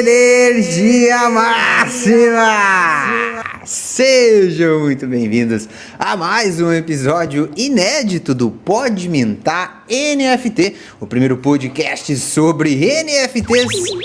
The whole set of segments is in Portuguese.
Energia máxima! Sejam muito bem-vindos a mais um episódio inédito do Pode Mintar NFT, o primeiro podcast sobre NFTs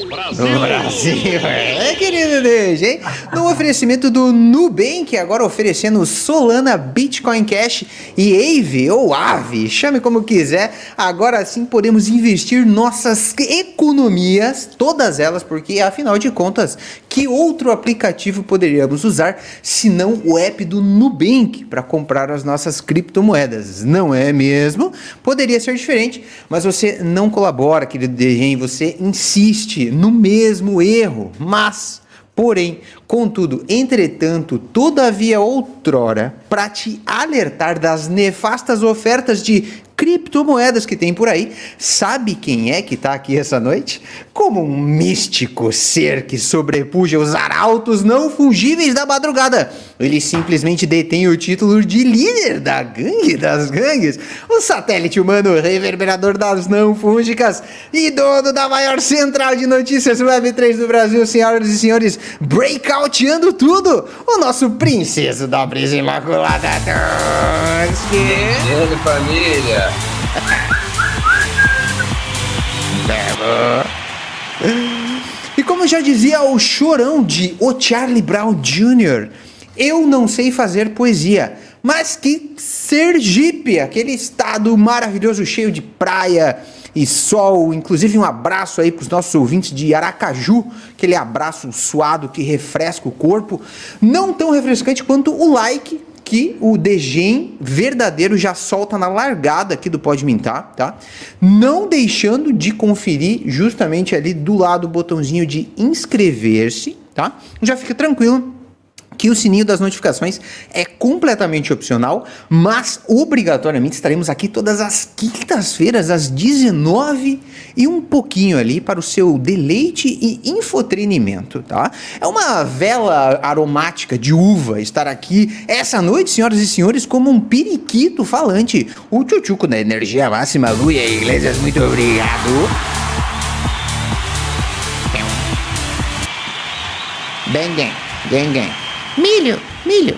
Brasil. no Brasil. É, querido Deus, hein? No oferecimento do Nubank, agora oferecendo Solana, Bitcoin Cash e Aave ou Ave, chame como quiser. Agora sim podemos investir nossas economias, todas elas, porque afinal de contas, que outro aplicativo poderíamos usar se não o app do Nubank para comprar as nossas criptomoedas? Não é mesmo? Poderia ser diferente, mas você não colabora, querido DGEM, você insiste no mesmo erro. Mas, porém, contudo, entretanto, todavia, outrora, para te alertar das nefastas ofertas de criptomoedas que tem por aí. Sabe quem é que está aqui essa noite? Como um místico ser que sobrepuja os arautos não fungíveis da madrugada. Ele simplesmente detém o título de líder da gangue das gangues, o satélite humano reverberador das não fúngicas e dono da maior central de notícias Web3 do Brasil, senhoras e senhores, breakouteando tudo, o nosso princeso da brisa imaculada. Grande família! E como já dizia o chorão de O Charlie Brown Jr., eu não sei fazer poesia, mas que Sergipe, aquele estado maravilhoso cheio de praia e sol, inclusive um abraço aí para os nossos ouvintes de Aracaju, aquele abraço suado que refresca o corpo, não tão refrescante quanto o like que o Degen verdadeiro já solta na largada aqui do Pode Mintar, tá? Não deixando de conferir justamente ali do lado o botãozinho de inscrever-se, tá? Já fica tranquilo que o sininho das notificações é completamente opcional, mas obrigatoriamente estaremos aqui todas as quintas-feiras às 19 e um pouquinho ali para o seu deleite e infotrenimento, tá? É uma vela aromática de uva estar aqui essa noite, senhoras e senhores, como um periquito falante. O tchutchuco da energia máxima, Luia Iglesias, muito obrigado. Bem, bem, bem, bem. Milho, milho.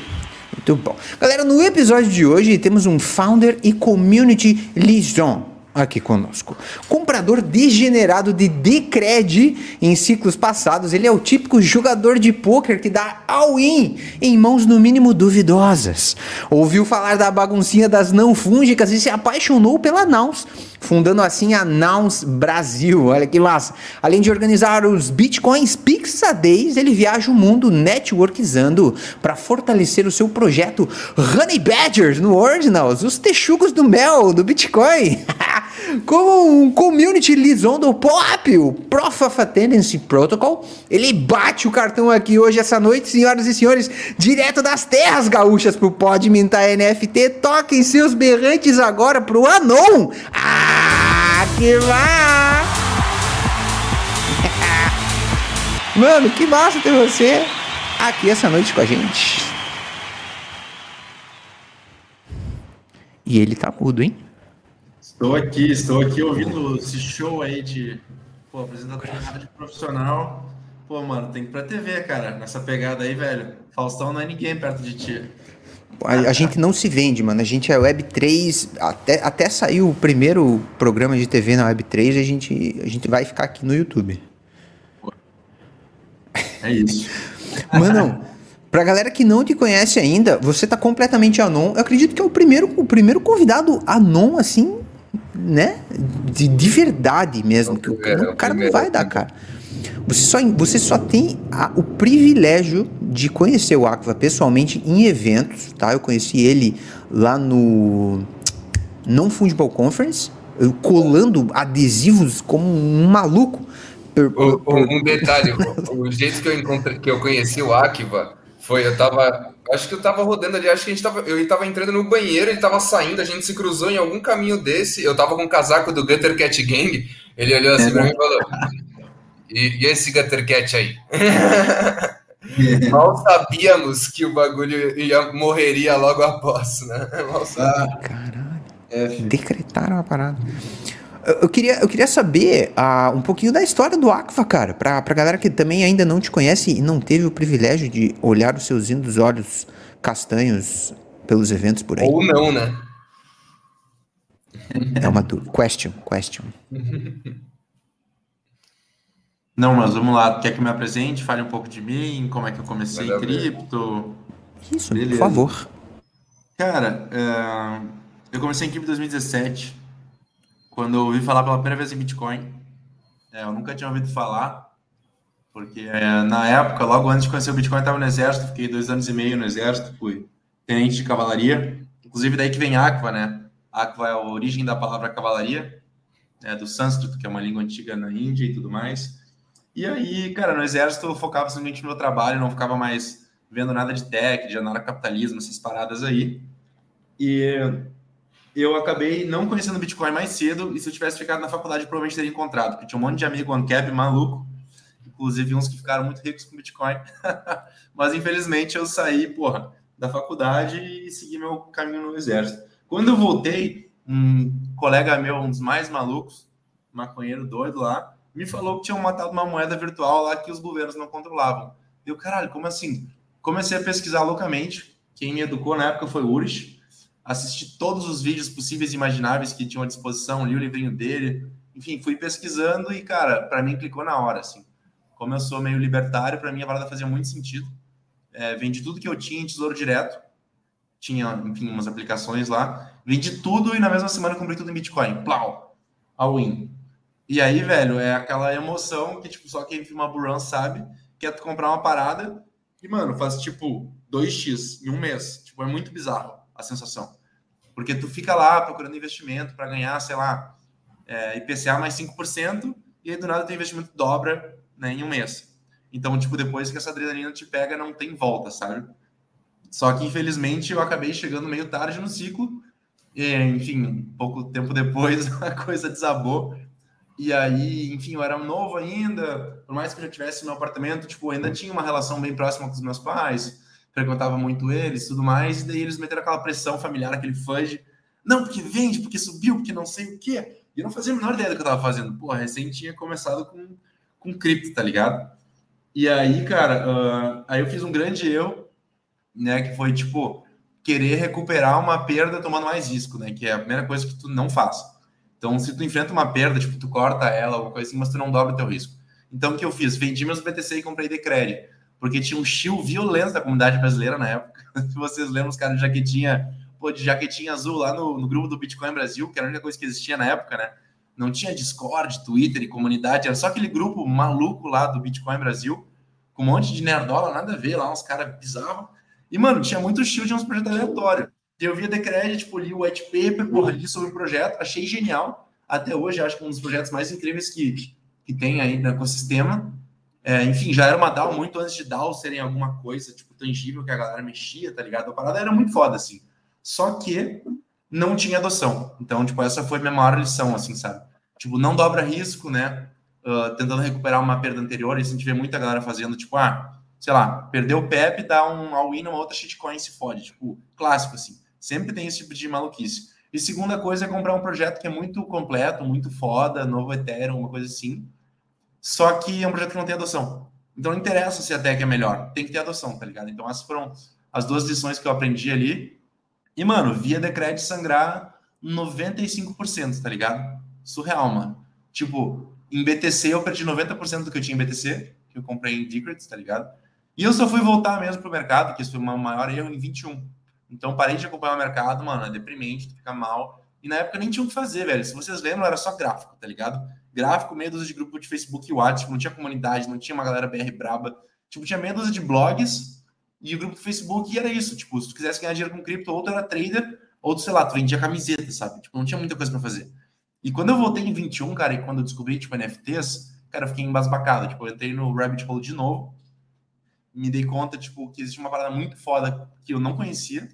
Muito bom. Galera, no episódio de hoje temos um founder e community liaison aqui conosco. Comprador degenerado de Decred em ciclos passados, ele é o típico jogador de pôquer que dá all-in em mãos no mínimo duvidosas. Ouviu falar da baguncinha das não fúngicas e se apaixonou pela Naus fundando assim a Nouns Brasil. Olha que massa. Além de organizar os Bitcoins Pix a Days, ele viaja o mundo networkizando para fortalecer o seu projeto Honey Badgers no Ordinals, os texugos do mel do Bitcoin. Como um community liaison do POP, o Proof of Attendance Protocol, ele bate o cartão aqui hoje, essa noite, senhoras e senhores, direto das terras gaúchas pro Pod Mintar NFT. Toquem seus berrantes agora pro Anon. Ah! que vá! Mano, que massa ter você aqui essa noite com a gente. E ele tá mudo, hein? Estou aqui, estou aqui ouvindo esse show aí de pô, apresentador de profissional. Pô, mano, tem que ir pra TV, cara. Nessa pegada aí, velho. Faustão não é ninguém perto de ti. A, a, gente não se vende, mano. A gente é Web3. Até, até sair o primeiro programa de TV na Web3, a gente, a gente vai ficar aqui no YouTube. É isso. Mano, pra galera que não te conhece ainda, você tá completamente anon. Eu acredito que é o primeiro, o primeiro convidado anon, assim, né? De, de verdade mesmo. Que o, o cara não vai dar, cara. Você só, você só tem a, o privilégio de conhecer o Aqua pessoalmente em eventos, tá? Eu conheci ele lá no Non Fungible Conference, colando adesivos como um maluco. um detalhe, o, jeito que eu encontrei, que eu conheci o Akiva foi, eu tava, acho que eu tava rodando ali, acho que a gente tava, eu tava entrando no banheiro, ele tava saindo, a gente se cruzou em algum caminho desse, eu tava com o casaco do Gutter Cat Gang, ele olhou assim é, pra mim e falou, e, e esse Guttercat aí? Mal sabíamos que o bagulho ia, morreria logo após, né? Mal ah, caralho. É, Decretaram a parada. Eu queria, eu queria saber uh, um pouquinho da história do Aqua, cara, pra, pra galera que também ainda não te conhece e não teve o privilégio de olhar os seus lindos olhos castanhos pelos eventos por aí. Ou não, né? É uma dúvida. Question, question. Não, mas vamos lá. Quer que eu me apresente? Fale um pouco de mim, como é que eu comecei em cripto. Isso, Beleza. por favor. Cara, uh, eu comecei em cripto em 2017, quando eu ouvi falar pela primeira vez em Bitcoin. É, eu nunca tinha ouvido falar, porque é, na época, logo antes de conhecer o Bitcoin, eu estava no exército, fiquei dois anos e meio no exército, fui tenente de cavalaria. Inclusive, daí que vem Aqua, né? Aqua é a origem da palavra cavalaria, né, do sânscrito, que é uma língua antiga na Índia e tudo mais. E aí, cara, no exército eu focava simplesmente no meu trabalho, não ficava mais vendo nada de tech, de anarcapitalismo, essas paradas aí. E eu acabei não conhecendo Bitcoin mais cedo, e se eu tivesse ficado na faculdade, provavelmente teria encontrado, porque tinha um monte de amigo ancap maluco, inclusive uns que ficaram muito ricos com Bitcoin. Mas infelizmente eu saí, porra, da faculdade e segui meu caminho no exército. Quando eu voltei, um colega meu, um dos mais malucos, maconheiro doido lá, me falou que tinham matado uma moeda virtual lá que os governos não controlavam. Eu, caralho, como assim? Comecei a pesquisar loucamente. Quem me educou na época foi o Urish. Assisti todos os vídeos possíveis e imagináveis que tinham à disposição, li o livrinho dele. Enfim, fui pesquisando e, cara, para mim clicou na hora, assim. Como eu sou meio libertário, para mim a parada fazia muito sentido. É, vendi tudo que eu tinha em Tesouro Direto. Tinha, enfim, umas aplicações lá. Vendi tudo e na mesma semana comprei tudo em Bitcoin. Plau! All in. E aí, velho, é aquela emoção que, tipo, só quem viu uma burão sabe, que é tu comprar uma parada e, mano, faz, tipo, 2x em um mês. Tipo, é muito bizarro a sensação. Porque tu fica lá procurando investimento para ganhar, sei lá, é, IPCA mais 5%, e aí do nada teu investimento dobra né, em um mês. Então, tipo, depois que essa adrenalina te pega, não tem volta, sabe? Só que, infelizmente, eu acabei chegando meio tarde no ciclo. E, enfim, pouco tempo depois, a coisa desabou. E aí, enfim, eu era novo ainda, por mais que eu já tivesse no apartamento, tipo, ainda tinha uma relação bem próxima com os meus pais, frequentava muito eles, tudo mais, e daí eles meteram aquela pressão familiar, aquele fudge, não, porque vende, porque subiu, porque não sei o quê. E eu não fazia a menor ideia do que eu tava fazendo. Pô, recém tinha começado com, com cripto, tá ligado? E aí, cara, uh, aí eu fiz um grande erro, né, que foi, tipo, querer recuperar uma perda tomando mais risco, né, que é a primeira coisa que tu não faz. Então, se tu enfrenta uma perda, tipo, tu corta ela, alguma coisa assim, mas tu não dobra o teu risco. Então, o que eu fiz? Vendi meus BTC e comprei Decred, porque tinha um chill violento da comunidade brasileira na época. se vocês lembram, os caras de jaquetinha, pô, de jaquetinha azul lá no, no grupo do Bitcoin Brasil, que era a única coisa que existia na época, né? Não tinha Discord, Twitter e comunidade, era só aquele grupo maluco lá do Bitcoin Brasil, com um monte de nerdola, nada a ver lá, uns caras bizarros. E, mano, tinha muito chill de uns projetos aleatórios. Eu via Decred, tipo, li o white paper, porra, li sobre o projeto, achei genial. Até hoje, acho que é um dos projetos mais incríveis que, que tem aí no ecossistema. É, enfim, já era uma DAO muito antes de DAO serem alguma coisa, tipo, tangível que a galera mexia, tá ligado? A parada era muito foda, assim. Só que não tinha adoção. Então, tipo, essa foi minha maior lição, assim, sabe? Tipo, não dobra risco, né? Uh, tentando recuperar uma perda anterior. E a gente vê muita galera fazendo, tipo, ah, sei lá, perdeu o PEP, dá um all-in numa outra shitcoin e se fode. Tipo, clássico, assim. Sempre tem esse tipo de maluquice. E segunda coisa é comprar um projeto que é muito completo, muito foda, novo Ethereum, uma coisa assim. Só que é um projeto que não tem adoção. Então não interessa se a tech é melhor, tem que ter adoção, tá ligado? Então essas foram as duas lições que eu aprendi ali. E, mano, via Decred sangrar 95%, tá ligado? Surreal, mano. Tipo, em BTC eu perdi 90% do que eu tinha em BTC, que eu comprei em Decrets, tá ligado? E eu só fui voltar mesmo pro mercado, que isso foi o maior erro, em 21. Então parei de acompanhar o mercado, mano, é deprimente, fica mal. E na época nem tinha o que fazer, velho. Se vocês lembram, era só gráfico, tá ligado? Gráfico, meia dúzia de grupo de Facebook e WhatsApp, não tinha comunidade, não tinha uma galera BR braba. Tipo, tinha meia dúzia de blogs e o grupo do Facebook e era isso. Tipo, se tu quisesse ganhar dinheiro com cripto, ou tu era trader, ou tu, sei lá, tu vendia camiseta, sabe? Tipo, não tinha muita coisa para fazer. E quando eu voltei em 21, cara, e quando eu descobri, tipo, NFTs, cara, eu fiquei embasbacado. Tipo, eu entrei no Rabbit Hole de novo, me dei conta, tipo, que existe uma parada muito foda que eu não conhecia,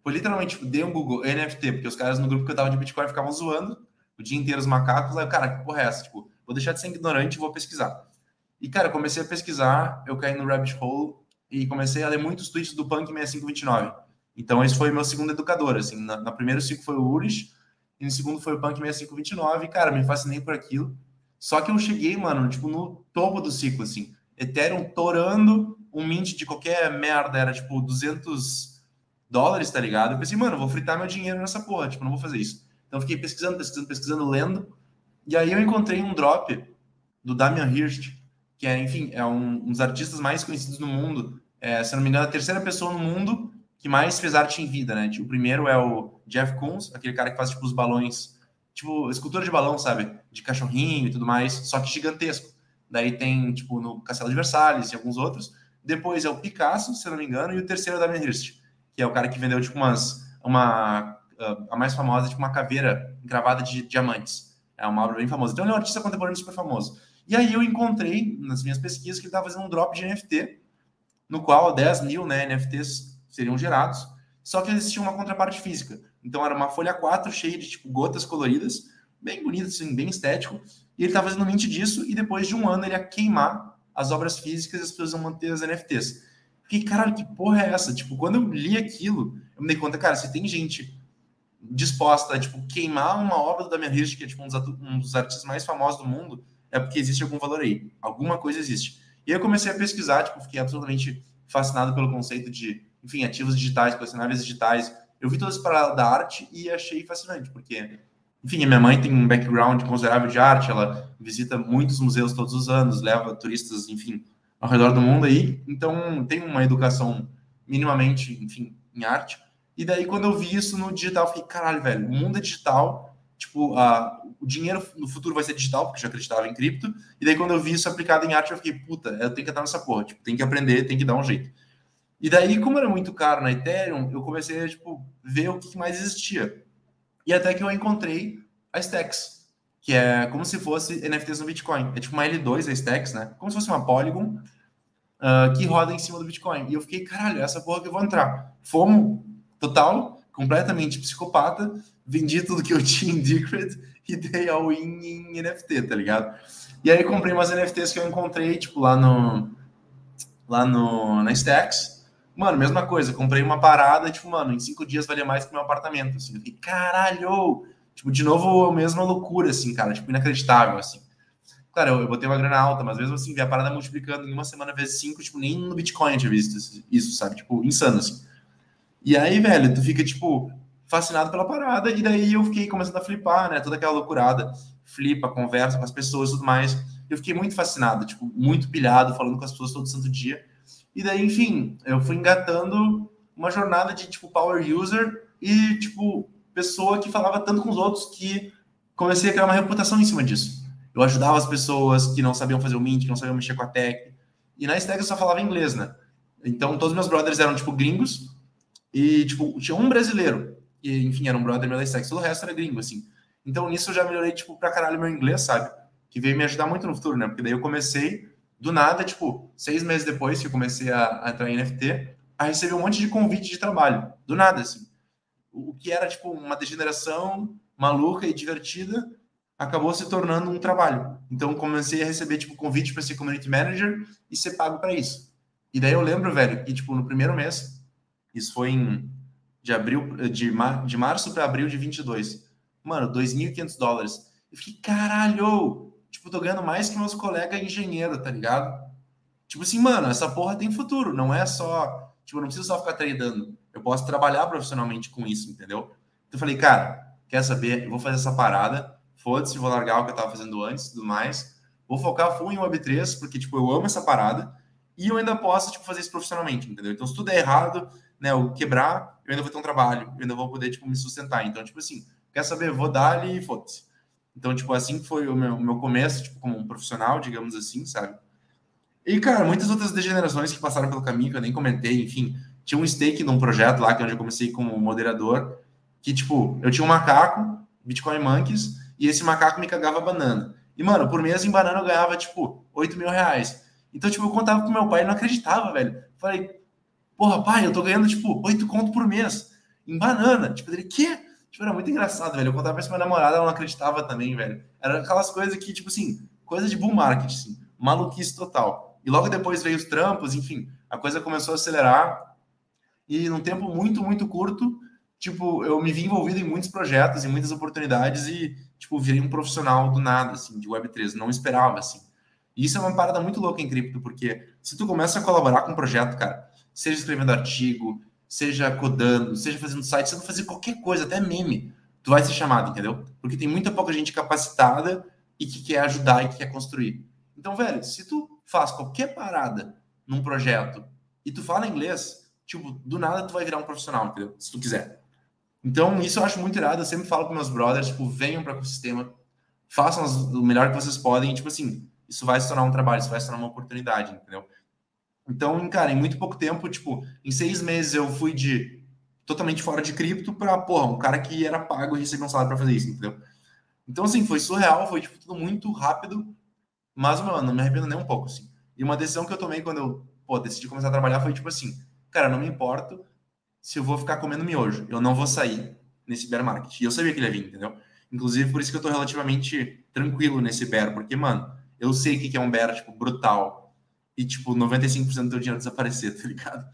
foi literalmente, tipo, dei um Google NFT, porque os caras no grupo que eu tava de Bitcoin ficavam zoando o dia inteiro os macacos. Aí, cara, que porra é essa? Tipo, vou deixar de ser ignorante e vou pesquisar. E, cara, comecei a pesquisar, eu caí no rabbit hole e comecei a ler muitos tweets do Punk 6529. Então, esse foi meu segundo educador, assim. Na, na primeiro ciclo foi o Urish, e no segundo foi o Punk 6529, e, cara, me fascinei por aquilo. Só que eu cheguei, mano, tipo, no topo do ciclo, assim. Ethereum torando, um mint de qualquer merda era, tipo, 200 dólares, tá ligado? Eu pensei, mano, vou fritar meu dinheiro nessa porra, tipo, não vou fazer isso. Então, fiquei pesquisando, pesquisando, pesquisando, lendo. E aí eu encontrei um drop do Damian Hirst, que é, enfim, é um, um dos artistas mais conhecidos no mundo. É, se não me engano, a terceira pessoa no mundo que mais fez arte em vida, né? Tipo, o primeiro é o Jeff Koons, aquele cara que faz, tipo, os balões, tipo, escultura de balão, sabe? De cachorrinho e tudo mais, só que gigantesco. Daí tem, tipo, no Castelo de Versalhes e alguns outros. Depois é o Picasso, se não me engano, e o terceiro é o Damien Hirst, que é o cara que vendeu, tipo, umas, uma, a mais famosa, tipo, uma caveira gravada de diamantes. É uma obra bem famosa. Então ele é um artista contemporâneo super famoso. E aí eu encontrei, nas minhas pesquisas, que ele estava fazendo um drop de NFT, no qual 10 mil né, NFTs seriam gerados, só que existia uma contraparte física. Então era uma folha 4 cheia de tipo gotas coloridas, bem bonito, assim, bem estético, e ele estava fazendo mint disso, e depois de um ano ele ia queimar as obras físicas e as pessoas iam manter as NFTs. Fiquei, caralho, que porra é essa? Tipo, quando eu li aquilo, eu me dei conta, cara, se tem gente disposta a, tipo, queimar uma obra do Damian Hirst, que é, tipo, um dos artistas mais famosos do mundo, é porque existe algum valor aí. Alguma coisa existe. E eu comecei a pesquisar, tipo, fiquei absolutamente fascinado pelo conceito de enfim, ativos digitais, colecionáveis digitais. Eu vi todas as paradas da arte e achei fascinante, porque, enfim, a minha mãe tem um background considerável de arte, ela visita muitos museus todos os anos, leva turistas, enfim, ao redor do mundo aí, então tem uma educação minimamente, enfim, em arte. E daí, quando eu vi isso no digital, eu fiquei, caralho, velho, o mundo é digital, tipo, o dinheiro no futuro vai ser digital, porque eu já acreditava em cripto, e daí, quando eu vi isso aplicado em arte, eu fiquei, puta, eu tenho que estar nessa porra, tipo, tem que aprender, tem que dar um jeito. E daí, como era muito caro na Ethereum, eu comecei a tipo, ver o que mais existia. E até que eu encontrei a Stacks, que é como se fosse NFTs no Bitcoin. É tipo uma L2 a Stacks, né? Como se fosse uma Polygon uh, que roda em cima do Bitcoin. E eu fiquei, caralho, essa porra que eu vou entrar. Fomo total, completamente psicopata, vendi tudo que eu tinha em Decred e dei all in em NFT, tá ligado? E aí comprei umas NFTs que eu encontrei, tipo, lá no lá no, na Stacks Mano, mesma coisa, comprei uma parada, tipo, mano, em cinco dias valia mais que meu apartamento, assim. Eu fiquei, caralho! Tipo, de novo, a mesma loucura, assim, cara, tipo, inacreditável, assim. Claro, eu, eu botei uma grana alta, mas mesmo assim, ver a parada multiplicando em uma semana vezes cinco, tipo, nem no Bitcoin eu tinha visto isso, sabe? Tipo, insano, assim. E aí, velho, tu fica, tipo, fascinado pela parada, e daí eu fiquei começando a flipar, né? Toda aquela loucurada. Flipa, conversa com as pessoas e tudo mais. Eu fiquei muito fascinado, tipo, muito pilhado, falando com as pessoas todo santo dia. E daí, enfim, eu fui engatando uma jornada de tipo power user e tipo pessoa que falava tanto com os outros que comecei a criar uma reputação em cima disso. Eu ajudava as pessoas que não sabiam fazer o mint, que não sabiam mexer com a tech. E na Stack eu só falava inglês, né? Então todos meus brothers eram tipo gringos e tipo tinha um brasileiro e enfim era um brother meu da Stack, todo o resto era gringo assim. Então nisso eu já melhorei tipo pra caralho meu inglês, sabe? Que veio me ajudar muito no futuro, né? Porque daí eu comecei do nada, tipo, seis meses depois que eu comecei a, a entrar em NFT, a receber um monte de convite de trabalho. Do nada, assim. O que era, tipo, uma degeneração maluca e divertida acabou se tornando um trabalho. Então, comecei a receber, tipo, convite para ser community manager e ser pago para isso. E daí eu lembro, velho, que, tipo, no primeiro mês, isso foi em de abril, de, mar, de março para abril de 22. Mano, 2.500 dólares. Eu fiquei, caralho, tipo, tô ganhando mais que meus colegas engenheiros, tá ligado? Tipo assim, mano, essa porra tem futuro, não é só, tipo, não preciso só ficar treinando, eu posso trabalhar profissionalmente com isso, entendeu? Então eu falei, cara, quer saber? Eu vou fazer essa parada, foda-se, vou largar o que eu tava fazendo antes e tudo mais, vou focar full em Web3, porque, tipo, eu amo essa parada, e eu ainda posso, tipo, fazer isso profissionalmente, entendeu? Então, se tudo é errado, né, eu quebrar, eu ainda vou ter um trabalho, eu ainda vou poder, tipo, me sustentar. Então, tipo assim, quer saber? Vou dar e foda-se. Então, tipo, assim foi o meu, o meu começo, tipo, como um profissional, digamos assim, sabe? E, cara, muitas outras degenerações que passaram pelo caminho, que eu nem comentei, enfim. Tinha um stake num projeto lá, que é onde eu comecei como moderador, que, tipo, eu tinha um macaco, Bitcoin Monkeys, e esse macaco me cagava banana. E, mano, por mês em banana eu ganhava, tipo, 8 mil reais. Então, tipo, eu contava pro meu pai, ele não acreditava, velho. Falei, porra, pai, eu tô ganhando, tipo, 8 conto por mês em banana. Tipo, ele, quê? Tipo, era muito engraçado, velho. Eu contava pra minha namorada, ela não acreditava também, velho. Era aquelas coisas que, tipo assim, coisa de bull market, assim, maluquice total. E logo depois veio os trampos, enfim, a coisa começou a acelerar. E num tempo muito, muito curto, tipo, eu me vi envolvido em muitos projetos, em muitas oportunidades e, tipo, virei um profissional do nada, assim, de Web3. Não esperava, assim. E isso é uma parada muito louca em cripto, porque se tu começa a colaborar com um projeto, cara, seja escrevendo artigo, seja codando, seja fazendo site, seja fazer qualquer coisa, até meme, tu vai ser chamado, entendeu? Porque tem muita pouca gente capacitada e que quer ajudar e que quer construir. Então, velho, se tu faz qualquer parada num projeto e tu fala inglês, tipo, do nada tu vai virar um profissional, entendeu? Se tu quiser. Então, isso eu acho muito irado. Eu sempre falo com meus brothers, tipo, venham para o ecossistema, façam o melhor que vocês podem. E, tipo assim, isso vai se tornar um trabalho, isso vai se tornar uma oportunidade, entendeu? Então, cara, em muito pouco tempo, tipo, em seis meses eu fui de totalmente fora de cripto para, porra, um cara que era pago e recebia um salário para fazer isso, entendeu? Então, assim, foi surreal, foi, tipo, tudo muito rápido, mas, mano, não me arrependo nem um pouco, assim. E uma decisão que eu tomei quando eu, pô, decidi começar a trabalhar foi, tipo assim, cara, não me importo se eu vou ficar comendo miojo. Eu não vou sair nesse bear market. E eu sabia que ele ia vir, entendeu? Inclusive, por isso que eu tô relativamente tranquilo nesse bear, porque, mano, eu sei que é um bear, tipo, brutal. E, tipo, 95% do teu dinheiro desaparecer, tá ligado?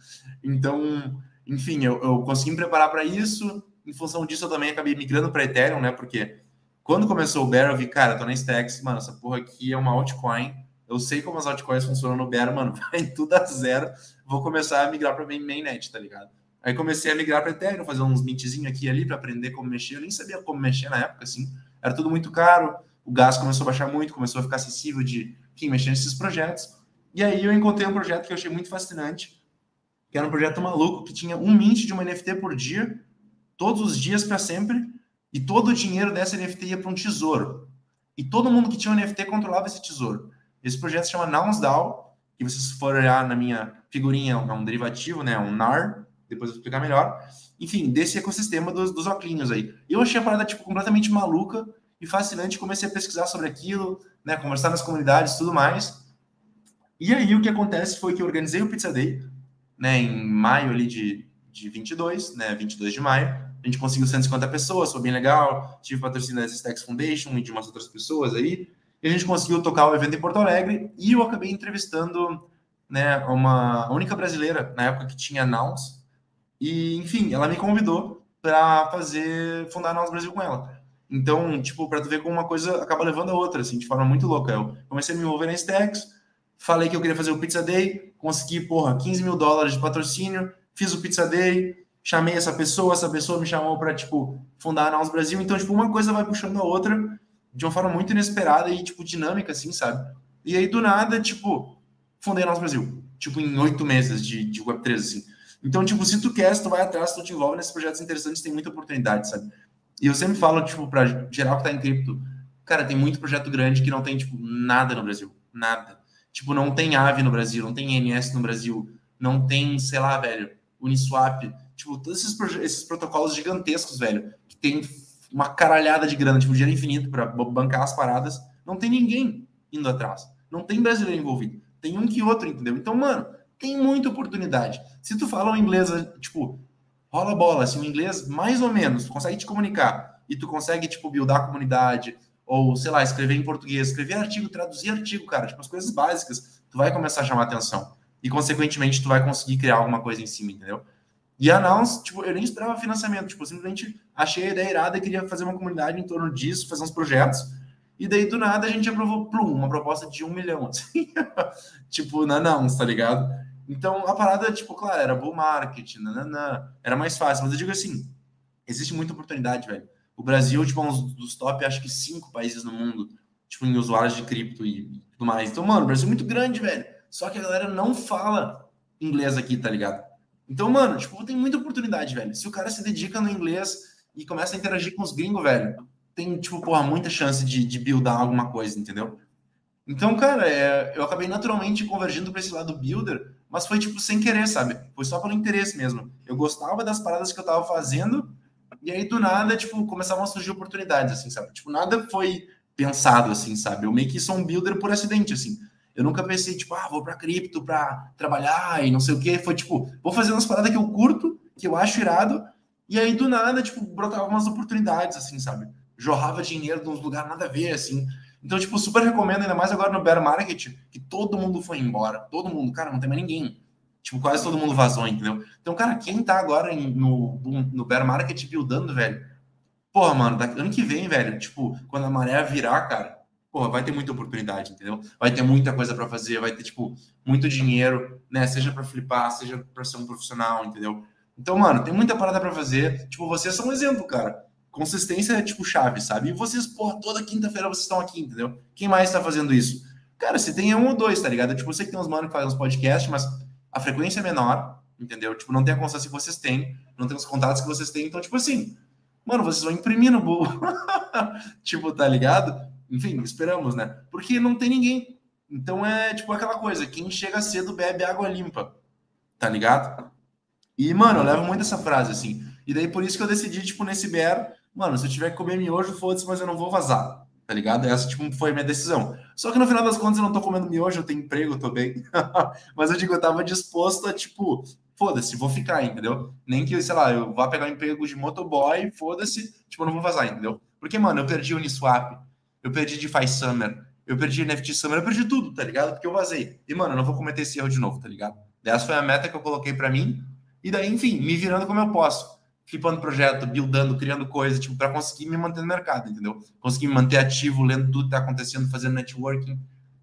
Então, enfim, eu, eu consegui me preparar para isso. Em função disso, eu também acabei migrando para Ethereum, né? Porque quando começou o Bear, eu vi, cara, tô na Stacks, mano, essa porra aqui é uma altcoin. Eu sei como as altcoins funcionam no Bear, mano, vai tudo a zero. Vou começar a migrar para mainnet, tá ligado? Aí comecei a migrar para Ethereum, fazer uns mintzinhos aqui e ali para aprender como mexer. Eu nem sabia como mexer na época, assim. Era tudo muito caro. O gás começou a baixar muito, começou a ficar acessível de quem mexer nesses projetos. E aí eu encontrei um projeto que eu achei muito fascinante, que era um projeto maluco que tinha um mint de uma NFT por dia, todos os dias para sempre, e todo o dinheiro dessa NFT ia para um tesouro. E todo mundo que tinha um NFT controlava esse tesouro. Esse projeto se chama NounsDAO, que vocês forem olhar na minha figurinha, é um derivativo, né, um NAR, depois eu vou explicar melhor. Enfim, desse ecossistema dos, dos oclinhos aí. Eu achei a parada, tipo, completamente maluca e fascinante. Comecei a pesquisar sobre aquilo, né, conversar nas comunidades tudo mais. E aí o que acontece foi que eu organizei o Pizza Day, né, em maio ali de, de 22, né, 22 de maio. A gente conseguiu 150 pessoas, foi bem legal. Tive patrocínio da Stacks Foundation e de umas outras pessoas aí. E a gente conseguiu tocar o evento em Porto Alegre e eu acabei entrevistando né, uma a única brasileira na época que tinha Nouns, e, enfim, ela me convidou para fazer fundar Nós Brasil com ela. Então, tipo, para tu ver como uma coisa acaba levando a outra, assim, de forma muito louca. Eu comecei a me envolver na Stacks, falei que eu queria fazer o Pizza Day, consegui, porra, 15 mil dólares de patrocínio, fiz o Pizza Day, chamei essa pessoa, essa pessoa me chamou para, tipo, fundar a Nós Brasil. Então, tipo, uma coisa vai puxando a outra de uma forma muito inesperada e, tipo, dinâmica, assim, sabe? E aí, do nada, tipo, fundei a Nós Brasil. Tipo, em oito meses de, de Web3, assim. Então, tipo, se tu quer, se tu vai atrás, se tu te envolve nesses projetos interessantes, tem muita oportunidade, sabe? E eu sempre falo, tipo, para geral que tá em cripto, cara, tem muito projeto grande que não tem, tipo, nada no Brasil. Nada. Tipo, não tem AVE no Brasil, não tem NS no Brasil, não tem, sei lá, velho, Uniswap. Tipo, todos esses, esses protocolos gigantescos, velho, que tem uma caralhada de grana, tipo, dinheiro infinito para bancar as paradas, não tem ninguém indo atrás. Não tem brasileiro envolvido. Tem um que outro, entendeu? Então, mano, tem muita oportunidade. Se tu fala o inglês, tipo, rola bola, assim, o inglês, mais ou menos, tu consegue te comunicar e tu consegue, tipo, buildar a comunidade, ou, sei lá, escrever em português, escrever artigo, traduzir artigo, cara, tipo, as coisas básicas, tu vai começar a chamar atenção. E, consequentemente, tu vai conseguir criar alguma coisa em cima, entendeu? E a Nouns, tipo, eu nem esperava financiamento, tipo, simplesmente achei a ideia irada, queria fazer uma comunidade em torno disso, fazer uns projetos, e daí, do nada, a gente aprovou, plum, uma proposta de um milhão, assim. tipo, na Nouns, tá ligado? Então, a parada, tipo, claro, era bull market, nananã, era mais fácil. Mas eu digo assim, existe muita oportunidade, velho. O Brasil, tipo, é um dos top, acho que cinco países no mundo, tipo, em usuários de cripto e, tudo mais. Então, mano, o Brasil é muito grande, velho. Só que a galera não fala inglês aqui, tá ligado? Então, mano, tipo, tem muita oportunidade, velho. Se o cara se dedica no inglês e começa a interagir com os gringos, velho, tem, tipo, porra, muita chance de, de buildar alguma coisa, entendeu? Então, cara, é, eu acabei naturalmente convergindo para esse lado builder, mas foi tipo sem querer, sabe? Foi só pelo interesse mesmo. Eu gostava das paradas que eu tava fazendo, e aí do nada, tipo, começavam a surgir oportunidades, assim, sabe? Tipo, nada foi pensado, assim, sabe? Eu meio que sou um builder por acidente, assim. Eu nunca pensei, tipo, ah, vou para cripto para trabalhar e não sei o quê. Foi tipo, vou fazer umas paradas que eu curto, que eu acho irado, e aí do nada, tipo, brotava umas oportunidades, assim, sabe? Jorrava dinheiro de uns lugares nada a ver, assim. Então, tipo, super recomendo, ainda mais agora no bear market, que todo mundo foi embora. Todo mundo, cara, não tem mais ninguém. Tipo, quase todo mundo vazou, entendeu? Então, cara, quem tá agora em, no, no bear market buildando, velho, porra, mano, daqui, ano que vem, velho, tipo, quando a maré virar, cara, porra, vai ter muita oportunidade, entendeu? Vai ter muita coisa para fazer, vai ter, tipo, muito dinheiro, né? Seja para flipar, seja para ser um profissional, entendeu? Então, mano, tem muita parada para fazer. Tipo, vocês são um exemplo, cara. Consistência é tipo chave, sabe? E vocês, porra, toda quinta-feira vocês estão aqui, entendeu? Quem mais tá fazendo isso? Cara, se tem um ou dois, tá ligado? Tipo, eu sei que tem uns mano que fazem uns podcasts, mas a frequência é menor, entendeu? Tipo, não tem a constância que vocês têm, não tem os contatos que vocês têm. Então, tipo assim, mano, vocês vão imprimir no bull. tipo, tá ligado? Enfim, esperamos, né? Porque não tem ninguém. Então é tipo aquela coisa, quem chega cedo bebe água limpa, tá ligado? E, mano, eu levo muito essa frase, assim. E daí por isso que eu decidi, tipo, nesse BR, mano, se eu tiver que comer miojo, foda-se, mas eu não vou vazar tá ligado? Essa, tipo, foi minha decisão. Só que no final das contas eu não tô comendo miojo, eu tenho emprego, eu tô bem. Mas eu digo, eu tava disposto a, tipo, foda-se, vou ficar, entendeu? Nem que, sei lá, eu vá pegar um emprego de motoboy, foda-se, tipo, eu não vou vazar, entendeu? Porque, mano, eu perdi o Uniswap, eu perdi DeFi Summer, eu perdi NFT Summer, eu perdi tudo, tá ligado? Porque eu vazei. E, mano, eu não vou cometer esse erro de novo, tá ligado? Essa foi a meta que eu coloquei para mim. E daí, enfim, me virando como eu posso flipando projeto, buildando, criando coisa, tipo, para conseguir me manter no mercado, entendeu? Conseguir me manter ativo, lendo tudo que está acontecendo, fazendo networking.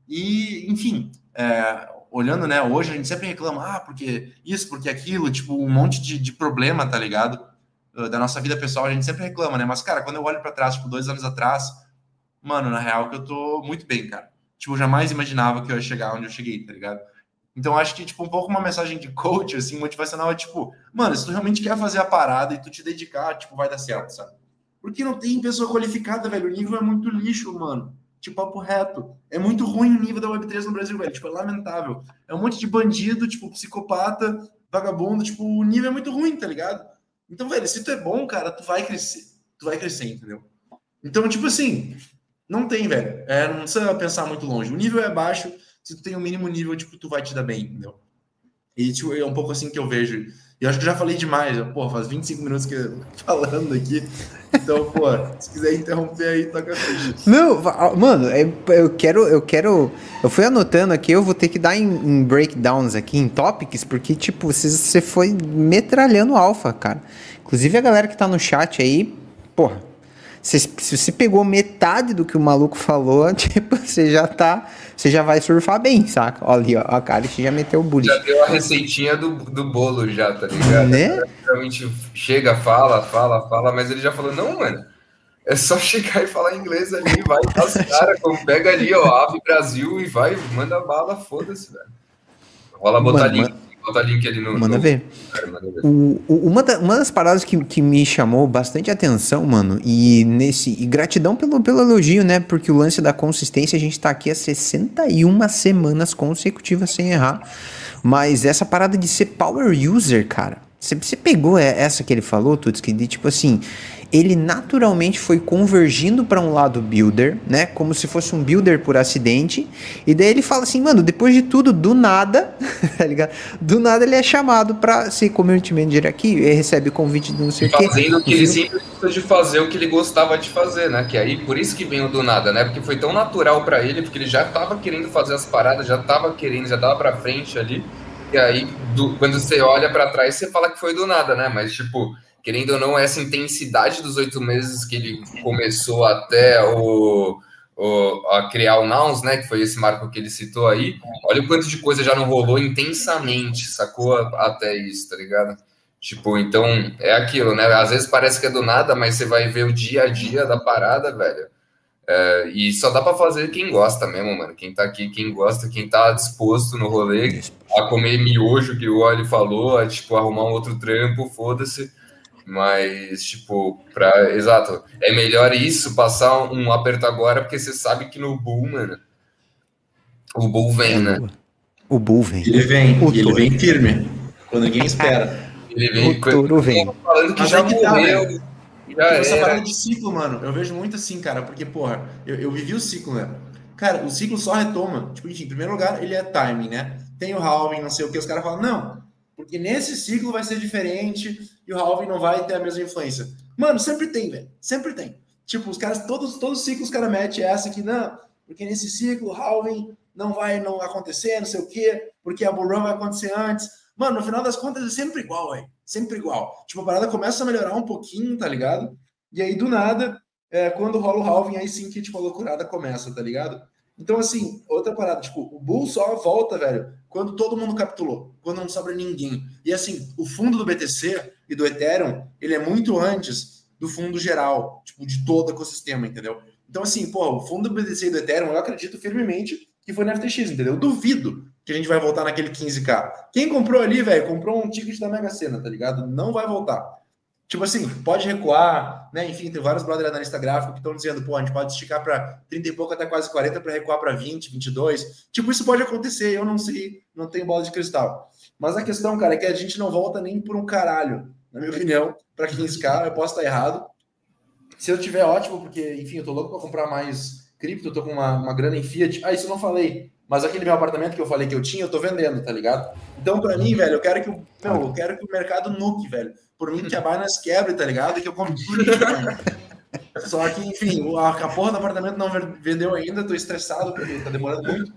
E, enfim, é, olhando, né, hoje a gente sempre reclama, ah, porque isso, porque aquilo, tipo, um monte de, de problema, tá ligado? Uh, da nossa vida pessoal, a gente sempre reclama, né? Mas, cara, quando eu olho para trás, tipo, dois anos atrás, mano, na real que eu tô muito bem, cara. Tipo, eu jamais imaginava que eu ia chegar onde eu cheguei, tá ligado? Então, acho que, tipo, um pouco uma mensagem de coach, assim, motivacional é tipo, mano, se tu realmente quer fazer a parada e tu te dedicar, tipo, vai dar certo, sabe? Porque não tem pessoa qualificada, velho. O nível é muito lixo, mano. Tipo, papo reto. É muito ruim o nível da Web3 no Brasil, velho. Tipo, é lamentável. É um monte de bandido, tipo, psicopata, vagabundo. Tipo, o nível é muito ruim, tá ligado? Então, velho, se tu é bom, cara, tu vai crescer. Tu vai crescer, entendeu? Então, tipo assim, não tem, velho. É, não precisa pensar muito longe. O nível é baixo se tu tem o um mínimo nível, tipo, tu vai te dar bem, entendeu? E tipo, é um pouco assim que eu vejo. E acho que eu já falei demais, pô, faz 25 minutos que eu falando aqui. Então, pô, se quiser interromper aí, toca a. Não, mano, é, eu quero, eu quero. Eu fui anotando aqui, eu vou ter que dar em, em breakdowns aqui, em topics, porque, tipo, você, você foi metralhando alfa, cara. Inclusive a galera que tá no chat aí, porra, se, se você pegou metade do que o maluco falou, tipo, você já tá. Você já vai surfar bem, saca? Olha ali, ó, a cara já meteu o bullying. Já deu a receitinha do, do bolo, já, tá ligado? Né? Realmente chega, fala, fala, fala, mas ele já falou, não, mano. É só chegar e falar inglês ali, vai, os caras, pega ali, ó, Ave Brasil e vai, manda bala, foda-se, velho. Rola botar. Mano Bota link ali no. Manda no... ver. É, manda ver. O, o, uma, da, uma das paradas que, que me chamou bastante atenção, mano, e nesse. E gratidão pelo, pelo elogio, né? Porque o lance da consistência, a gente tá aqui há 61 semanas consecutivas sem errar. Mas essa parada de ser power user, cara. Você, você pegou essa que ele falou, Tuts, que de tipo assim, ele naturalmente foi convergindo para um lado builder, né? Como se fosse um builder por acidente. E daí ele fala assim, mano, depois de tudo, do nada, tá ligado? Do nada ele é chamado para ser community manager aqui, ele recebe convite de não sei o quê. Fazendo o que ele sempre gostou de fazer, o que ele gostava de fazer, né? Que aí, por isso que vem o do nada, né? Porque foi tão natural para ele, porque ele já tava querendo fazer as paradas, já tava querendo, já tava para frente ali. E aí, do, quando você olha para trás, você fala que foi do nada, né? Mas, tipo, querendo ou não, essa intensidade dos oito meses que ele começou até o, o, a criar o Nouns, né? Que foi esse marco que ele citou aí. Olha o quanto de coisa já não rolou intensamente, sacou? Até isso, tá ligado? Tipo, então é aquilo, né? Às vezes parece que é do nada, mas você vai ver o dia a dia da parada, velho. É, e só dá para fazer quem gosta mesmo, mano. Quem tá aqui, quem gosta, quem tá disposto no rolê a comer miojo, que o Oli falou, a tipo, arrumar um outro trampo, foda-se. Mas, tipo, pra. Exato. É melhor isso, passar um aperto agora, porque você sabe que no Bull, mano. O Bull vem, né? O Bull vem. Ele vem, o ele vem firme. Quando ninguém espera. Ele vem. O touro vem. Falando que Mas já é que tá, morreu. Tá, já essa parada de ciclo, mano, eu vejo muito assim, cara, porque, porra, eu, eu vivi o ciclo, né? Cara, o ciclo só retoma. Tipo, enfim, em primeiro lugar, ele é timing, né? Tem o halving, não sei o que, os caras falam, não, porque nesse ciclo vai ser diferente e o halving não vai ter a mesma influência. Mano, sempre tem, velho. Sempre tem. Tipo, os caras, todos, todos os ciclos os caras metem essa aqui, não, porque nesse ciclo o halving não vai não acontecer, não sei o quê, porque a bull vai acontecer antes. Mano, no final das contas é sempre igual, velho. Sempre igual. Tipo, a parada começa a melhorar um pouquinho, tá ligado? E aí, do nada, é, quando rola o halving, aí sim que, tipo, a loucurada começa, tá ligado? Então, assim, outra parada, tipo, o bull só volta, velho, quando todo mundo capitulou, quando não sobra ninguém. E assim, o fundo do BTC e do Ethereum, ele é muito antes do fundo geral, tipo, de todo o ecossistema, entendeu? Então, assim, pô, o fundo do BTC e do Ethereum, eu acredito firmemente que foi na FTX, entendeu? Eu duvido que a gente vai voltar naquele 15k. Quem comprou ali, velho, comprou um ticket da Mega Sena, tá ligado? Não vai voltar. Tipo assim, pode recuar, né? Enfim, tem vários brothers analista gráfico que estão dizendo, pô, a gente pode esticar para 30 e pouco até quase 40 para recuar para 20, 22. Tipo, isso pode acontecer, eu não sei, não tenho bola de cristal. Mas a questão, cara, é que a gente não volta nem por um caralho, na minha opinião, para 15k, eu posso estar errado. Se eu tiver ótimo, porque, enfim, eu tô louco para comprar mais cripto, eu tô com uma, uma grana em Fiat. Ah, isso eu não falei. Mas aquele meu apartamento que eu falei que eu tinha, eu tô vendendo, tá ligado? Então, para mim, velho, eu quero que o, eu quero que o mercado nuke, velho por mim que a Binance quebre, tá ligado? E que eu compre tudo Só que, enfim, a, a porra do apartamento não vendeu ainda, tô estressado porque tá demorando muito.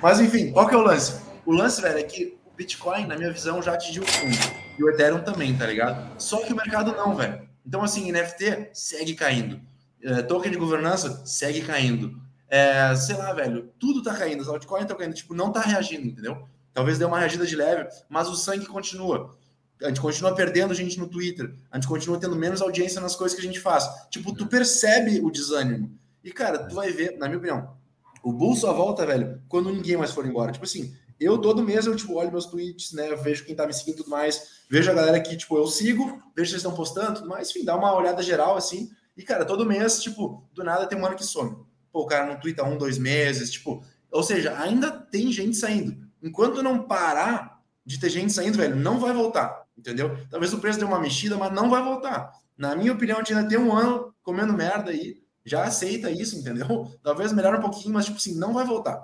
Mas, enfim, qual que é o lance? O lance, velho, é que o Bitcoin, na minha visão, já atingiu o fundo. E o Ethereum também, tá ligado? Só que o mercado não, velho. Então, assim, NFT segue caindo. É, token de governança segue caindo. É, sei lá, velho, tudo tá caindo. Os altcoins estão caindo. Tipo, não tá reagindo, entendeu? Talvez dê uma reagida de leve, mas o sangue continua a gente continua perdendo gente no Twitter, a gente continua tendo menos audiência nas coisas que a gente faz. Tipo, tu percebe o desânimo. E, cara, tu vai ver, na minha opinião, o bull só volta, velho, quando ninguém mais for embora. Tipo assim, eu todo mês eu, tipo, olho meus tweets, né, vejo quem tá me seguindo e tudo mais, vejo a galera que, tipo, eu sigo, vejo se vocês estão postando tudo mais, enfim, dá uma olhada geral, assim. E, cara, todo mês, tipo, do nada tem um ano que some. Pô, o cara não twitta um, dois meses, tipo... Ou seja, ainda tem gente saindo. Enquanto não parar de ter gente saindo, velho, não vai voltar entendeu? Talvez o preço dê uma mexida, mas não vai voltar. Na minha opinião, a gente ainda tem um ano comendo merda aí, já aceita isso, entendeu? Talvez melhore um pouquinho, mas, tipo assim, não vai voltar.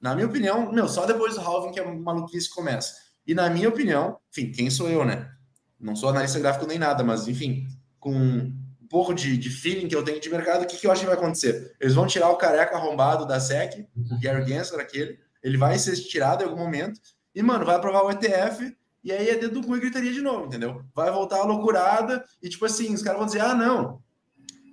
Na minha opinião, meu, só depois do halving que a maluquice começa. E na minha opinião, enfim, quem sou eu, né? Não sou analista gráfico nem nada, mas, enfim, com um pouco de, de feeling que eu tenho de mercado, o que, que eu acho que vai acontecer? Eles vão tirar o careca arrombado da SEC, o Gary Gensler, aquele, ele vai ser tirado em algum momento, e, mano, vai aprovar o ETF, e aí é dedo do cu e gritaria de novo, entendeu? Vai voltar a loucurada e, tipo assim, os caras vão dizer, ah, não,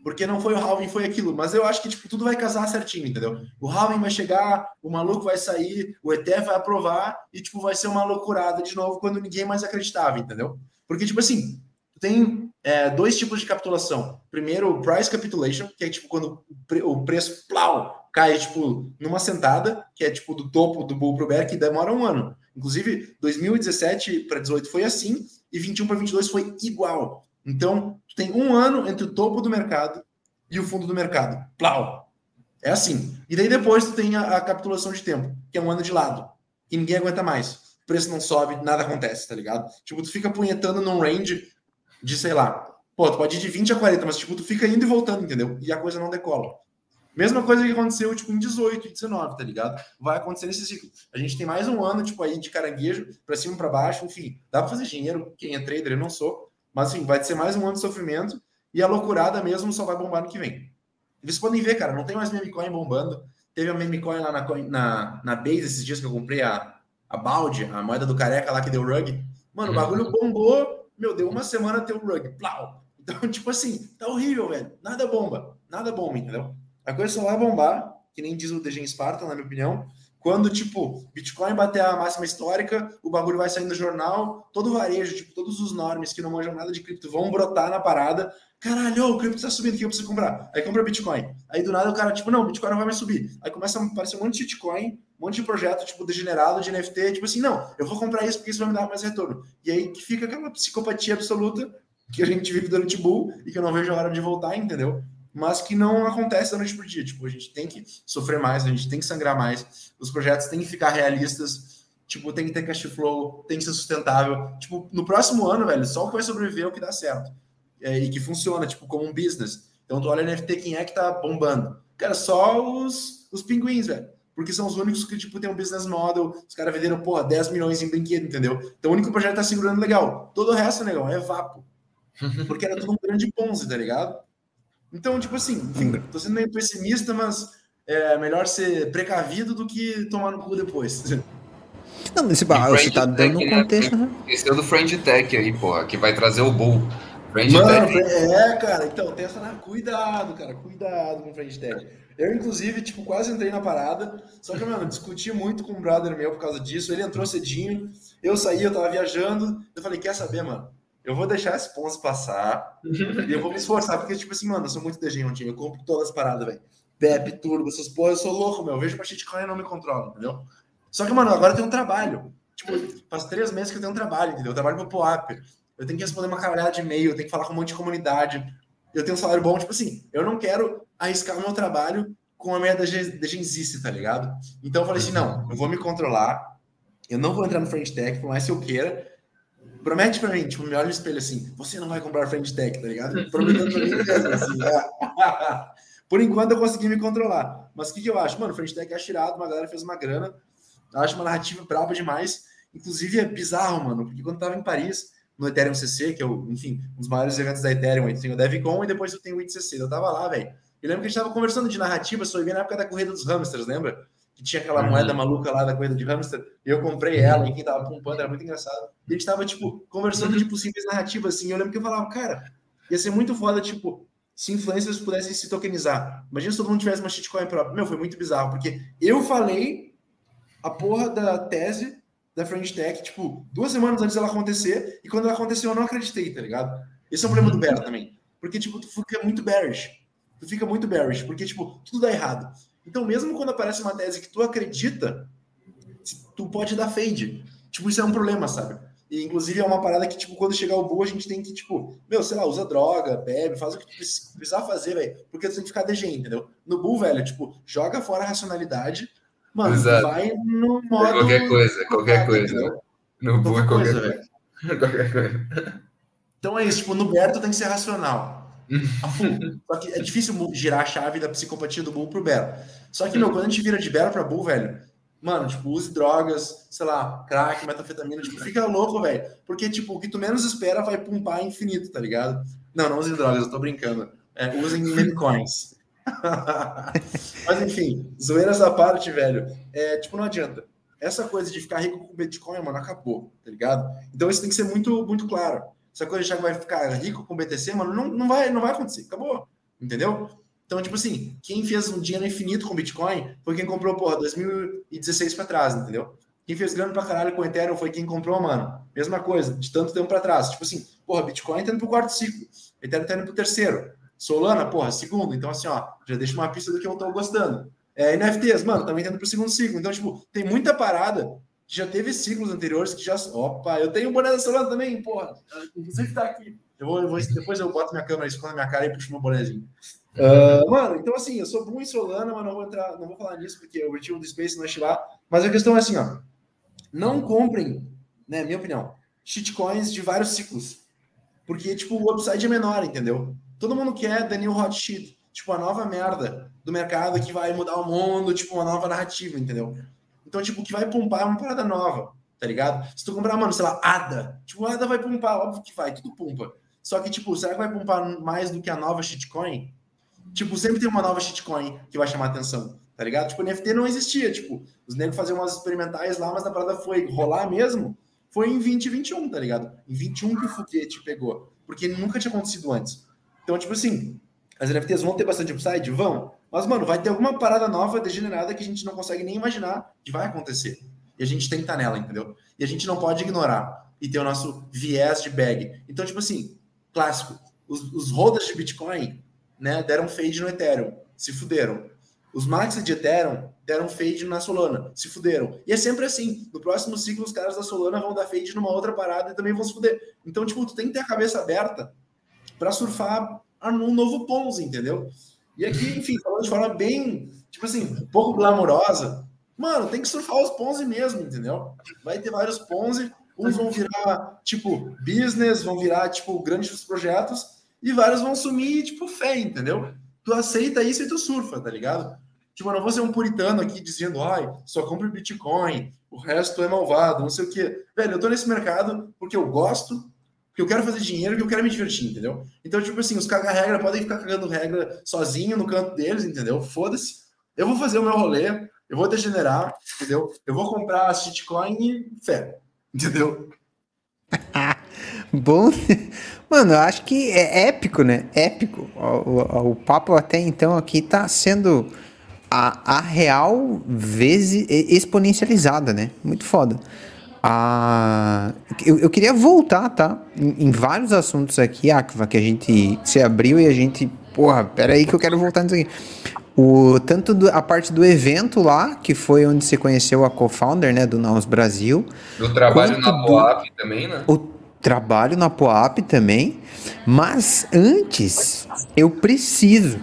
porque não foi o halving, foi aquilo. Mas eu acho que, tipo, tudo vai casar certinho, entendeu? O halving vai chegar, o maluco vai sair, o ETF vai aprovar e, tipo, vai ser uma loucurada de novo quando ninguém mais acreditava, entendeu? Porque, tipo assim, tem é, dois tipos de capitulação. Primeiro, o price capitulation, que é, tipo, quando o preço, plau, cai, tipo, numa sentada, que é, tipo, do topo do bull pro bear, que demora um ano. Inclusive, 2017 para 18 foi assim e 21 para 22 foi igual. Então, tu tem um ano entre o topo do mercado e o fundo do mercado. Plau! É assim. E daí depois tu tem a, a capitulação de tempo, que é um ano de lado, que ninguém aguenta mais. O preço não sobe, nada acontece, tá ligado? Tipo, tu fica punhetando num range de, sei lá, pô, tu pode ir de 20 a 40, mas tipo, tu fica indo e voltando, entendeu? E a coisa não decola. Mesma coisa que aconteceu, tipo, em 18 e 19, tá ligado? Vai acontecer nesse ciclo. A gente tem mais um ano, tipo, aí de caranguejo, para cima, para baixo, enfim. Dá para fazer dinheiro, quem é trader, eu não sou. Mas, enfim, vai ser mais um ano de sofrimento e a loucurada mesmo só vai bombar no que vem. Vocês podem ver, cara, não tem mais meme coin bombando. Teve a meme coin lá na, na, na base esses dias que eu comprei a, a balde, a moeda do careca lá que deu rug. Mano, o uhum. bagulho bombou, meu, deu uma semana ter o rug. Plau! Então, tipo assim, tá horrível, velho. Nada bomba. Nada bomba, entendeu? A coisa só vai bombar, que nem diz o DG Spartan, na minha opinião, quando, tipo, Bitcoin bater a máxima histórica, o bagulho vai sair no jornal, todo o varejo, tipo, todos os normes que não manjam nada de cripto vão brotar na parada. Caralho, o cripto tá subindo, que eu preciso comprar? Aí compra Bitcoin. Aí do nada o cara, tipo, não, Bitcoin não vai mais subir. Aí começa a aparecer um monte de Bitcoin, um monte de projeto, tipo, degenerado de NFT, tipo assim, não, eu vou comprar isso porque isso vai me dar mais retorno. E aí que fica aquela psicopatia absoluta que a gente vive durante bull e que eu não vejo a hora de voltar, entendeu? Mas que não acontece da noite por dia. Tipo, a gente tem que sofrer mais, a gente tem que sangrar mais, os projetos têm que ficar realistas, tipo, tem que ter cash flow, tem que ser sustentável. Tipo, no próximo ano, velho, só o que vai sobreviver é o que dá certo. É, e que funciona, tipo, como um business. Então, tu olha NFT, quem é que tá bombando? Cara, só os, os pinguins, velho. Porque são os únicos que, tipo, tem um business model, os caras venderam, porra, 10 milhões em brinquedo, entendeu? Então, o único projeto que tá segurando legal. Todo o resto, negão, é vapo. Porque era tudo um grande ponze, tá ligado? Então, tipo assim, enfim, tô sendo meio pessimista, mas é melhor ser precavido do que tomar no cu depois. Não, mas tipo, você tá dando um contexto. Né? Esse é do Friend Tech aí, porra, que vai trazer o Bull. Friend Mano, Tech. é, cara, então, tem essa na... Cuidado, cara, cuidado com o Friend Tech. Eu, inclusive, tipo, quase entrei na parada, só que, mano, discuti muito com um brother meu por causa disso. Ele entrou cedinho, eu saí, eu tava viajando, eu falei, quer saber, mano? Eu vou deixar esse ponto passar e eu vou me esforçar, porque, tipo assim, mano, eu sou muito time, eu compro todas as paradas, velho. Pepe, Turbo, essas porra, eu sou louco, meu. Eu vejo pra shitcoin e não me controla, entendeu? Só que, mano, agora eu tenho um trabalho. Tipo, faz três meses que eu tenho um trabalho, entendeu? Eu trabalho pro POAP. Eu tenho que responder uma caralhada de e-mail, eu tenho que falar com um monte de comunidade. Eu tenho um salário bom, tipo assim, eu não quero arriscar o meu trabalho com a minha degenzice, tá ligado? Então eu falei assim, não, eu vou me controlar, eu não vou entrar no French Tech, por mais que eu queira. Promete pra mim, tipo, me olha no espelho assim, você não vai comprar French Tech, tá ligado? Prometendo pra mim mesmo, assim. É. Por enquanto eu consegui me controlar. Mas o que, que eu acho? Mano, o French Tech é tirado, uma galera fez uma grana. Acho uma narrativa braba demais. Inclusive é bizarro, mano, porque quando eu tava em Paris, no Ethereum CC, que é o, enfim, um dos maiores eventos da Ethereum, aí tem o DevCon e depois eu tenho o ITCC. Eu tava lá, velho. Eu lembro que a gente tava conversando de narrativa, foi bem na época da corrida dos hamsters, lembra? Que tinha aquela uhum. moeda maluca lá da corrida de hamster, e eu comprei ela, e quem tava pumpando era muito engraçado. E a gente tava, tipo, conversando de possíveis narrativas, assim. Eu lembro que eu falava, cara, ia ser muito foda, tipo, se influencers pudessem se tokenizar. Imagina se todo mundo tivesse uma shitcoin própria. Meu, foi muito bizarro, porque eu falei a porra da tese da French Tech, tipo, duas semanas antes dela acontecer, e quando ela aconteceu eu não acreditei, tá ligado? Esse é o problema do Bear também. Porque, tipo, tu fica muito bearish. Tu fica muito bearish, porque, tipo, tudo dá errado. Então, mesmo quando aparece uma tese que tu acredita, tu pode dar fade. Tipo, isso é um problema, sabe? E, inclusive, é uma parada que, tipo, quando chegar o bull, a gente tem que, tipo, meu, sei lá, usa droga, bebe, faz o que tu precisar fazer, velho. Porque tu tem que ficar DG, entendeu? No bull, velho, tipo, joga fora a racionalidade, mano, Exato. vai no modo... Qualquer coisa, qualquer coisa. Entendeu? No bull é qualquer coisa. coisa. qualquer coisa. Então é isso, tipo, no Bear tu tem que ser racional. Só que é difícil girar a chave da psicopatia do bull pro Bear. Só que, meu, quando a gente vira de Bear pra bull, velho, mano, tipo, use drogas, sei lá, crack, metafetamina, tipo, fica louco, velho. Porque, tipo, o que tu menos espera vai pumpar infinito, tá ligado? Não, não use drogas, eu tô brincando. É, usem meme coins. Mas enfim, zoeiras à parte, velho. É, tipo, não adianta. Essa coisa de ficar rico com Bitcoin, mano, acabou, tá ligado? Então isso tem que ser muito, muito claro. Essa coisa que vai ficar rico com BTC, mano, não, não, vai, não vai acontecer. Acabou. Entendeu? Então, tipo assim, quem fez um dinheiro infinito com Bitcoin foi quem comprou, porra, 2016 para trás, entendeu? Quem fez grana pra caralho com Ethereum foi quem comprou, mano. Mesma coisa, de tanto tempo para trás. Tipo assim, porra, Bitcoin tá indo pro quarto ciclo, Ethereum tá indo pro terceiro. Solana, porra, segundo. Então, assim, ó, já deixa uma pista do que eu tô gostando. É, NFTs, mano, também tá indo pro segundo ciclo. Então, tipo, tem muita parada já teve ciclos anteriores que já. Opa, eu tenho o boné da Solana também, porra. Inclusive tá aqui. Eu vou, eu vou, depois eu boto minha câmera, escondo minha cara e puxo meu bonézinho. Uh, mano, então assim, eu sou bom em Solana, mas não vou entrar, não vou falar nisso porque o objetivo do Space não lá. Mas a questão é assim, ó. Não comprem, né, minha opinião, shitcoins de vários ciclos. Porque, tipo, o upside é menor, entendeu? Todo mundo quer the new hot shit, tipo, a nova merda do mercado que vai mudar o mundo, tipo, uma nova narrativa, entendeu? Então, tipo, que vai pumpar é uma parada nova, tá ligado? Se tu comprar, mano, sei lá, ADA, tipo, ADA vai pumpar, óbvio que vai, tudo pumpa. Só que, tipo, será que vai pumpar mais do que a nova shitcoin? Tipo, sempre tem uma nova shitcoin que vai chamar atenção, tá ligado? Tipo, NFT não existia, tipo, os negros faziam umas experimentais lá, mas a parada foi rolar mesmo, foi em 2021, tá ligado? Em 21 que o foguete pegou, porque nunca tinha acontecido antes. Então, tipo assim, as NFTs vão ter bastante upside? Vão. Mas, mano, vai ter alguma parada nova, degenerada, que a gente não consegue nem imaginar que vai acontecer. E a gente tem que estar nela, entendeu? E a gente não pode ignorar e ter o nosso viés de bag. Então, tipo assim, clássico, os, os holders de Bitcoin né, deram fade no Ethereum, se fuderam. Os maxi de Ethereum deram fade na Solana, se fuderam. E é sempre assim. No próximo ciclo, os caras da Solana vão dar fade numa outra parada e também vão se fuder. Então, tipo, tu tem que ter a cabeça aberta para surfar num novo Ponzi, entendeu? E aqui, enfim, falando de forma bem, tipo assim, um pouco glamourosa, mano, tem que surfar os Ponzi mesmo, entendeu? Vai ter vários Ponzi, uns vão virar, tipo, business, vão virar, tipo, grandes projetos, e vários vão sumir, tipo, fé, entendeu? Tu aceita isso e tu surfa, tá ligado? Tipo, eu não vou ser um puritano aqui dizendo, ai, só compre Bitcoin, o resto é malvado, não sei o quê. Velho, eu tô nesse mercado porque eu gosto, porque eu quero fazer dinheiro, porque eu quero me divertir, entendeu? Então, tipo assim, os caga-regra podem ficar cagando regra sozinho no canto deles, entendeu? Foda-se. Eu vou fazer o meu rolê, Eu vou degenerar, entendeu? Eu vou comprar a shitcoin e fé, entendeu? Bom, mano, eu acho que é épico, né? Épico. O, o, o papo até então aqui tá sendo a, a real vezes exponencializada, né? Muito foda. Ah, eu, eu queria voltar, tá? Em, em vários assuntos aqui, Akva, que a gente se abriu e a gente. Porra, pera aí que eu quero voltar nisso aqui. O, tanto do, a parte do evento lá, que foi onde você conheceu a co-founder, né, do Naus Brasil. Do trabalho na Poap também, né? O trabalho na Poap também. Mas antes, eu preciso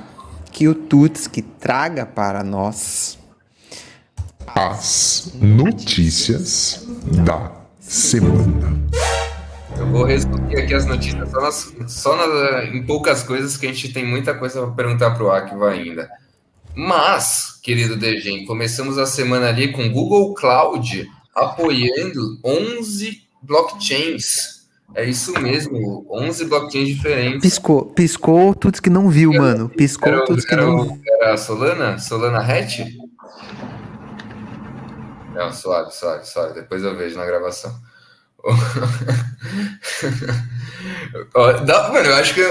que o Tutski traga para nós as notícias da semana. Eu vou resumir aqui as notícias só, nas, só na, em poucas coisas, que a gente tem muita coisa para perguntar para o Akiva ainda. Mas, querido Degen, começamos a semana ali com Google Cloud apoiando 11 blockchains. É isso mesmo, 11 blockchains diferentes. Piscou, piscou tudo que não viu, mano. Piscou tudo que não viu. Era a Solana? Solana Hatch? Não, suave, suave, suave. Depois eu vejo na gravação. Mano, eu acho que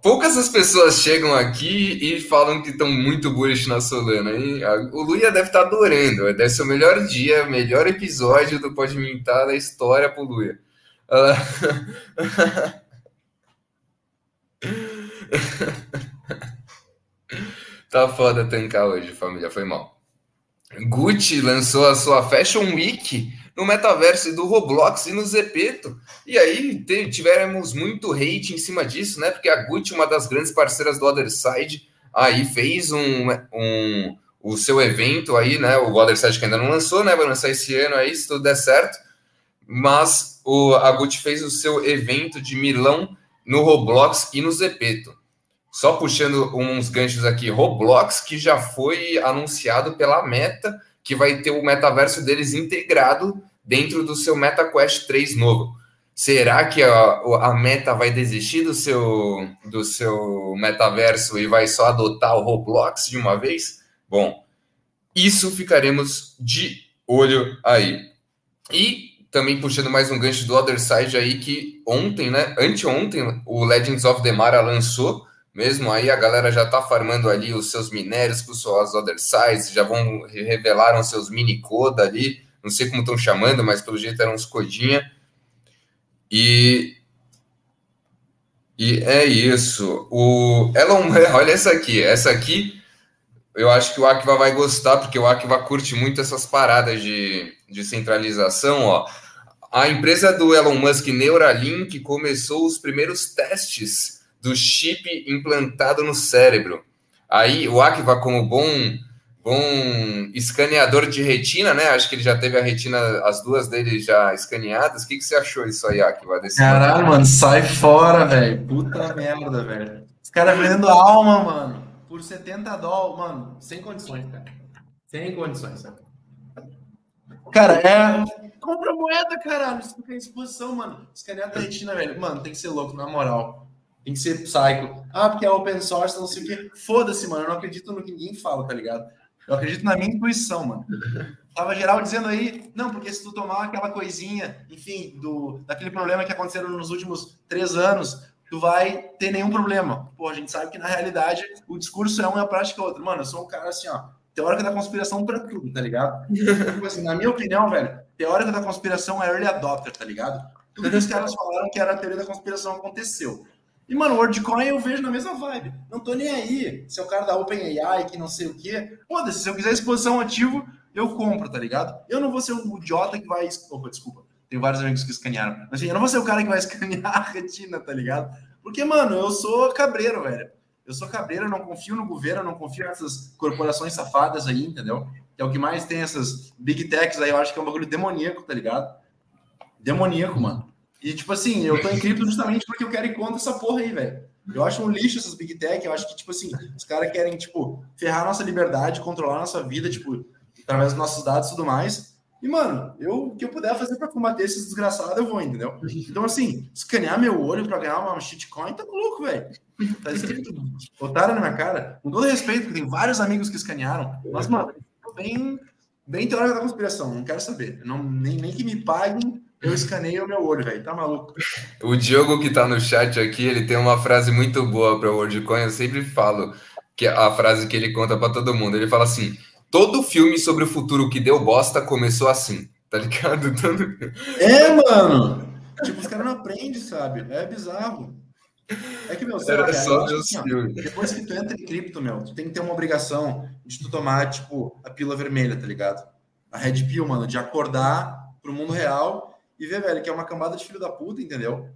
poucas as pessoas chegam aqui e falam que estão muito bullish na Solana. E o Luia deve estar tá adorando. Deve ser o melhor dia, o melhor episódio do Pode Mintar da história pro Luia. tá foda tancar hoje, família. Foi mal. Gucci lançou a sua Fashion Week no metaverso do Roblox e no Zepeto. E aí tivemos muito hate em cima disso, né? Porque a Gucci, uma das grandes parceiras do Other Side, aí fez um, um o seu evento aí, né? O Other Side que ainda não lançou, né? Vai lançar esse ano aí, se tudo der certo. Mas o, a Gucci fez o seu evento de Milão no Roblox e no Zepeto. Só puxando uns ganchos aqui, Roblox, que já foi anunciado pela Meta, que vai ter o metaverso deles integrado dentro do seu MetaQuest 3 novo. Será que a, a Meta vai desistir do seu, do seu metaverso e vai só adotar o Roblox de uma vez? Bom, isso ficaremos de olho aí. E também puxando mais um gancho do Other Side aí, que ontem, né? Anteontem, o Legends of the Mara lançou mesmo aí a galera já está farmando ali os seus minérios com suas other sites, já vão revelaram seus mini coda ali, não sei como estão chamando, mas pelo jeito eram uns codinha. E e é isso. O Elon, olha essa aqui, essa aqui eu acho que o Akiva vai gostar, porque o Akiva curte muito essas paradas de, de centralização, ó. A empresa do Elon Musk, Neuralink, começou os primeiros testes do chip implantado no cérebro. Aí o Akiva, como bom bom escaneador de retina, né? Acho que ele já teve a retina, as duas dele já escaneadas. O que, que você achou isso aí, Akiva? Desse Caralho, momento? mano, sai fora, velho. Puta merda, velho. Os caras vendendo alma, mano, por 70 dólares, mano, sem condições, cara. Sem condições, sabe? Cara, é. Compra moeda, caralho. Isso fica em exposição, mano. Escanear a retina, velho. Mano, tem que ser louco, na moral. Tem que ser psycho. Ah, porque é open source, não sei o quê. Foda-se, mano. Eu não acredito no que ninguém fala, tá ligado? Eu acredito na minha intuição, mano. Tava geral dizendo aí, não, porque se tu tomar aquela coisinha, enfim, do, daquele problema que aconteceram nos últimos três anos, tu vai ter nenhum problema. Pô, a gente sabe que na realidade o discurso é um e a prática é outra. Mano, eu sou um cara assim, ó, teórica da conspiração pra tudo, tá ligado? Tipo assim, na minha opinião, velho, teórica da conspiração é early adopter, tá ligado? Tudo que os caras falaram que era a teoria da conspiração aconteceu. E, mano, o WordCoin eu vejo na mesma vibe. Não tô nem aí. Se é o cara da OpenAI, que não sei o quê. Foda-se, se eu quiser exposição ativo, eu compro, tá ligado? Eu não vou ser o idiota que vai. Opa, desculpa. Tem vários amigos que escanearam. Mas assim, eu não vou ser o cara que vai escanear a retina, tá ligado? Porque, mano, eu sou cabreiro, velho. Eu sou cabreiro, eu não confio no governo, eu não confio nessas corporações safadas aí, entendeu? Que é o que mais tem essas big techs aí, eu acho que é um bagulho demoníaco, tá ligado? Demoníaco, mano. E, tipo assim, eu tô em cripto justamente porque eu quero ir contra essa porra aí, velho. Eu acho um lixo essas big tech, eu acho que, tipo assim, os caras querem, tipo, ferrar nossa liberdade, controlar nossa vida, tipo, através dos nossos dados e tudo mais. E, mano, eu, o que eu puder fazer para combater esses desgraçados, eu vou, entendeu? Então, assim, escanear meu olho para ganhar uma shitcoin, tá maluco, velho. Tá escrito, botaram na minha cara. Com todo respeito, porque tem vários amigos que escanearam. Mas, mano, bem bem teórica da conspiração, não quero saber. Não, nem, nem que me paguem, eu escaneio o meu olho, velho. Tá maluco? O Diogo que tá no chat aqui, ele tem uma frase muito boa para o WorldCoin. Eu sempre falo que é a frase que ele conta para todo mundo. Ele fala assim: todo filme sobre o futuro que deu bosta começou assim, tá ligado? Todo... É, mano. Tipo, os caras não aprendem, sabe? É bizarro. É que, meu, Era lá, só assim, ó, depois que tu entra em cripto, meu, tu tem que ter uma obrigação de tu tomar, tipo, a pílula vermelha, tá ligado? A red pill, mano, de acordar pro mundo real e ver, velho, que é uma cambada de filho da puta, entendeu?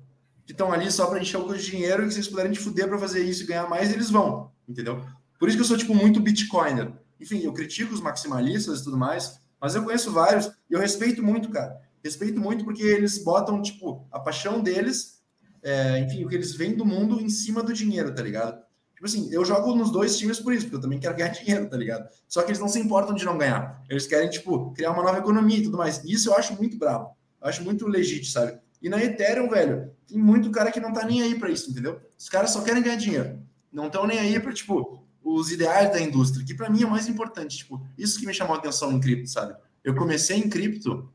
Que estão ali só pra encher o dinheiro e que eles puderem te fuder pra fazer isso e ganhar mais, eles vão, entendeu? Por isso que eu sou, tipo, muito bitcoiner. Enfim, eu critico os maximalistas e tudo mais, mas eu conheço vários e eu respeito muito, cara. Respeito muito porque eles botam, tipo, a paixão deles, é, enfim, o que eles veem do mundo em cima do dinheiro, tá ligado? Tipo assim, eu jogo nos dois times por isso, porque eu também quero ganhar dinheiro, tá ligado? Só que eles não se importam de não ganhar. Eles querem, tipo, criar uma nova economia e tudo mais. Isso eu acho muito bravo. Acho muito legítimo, sabe? E na Ethereum, velho, tem muito cara que não tá nem aí para isso, entendeu? Os caras só querem ganhar dinheiro. Não estão nem aí para, tipo, os ideais da indústria, que para mim é o mais importante. Tipo, isso que me chamou a atenção em cripto, sabe? Eu comecei em cripto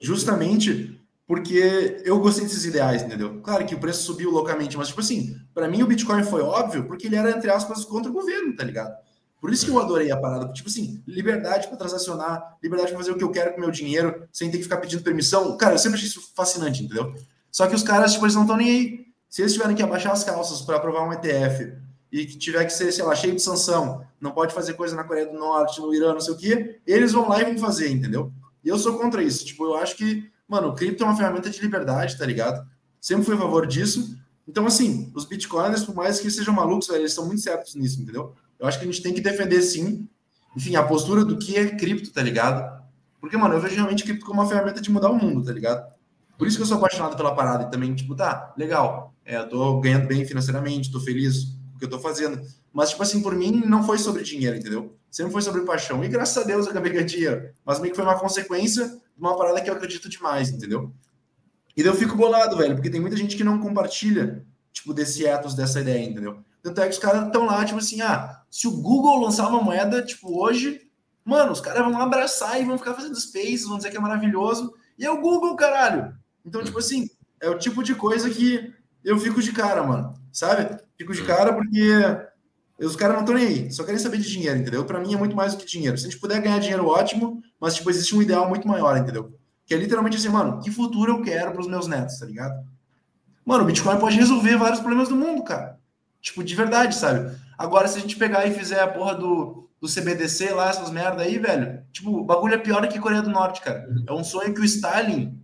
justamente porque eu gostei desses ideais, entendeu? Claro que o preço subiu loucamente, mas, tipo assim, para mim o Bitcoin foi óbvio porque ele era, entre aspas, contra o governo, tá ligado? Por isso que eu adorei a parada. Tipo assim, liberdade para transacionar, liberdade para fazer o que eu quero com o meu dinheiro, sem ter que ficar pedindo permissão. Cara, eu sempre achei isso fascinante, entendeu? Só que os caras, tipo, eles não estão nem aí. Se eles tiverem que abaixar as calças para aprovar um ETF e que tiver que ser, sei lá, cheio de sanção, não pode fazer coisa na Coreia do Norte, no Irã, não sei o quê, eles vão lá e vão fazer, entendeu? E eu sou contra isso. Tipo, eu acho que, mano, o cripto é uma ferramenta de liberdade, tá ligado? Sempre fui a favor disso. Então, assim, os bitcoiners, por mais que sejam malucos, eles são muito certos nisso, entendeu? Eu acho que a gente tem que defender, sim, enfim, a postura do que é cripto, tá ligado? Porque, mano, eu vejo realmente cripto como uma ferramenta de mudar o mundo, tá ligado? Por isso que eu sou apaixonado pela parada e também, tipo, tá, legal, é, eu tô ganhando bem financeiramente, tô feliz com o que eu tô fazendo. Mas, tipo assim, por mim, não foi sobre dinheiro, entendeu? Sempre foi sobre paixão. E graças a Deus eu acabei ganhando dinheiro. Mas meio que foi uma consequência de uma parada que eu acredito demais, entendeu? E eu fico bolado, velho, porque tem muita gente que não compartilha, tipo, desse ethos, dessa ideia, entendeu? Tanto é que os caras estão lá, tipo assim, ah, se o Google lançar uma moeda, tipo, hoje, mano, os caras vão abraçar e vão ficar fazendo spaces, vão dizer que é maravilhoso. E é o Google, caralho. Então, tipo assim, é o tipo de coisa que eu fico de cara, mano. Sabe? Fico de cara porque os caras não estão nem aí, só querem saber de dinheiro, entendeu? Para mim é muito mais do que dinheiro. Se a gente puder ganhar dinheiro, ótimo, mas, tipo, existe um ideal muito maior, entendeu? Que é literalmente assim, mano, que futuro eu quero para os meus netos, tá ligado? Mano, o Bitcoin pode resolver vários problemas do mundo, cara. Tipo, de verdade, sabe? Agora, se a gente pegar e fizer a porra do, do CBDC lá, essas merda aí, velho, tipo, o bagulho é pior do que Coreia do Norte, cara. É um sonho que o Stalin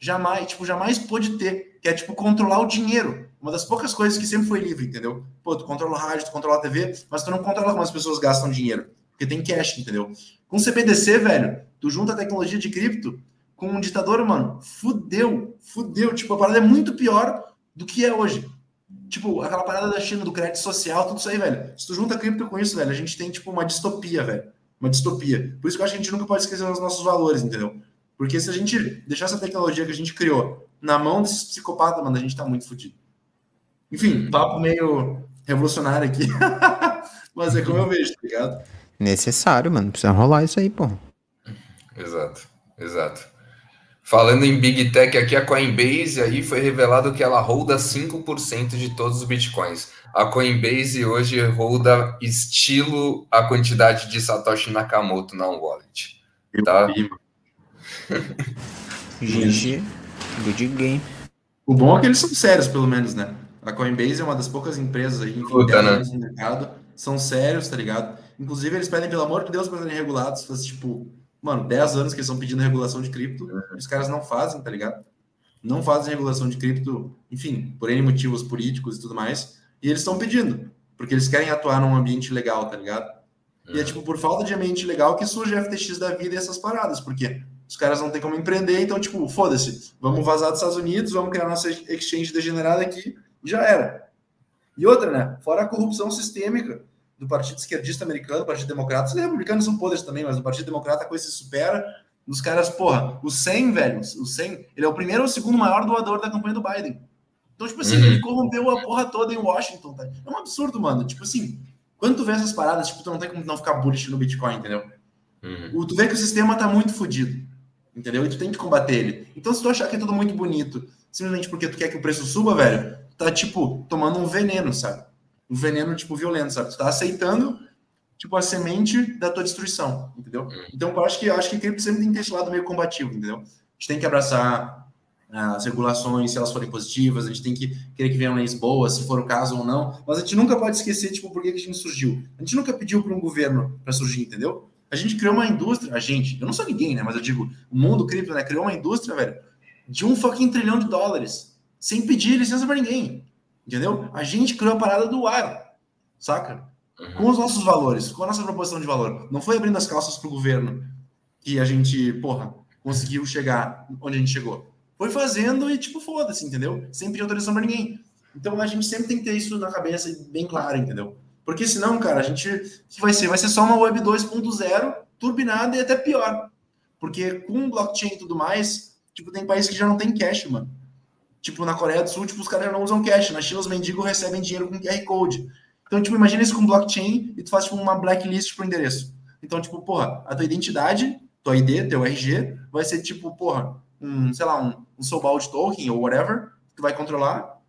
jamais, tipo, jamais pôde ter, que é, tipo, controlar o dinheiro. Uma das poucas coisas que sempre foi livre, entendeu? Pô, tu controla o rádio, tu controla a TV, mas tu não controla como as pessoas gastam dinheiro, porque tem cash, entendeu? Com CBDC, velho, tu junta a tecnologia de cripto com um ditador, mano, fudeu, fudeu. Tipo, a parada é muito pior do que é hoje. Tipo, aquela parada da China, do crédito social, tudo isso aí, velho. Se tu junta cripto com isso, velho, a gente tem, tipo, uma distopia, velho. Uma distopia. Por isso que eu acho que a gente nunca pode esquecer os nossos valores, entendeu? Porque se a gente deixar essa tecnologia que a gente criou na mão desses psicopatas, mano, a gente tá muito fodido. Enfim, papo meio revolucionário aqui. Mas é como eu vejo, tá ligado? Necessário, mano. Precisa rolar isso aí, pô. Exato, exato. Falando em Big Tech, aqui a Coinbase aí foi revelado que ela holda 5% de todos os bitcoins. A Coinbase hoje holda estilo a quantidade de Satoshi Nakamoto na wallet. Tá? GG, good game. O bom é que eles são sérios, pelo menos, né? A Coinbase é uma das poucas empresas aí, Puta, né? no mercado, são sérios, tá ligado? Inclusive, eles pedem, pelo amor de Deus, para serem regulados, faz, tipo, mano, 10 anos que eles estão pedindo regulação de cripto, Uhum. os caras não fazem, tá ligado? Não fazem regulação de cripto, enfim, por N motivos políticos e tudo mais, e eles estão pedindo, porque eles querem atuar num ambiente legal, tá ligado? E é tipo por falta de ambiente legal que surge a FTX da vida e essas paradas, porque os caras não têm como empreender, então, tipo, foda-se, vamos vazar dos Estados Unidos, vamos criar nossa exchange degenerada aqui e já era. E outra, né? Fora a corrupção sistêmica do Partido Esquerdista Americano, do Partido Democrata, os republicanos são podres também, mas o Partido Democrata a coisa se supera. Os caras, porra, o 100, velho, o 100, ele é o primeiro ou o segundo maior doador da campanha do Biden. Então, tipo assim, Uhum. ele corrompeu a porra toda em Washington, tá? É um absurdo, mano. Tipo assim, quando tu vê essas paradas, tipo, tu não tem como não ficar bullish no Bitcoin, entendeu? Uhum. O, tu vê que o sistema tá muito fodido, entendeu? E tu tem que combater ele. Então, se tu achar que é tudo muito bonito, simplesmente porque tu quer que o preço suba, velho, tá, tipo, tomando um veneno, sabe? Um veneno, tipo, violento, sabe? Tu tá aceitando, tipo, a semente da tua destruição, entendeu? Então, eu acho que, eu acho que cripto sempre tem que ter esse lado meio combativo, entendeu? A gente tem que abraçar as regulações, se elas forem positivas, a gente tem que querer que venham leis boas, se for o caso ou não, mas a gente nunca pode esquecer, tipo, por que a gente surgiu. A gente nunca pediu para um governo para surgir, entendeu? A gente criou uma indústria, a gente, eu não sou ninguém, né, mas eu digo, o mundo cripto, né, criou uma indústria, velho, de um fucking trilhão de dólares, sem pedir licença para ninguém, entendeu? A gente criou a parada do ar, saca? Uhum. Com os nossos valores, com a nossa proposição de valor. Não foi abrindo as calças pro governo que a gente, porra, conseguiu chegar onde a gente chegou foi fazendo e, tipo, foda-se, entendeu? Sem pedir autorização para ninguém. Então a gente sempre tem que ter isso na cabeça bem claro, entendeu? Porque senão, cara, a gente. que vai ser? Vai ser só uma web 2.0 turbinada e até pior. Porque com blockchain e tudo mais, tipo, tem países que já não tem cash, mano. Tipo, na Coreia do Sul, tipo, os caras não usam cash. Na China, os mendigos recebem dinheiro com QR Code. Então, tipo, imagina isso com blockchain e tu faz, tipo, uma blacklist pro endereço. Então, tipo, porra, a tua identidade, tua ID, teu RG, vai ser, tipo, porra, um, sei lá, um, um Sobald token ou whatever, que vai controlar,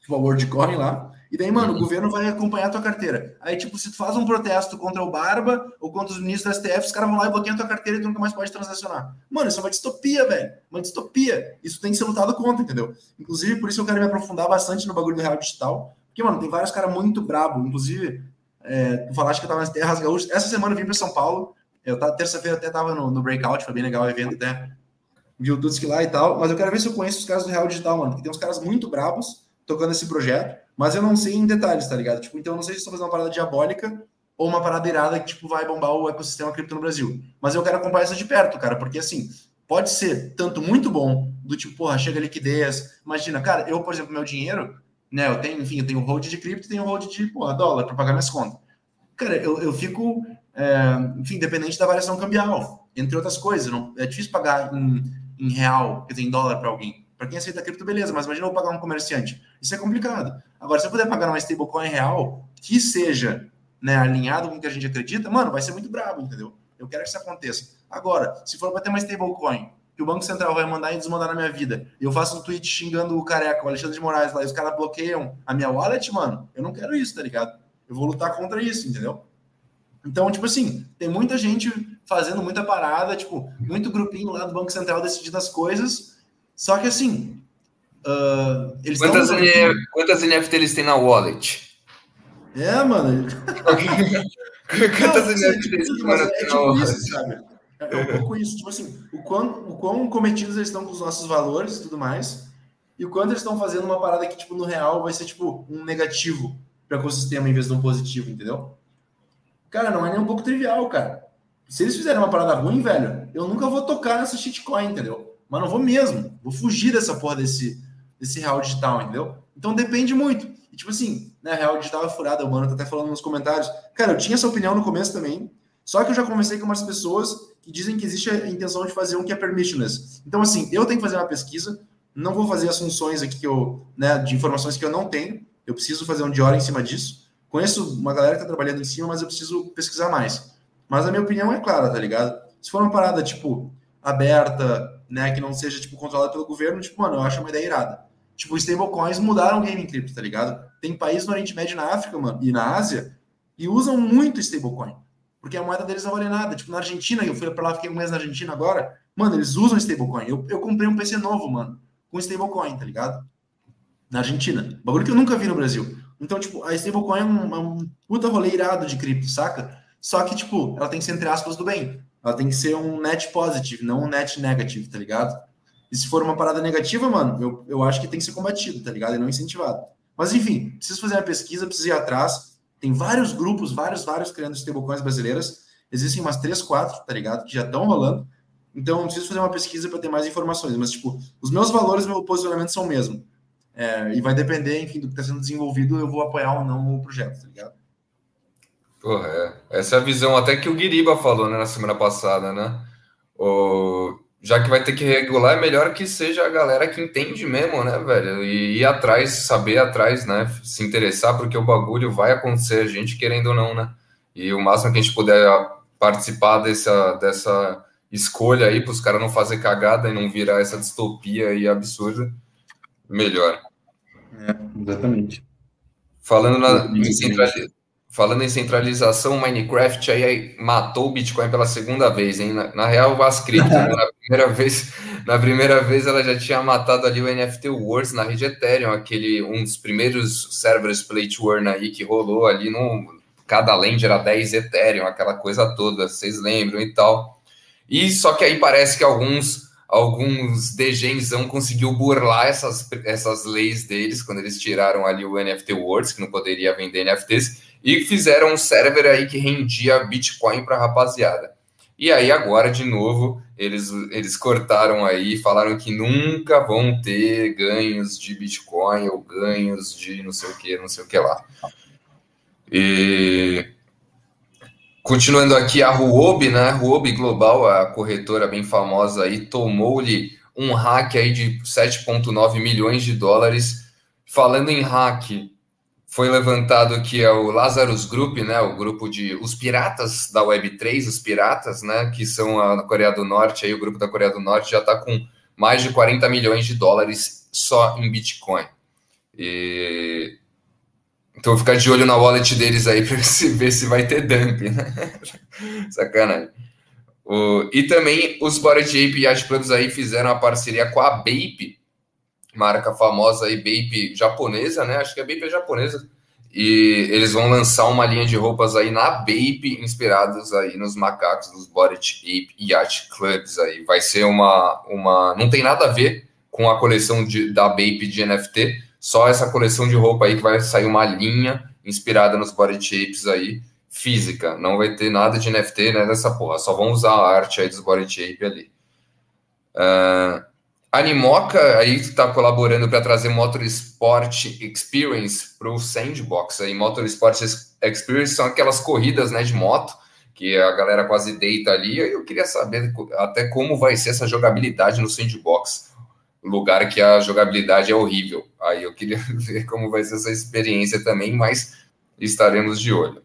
tipo a WorldCoin lá. E daí, mano, uhum. o governo vai acompanhar a tua carteira. Aí, tipo, se tu faz um protesto contra o Barba ou contra os ministros da STF, os caras vão lá e bloqueiam a tua carteira e tu nunca mais pode transacionar. Mano, isso é uma distopia, velho. Uma distopia. Isso tem que ser lutado contra, entendeu? Inclusive, por isso eu quero me aprofundar bastante no bagulho do real digital. Porque, mano, tem vários caras muito brabo. Inclusive, é, tu falaste que eu tava nas terras gaúchas. Essa semana eu vim para São Paulo. Eu terça-feira até tava no, no Breakout, foi bem legal o evento até viu Dutsk lá e tal, mas eu quero ver se eu conheço os caras do Real Digital, mano, porque tem uns caras muito brabos tocando esse projeto, mas eu não sei em detalhes, tá ligado? Tipo, então eu não sei se estão fazendo uma parada diabólica ou uma parada irada que, tipo, vai bombar o ecossistema cripto no Brasil. Mas eu quero acompanhar isso de perto, cara, porque, assim, pode ser tanto muito bom, do tipo, porra, chega liquidez. Imagina, cara, eu, por exemplo, meu dinheiro, né, eu tenho, enfim, eu tenho hold de cripto e tenho hold de, porra, dólar para pagar minhas contas. Cara, eu, eu fico, é, enfim, dependente da variação cambial, entre outras coisas. Não, é difícil pagar em em real, quer dizer, em dólar para alguém. Para quem aceita cripto, beleza, mas imagina eu pagar um comerciante. Isso é complicado. Agora, se eu puder pagar uma stablecoin real que seja né, alinhado com o que a gente acredita, mano, vai ser muito brabo, entendeu? Eu quero que isso aconteça. Agora, se for para ter uma stablecoin que o Banco Central vai mandar e desmandar na minha vida, e eu faço um tweet xingando o careca, o Alexandre de Moraes lá, e os caras bloqueiam a minha wallet, mano, eu não quero isso, tá ligado? Eu vou lutar contra isso, entendeu? Então, tipo assim, tem muita gente fazendo muita parada, tipo, muito grupinho lá do Banco Central decidindo as coisas. Só que assim. Uh, eles quantas, tão... quantas NFT eles têm na wallet? É, mano. quantas Não, NFT eles têm na wallet? É tipo isso, sabe? É, é um pouco isso. Tipo assim, o quão, o quão cometidos eles estão com os nossos valores e tudo mais. E o quanto eles estão fazendo uma parada que, tipo, no real vai ser, tipo, um negativo para o ecossistema em vez de um positivo, entendeu? Cara, não é nem um pouco trivial, cara. Se eles fizerem uma parada ruim, velho, eu nunca vou tocar nessa shitcoin, entendeu? Mas não vou mesmo. Vou fugir dessa porra desse, desse real digital, entendeu? Então depende muito. E tipo assim, né, real digital é furada, o mano tá até falando nos comentários. Cara, eu tinha essa opinião no começo também. Só que eu já conversei com umas pessoas que dizem que existe a intenção de fazer um que é permissionless. Então, assim, eu tenho que fazer uma pesquisa. Não vou fazer assunções aqui que eu, né, de informações que eu não tenho. Eu preciso fazer um diário em cima disso. Conheço uma galera que tá trabalhando em cima, mas eu preciso pesquisar mais. Mas a minha opinião é clara, tá ligado? Se for uma parada, tipo, aberta, né, que não seja, tipo, controlada pelo governo, tipo, mano, eu acho uma ideia irada. Tipo, stablecoins mudaram o game cripto, tá ligado? Tem países no Oriente Médio na África, mano, e na Ásia, e usam muito stablecoin. Porque a moeda deles não vale nada. Tipo, na Argentina, eu fui pra lá, fiquei um mês na Argentina agora, mano, eles usam stablecoin. Eu, eu comprei um PC novo, mano, com stablecoin, tá ligado? Na Argentina. Bagulho que eu nunca vi no Brasil. Então, tipo, a stablecoin é um, é um puta rolê irado de cripto, saca? Só que, tipo, ela tem que ser entre aspas do bem. Ela tem que ser um net positive, não um net negative, tá ligado? E se for uma parada negativa, mano, eu, eu acho que tem que ser combatido, tá ligado? E não incentivado. Mas, enfim, preciso fazer a pesquisa, preciso ir atrás. Tem vários grupos, vários, vários criando stablecoins brasileiras. Existem umas três, quatro, tá ligado? Que já estão rolando. Então, preciso fazer uma pesquisa para ter mais informações. Mas, tipo, os meus valores, meu posicionamento são o mesmo. É, e vai depender, enfim, do que está sendo desenvolvido, eu vou apoiar ou não o projeto, tá ligado? Porra, é. Essa é a visão até que o Guiriba falou né, na semana passada, né? O... Já que vai ter que regular, é melhor que seja a galera que entende mesmo, né, velho? E ir atrás, saber atrás, né? Se interessar, porque o bagulho vai acontecer, a gente querendo ou não, né? E o máximo que a gente puder participar dessa, dessa escolha aí para os caras não fazer cagada e não virar essa distopia aí absurda, melhor. É, exatamente. Falando, na, em. Falando em centralização, Minecraft aí matou o Bitcoin pela segunda vez, hein? Na, na real, as cripto, né? na primeira vez, na primeira vez ela já tinha matado ali o NFT Wars na rede Ethereum, aquele um dos primeiros servers play to earn aí que rolou ali no cada lend era 10 Ethereum, aquela coisa toda, vocês lembram e tal. E só que aí parece que alguns alguns DGenzão conseguiu burlar essas, essas leis deles quando eles tiraram ali o NFT Words, que não poderia vender NFTs, e fizeram um server aí que rendia Bitcoin para rapaziada. E aí agora, de novo, eles, eles cortaram aí, falaram que nunca vão ter ganhos de Bitcoin ou ganhos de não sei o que, não sei o que lá. E Continuando aqui, a Huobi, né? Huobi Global, a corretora bem famosa aí, tomou-lhe um hack aí de 7,9 milhões de dólares. Falando em hack, foi levantado que é o Lazarus Group, né? O grupo de os piratas da Web3, os piratas, né? Que são a Coreia do Norte, aí o grupo da Coreia do Norte já está com mais de 40 milhões de dólares só em Bitcoin. E então, ficar de olho na wallet deles aí para ver se vai ter dump, né? Sacanagem. O, e também os Body Ape Yacht Clubs aí fizeram a parceria com a Bape, marca famosa aí, Bape japonesa, né? Acho que a Bape é japonesa. E eles vão lançar uma linha de roupas aí na Bape, inspirados aí nos macacos dos Body Ape Yacht Clubs aí. Vai ser uma, uma... Não tem nada a ver com a coleção de, da Bape de NFT, só essa coleção de roupa aí que vai sair uma linha inspirada nos body shapes aí, física. Não vai ter nada de NFT né, nessa porra. Só vão usar a arte aí dos body shape ali. Uh, Animoca aí está colaborando para trazer Motorsport Experience para o Sandbox. Aí, Motorsport Experience são aquelas corridas né, de moto que a galera quase deita ali. Eu queria saber até como vai ser essa jogabilidade no Sandbox lugar que a jogabilidade é horrível. Aí eu queria ver como vai ser essa experiência também, mas estaremos de olho.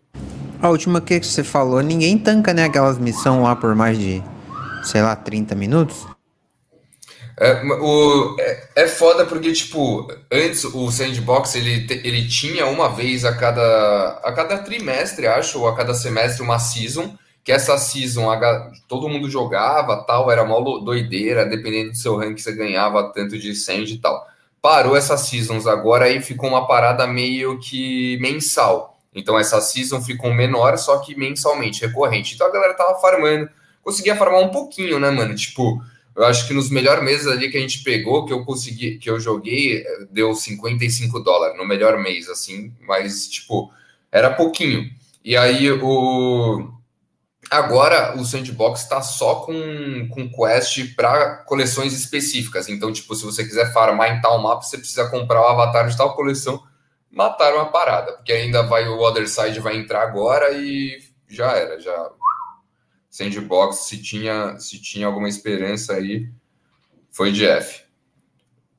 A última que você falou, ninguém tanca, né, aquelas missões lá por mais de, sei lá, 30 minutos? É, o, é, é foda porque, tipo, antes o Sandbox ele, ele tinha uma vez a cada, a cada trimestre, acho, ou a cada semestre uma season, que essa season todo mundo jogava, tal, era mó doideira, dependendo do seu rank você ganhava tanto de send e tal. Parou essas seasons agora e ficou uma parada meio que mensal. Então essa season ficou menor, só que mensalmente, recorrente. Então a galera tava farmando, conseguia farmar um pouquinho, né, mano? Tipo, eu acho que nos melhores meses ali que a gente pegou, que eu consegui, que eu joguei, deu 55 dólares no melhor mês, assim, mas tipo, era pouquinho. E aí o Agora o Sandbox está só com, com quest para coleções específicas. Então, tipo, se você quiser farmar em tal mapa, você precisa comprar o avatar de tal coleção. Mataram a parada, porque ainda vai o Other Side vai entrar agora e já era, já. Sandbox, se tinha, se tinha alguma esperança aí, foi de F.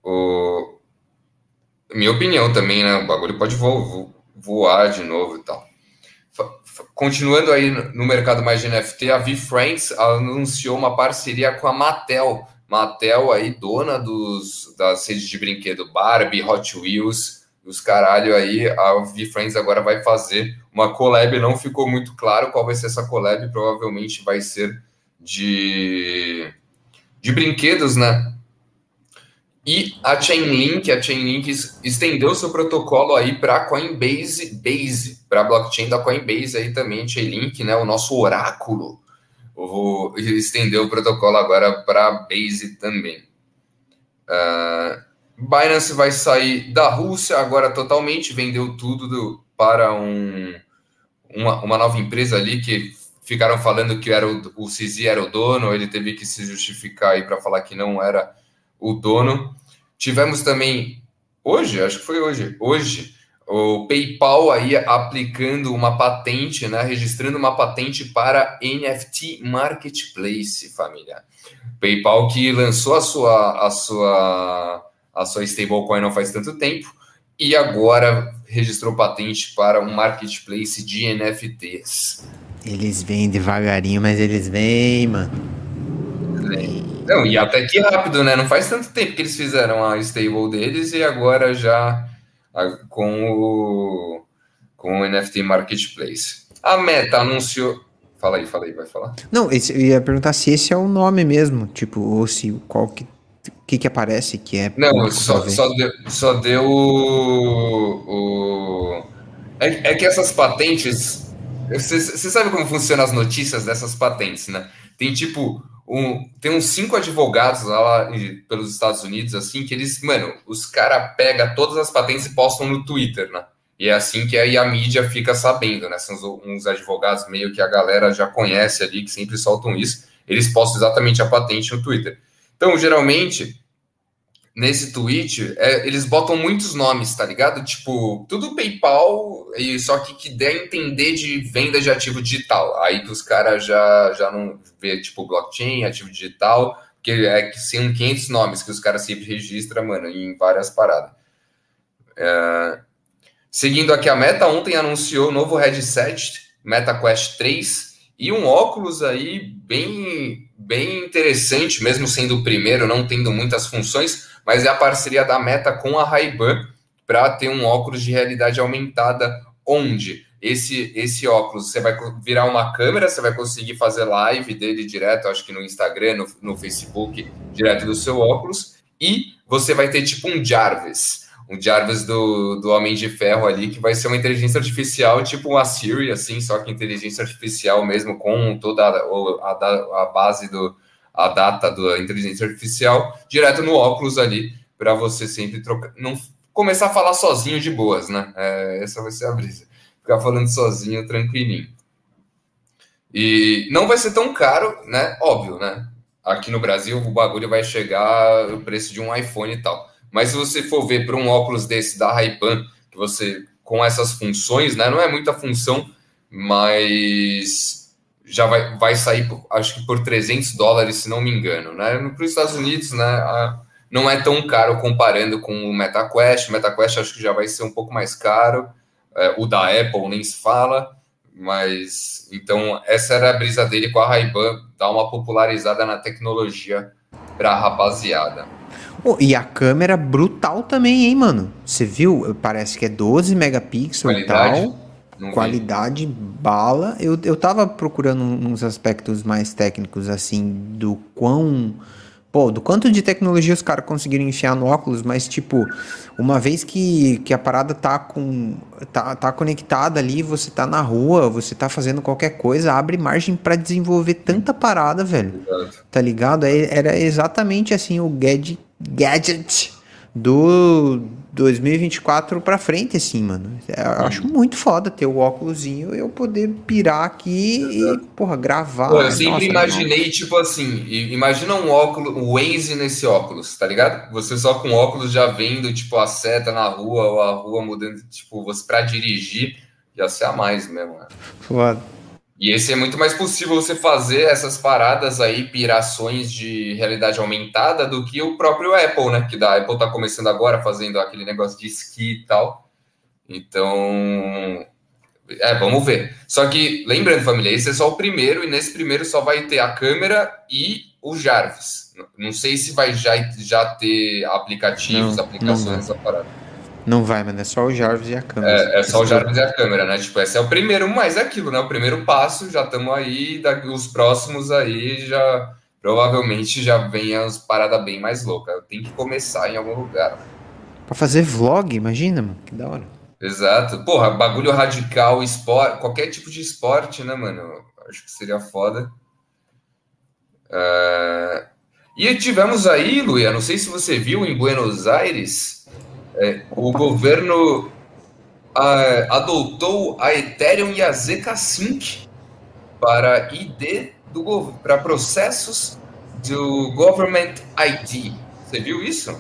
O... Minha opinião também, né? O bagulho pode vo voar de novo e tal. Continuando aí no mercado mais de NFT, a VFriends anunciou uma parceria com a Mattel. Mattel aí, dona dos, das redes de brinquedo Barbie, Hot Wheels, os caralho aí, a VFriends agora vai fazer uma collab, não ficou muito claro qual vai ser essa collab, provavelmente vai ser de, de brinquedos, né? E a Chainlink, a Chainlink estendeu seu protocolo aí para Coinbase, Base, para a blockchain da Coinbase aí também, Chainlink, né, o nosso oráculo, vou estendeu o protocolo agora para Base também. Uh, Binance vai sair da Rússia agora totalmente, vendeu tudo do, para um, uma, uma nova empresa ali que ficaram falando que era o, o CZ era o dono, ele teve que se justificar aí para falar que não era o dono. Tivemos também hoje, acho que foi hoje, hoje o PayPal aí aplicando uma patente, né, registrando uma patente para NFT Marketplace, família. PayPal que lançou a sua a sua a sua stablecoin não faz tanto tempo e agora registrou patente para um marketplace de NFTs. Eles vêm devagarinho, mas eles vêm, mano. Não, e até que rápido, né? Não faz tanto tempo que eles fizeram a stable deles e agora já com o, com o NFT Marketplace. A Meta anunciou. Fala aí, fala aí, vai falar. Não, esse, eu ia perguntar se esse é o nome mesmo, tipo, ou se qual que, que, que aparece que é. Não, só, só, deu, só deu o. o... É, é que essas patentes. Você, sabe como funcionam as notícias dessas patentes, né? Tem tipo um, tem uns cinco advogados lá pelos Estados Unidos, assim, que eles, mano, os caras pegam todas as patentes e postam no Twitter, né? E é assim que aí a mídia fica sabendo, né? São uns advogados meio que a galera já conhece ali, que sempre soltam isso. Eles postam exatamente a patente no Twitter. Então, geralmente, nesse tweet, é, eles botam muitos nomes, tá ligado? Tipo, tudo PayPal, e só que que der a entender de venda de ativo digital. Aí que os caras já, já não vê, tipo, blockchain, ativo digital, que é que são 500 nomes que os caras sempre registram, mano, em várias paradas. É... Seguindo aqui a Meta, ontem anunciou o novo headset MetaQuest 3 e um óculos aí bem, bem interessante, mesmo sendo o primeiro, não tendo muitas funções, mas é a parceria da Meta com a Ray-Ban para ter um óculos de realidade aumentada, onde? Esse, esse óculos você vai virar uma câmera, você vai conseguir fazer live dele direto, acho que no Instagram, no, no Facebook, direto do seu óculos, e você vai ter tipo um Jarvis, um Jarvis do, do Homem de Ferro ali, que vai ser uma inteligência artificial, tipo uma Siri, assim, só que inteligência artificial mesmo, com toda a, a, a base do, a data da inteligência artificial direto no óculos ali, para você sempre trocar. Não começar a falar sozinho de boas, né? É, essa vai ser a brisa. Ficar falando sozinho, tranquilinho. E não vai ser tão caro, né? Óbvio, né? Aqui no Brasil o bagulho vai chegar o preço de um iPhone e tal. Mas se você for ver para um óculos desse da Ray-Ban, que você com essas funções, né? Não é muita função, mas já vai, vai sair, acho que por 300 dólares, se não me engano, né? Para os Estados Unidos, né? A, não é tão caro comparando com o MetaQuest. O MetaQuest acho que já vai ser um pouco mais caro. É, o da Apple nem se fala. Mas então essa era a brisa dele com a Ray-Ban, dar uma popularizada na tecnologia para a rapaziada. Oh, e a câmera brutal também, hein, mano? Você viu? Parece que é 12 megapixels e tal. Não qualidade, vi. bala. Eu, eu tava procurando uns aspectos mais técnicos, assim, do quão. Pô, do quanto de tecnologia os caras conseguiram enfiar no óculos, mas, tipo, uma vez que, que a parada tá com. Tá, tá conectada ali, você tá na rua, você tá fazendo qualquer coisa, abre margem para desenvolver tanta parada, velho. Tá ligado? É, era exatamente assim o gadget, gadget do 2024 pra frente, assim, mano. Eu uhum. acho muito foda ter o óculosinho e eu poder pirar aqui Exato. e, porra, gravar. Pô, eu sempre Nossa, imaginei, não. tipo assim, imagina um óculos, o Waze nesse óculos, tá ligado? Você só com óculos já vendo, tipo, a seta na rua ou a rua mudando, tipo, você pra dirigir, ia ser a mais mesmo, né? Foda. E esse é muito mais possível você fazer essas paradas aí, pirações de realidade aumentada, do que o próprio Apple, né? Que da Apple tá começando agora fazendo aquele negócio de esqui e tal. Então, é, vamos ver. Só que, lembrando, família, esse é só o primeiro, e nesse primeiro só vai ter a câmera e o Jarvis. Não sei se vai já, já ter aplicativos, não, aplicações, essa parada. Não vai, mano. É só o Jarvis e a câmera. É, é só o Jarvis e a câmera, né? Tipo, esse é o primeiro, mas é aquilo, né? O primeiro passo, já estamos aí, os próximos aí já provavelmente já vem as paradas bem mais loucas. Tem que começar em algum lugar. Pra fazer vlog, imagina, mano. Que da hora. Exato. Porra, bagulho radical, esporte, qualquer tipo de esporte, né, mano? Acho que seria foda. Uh... E tivemos aí, Luia, não sei se você viu em Buenos Aires, é, o governo a, adotou a Ethereum e a ZK-Sync para ID do para processos do Government ID. Você viu isso?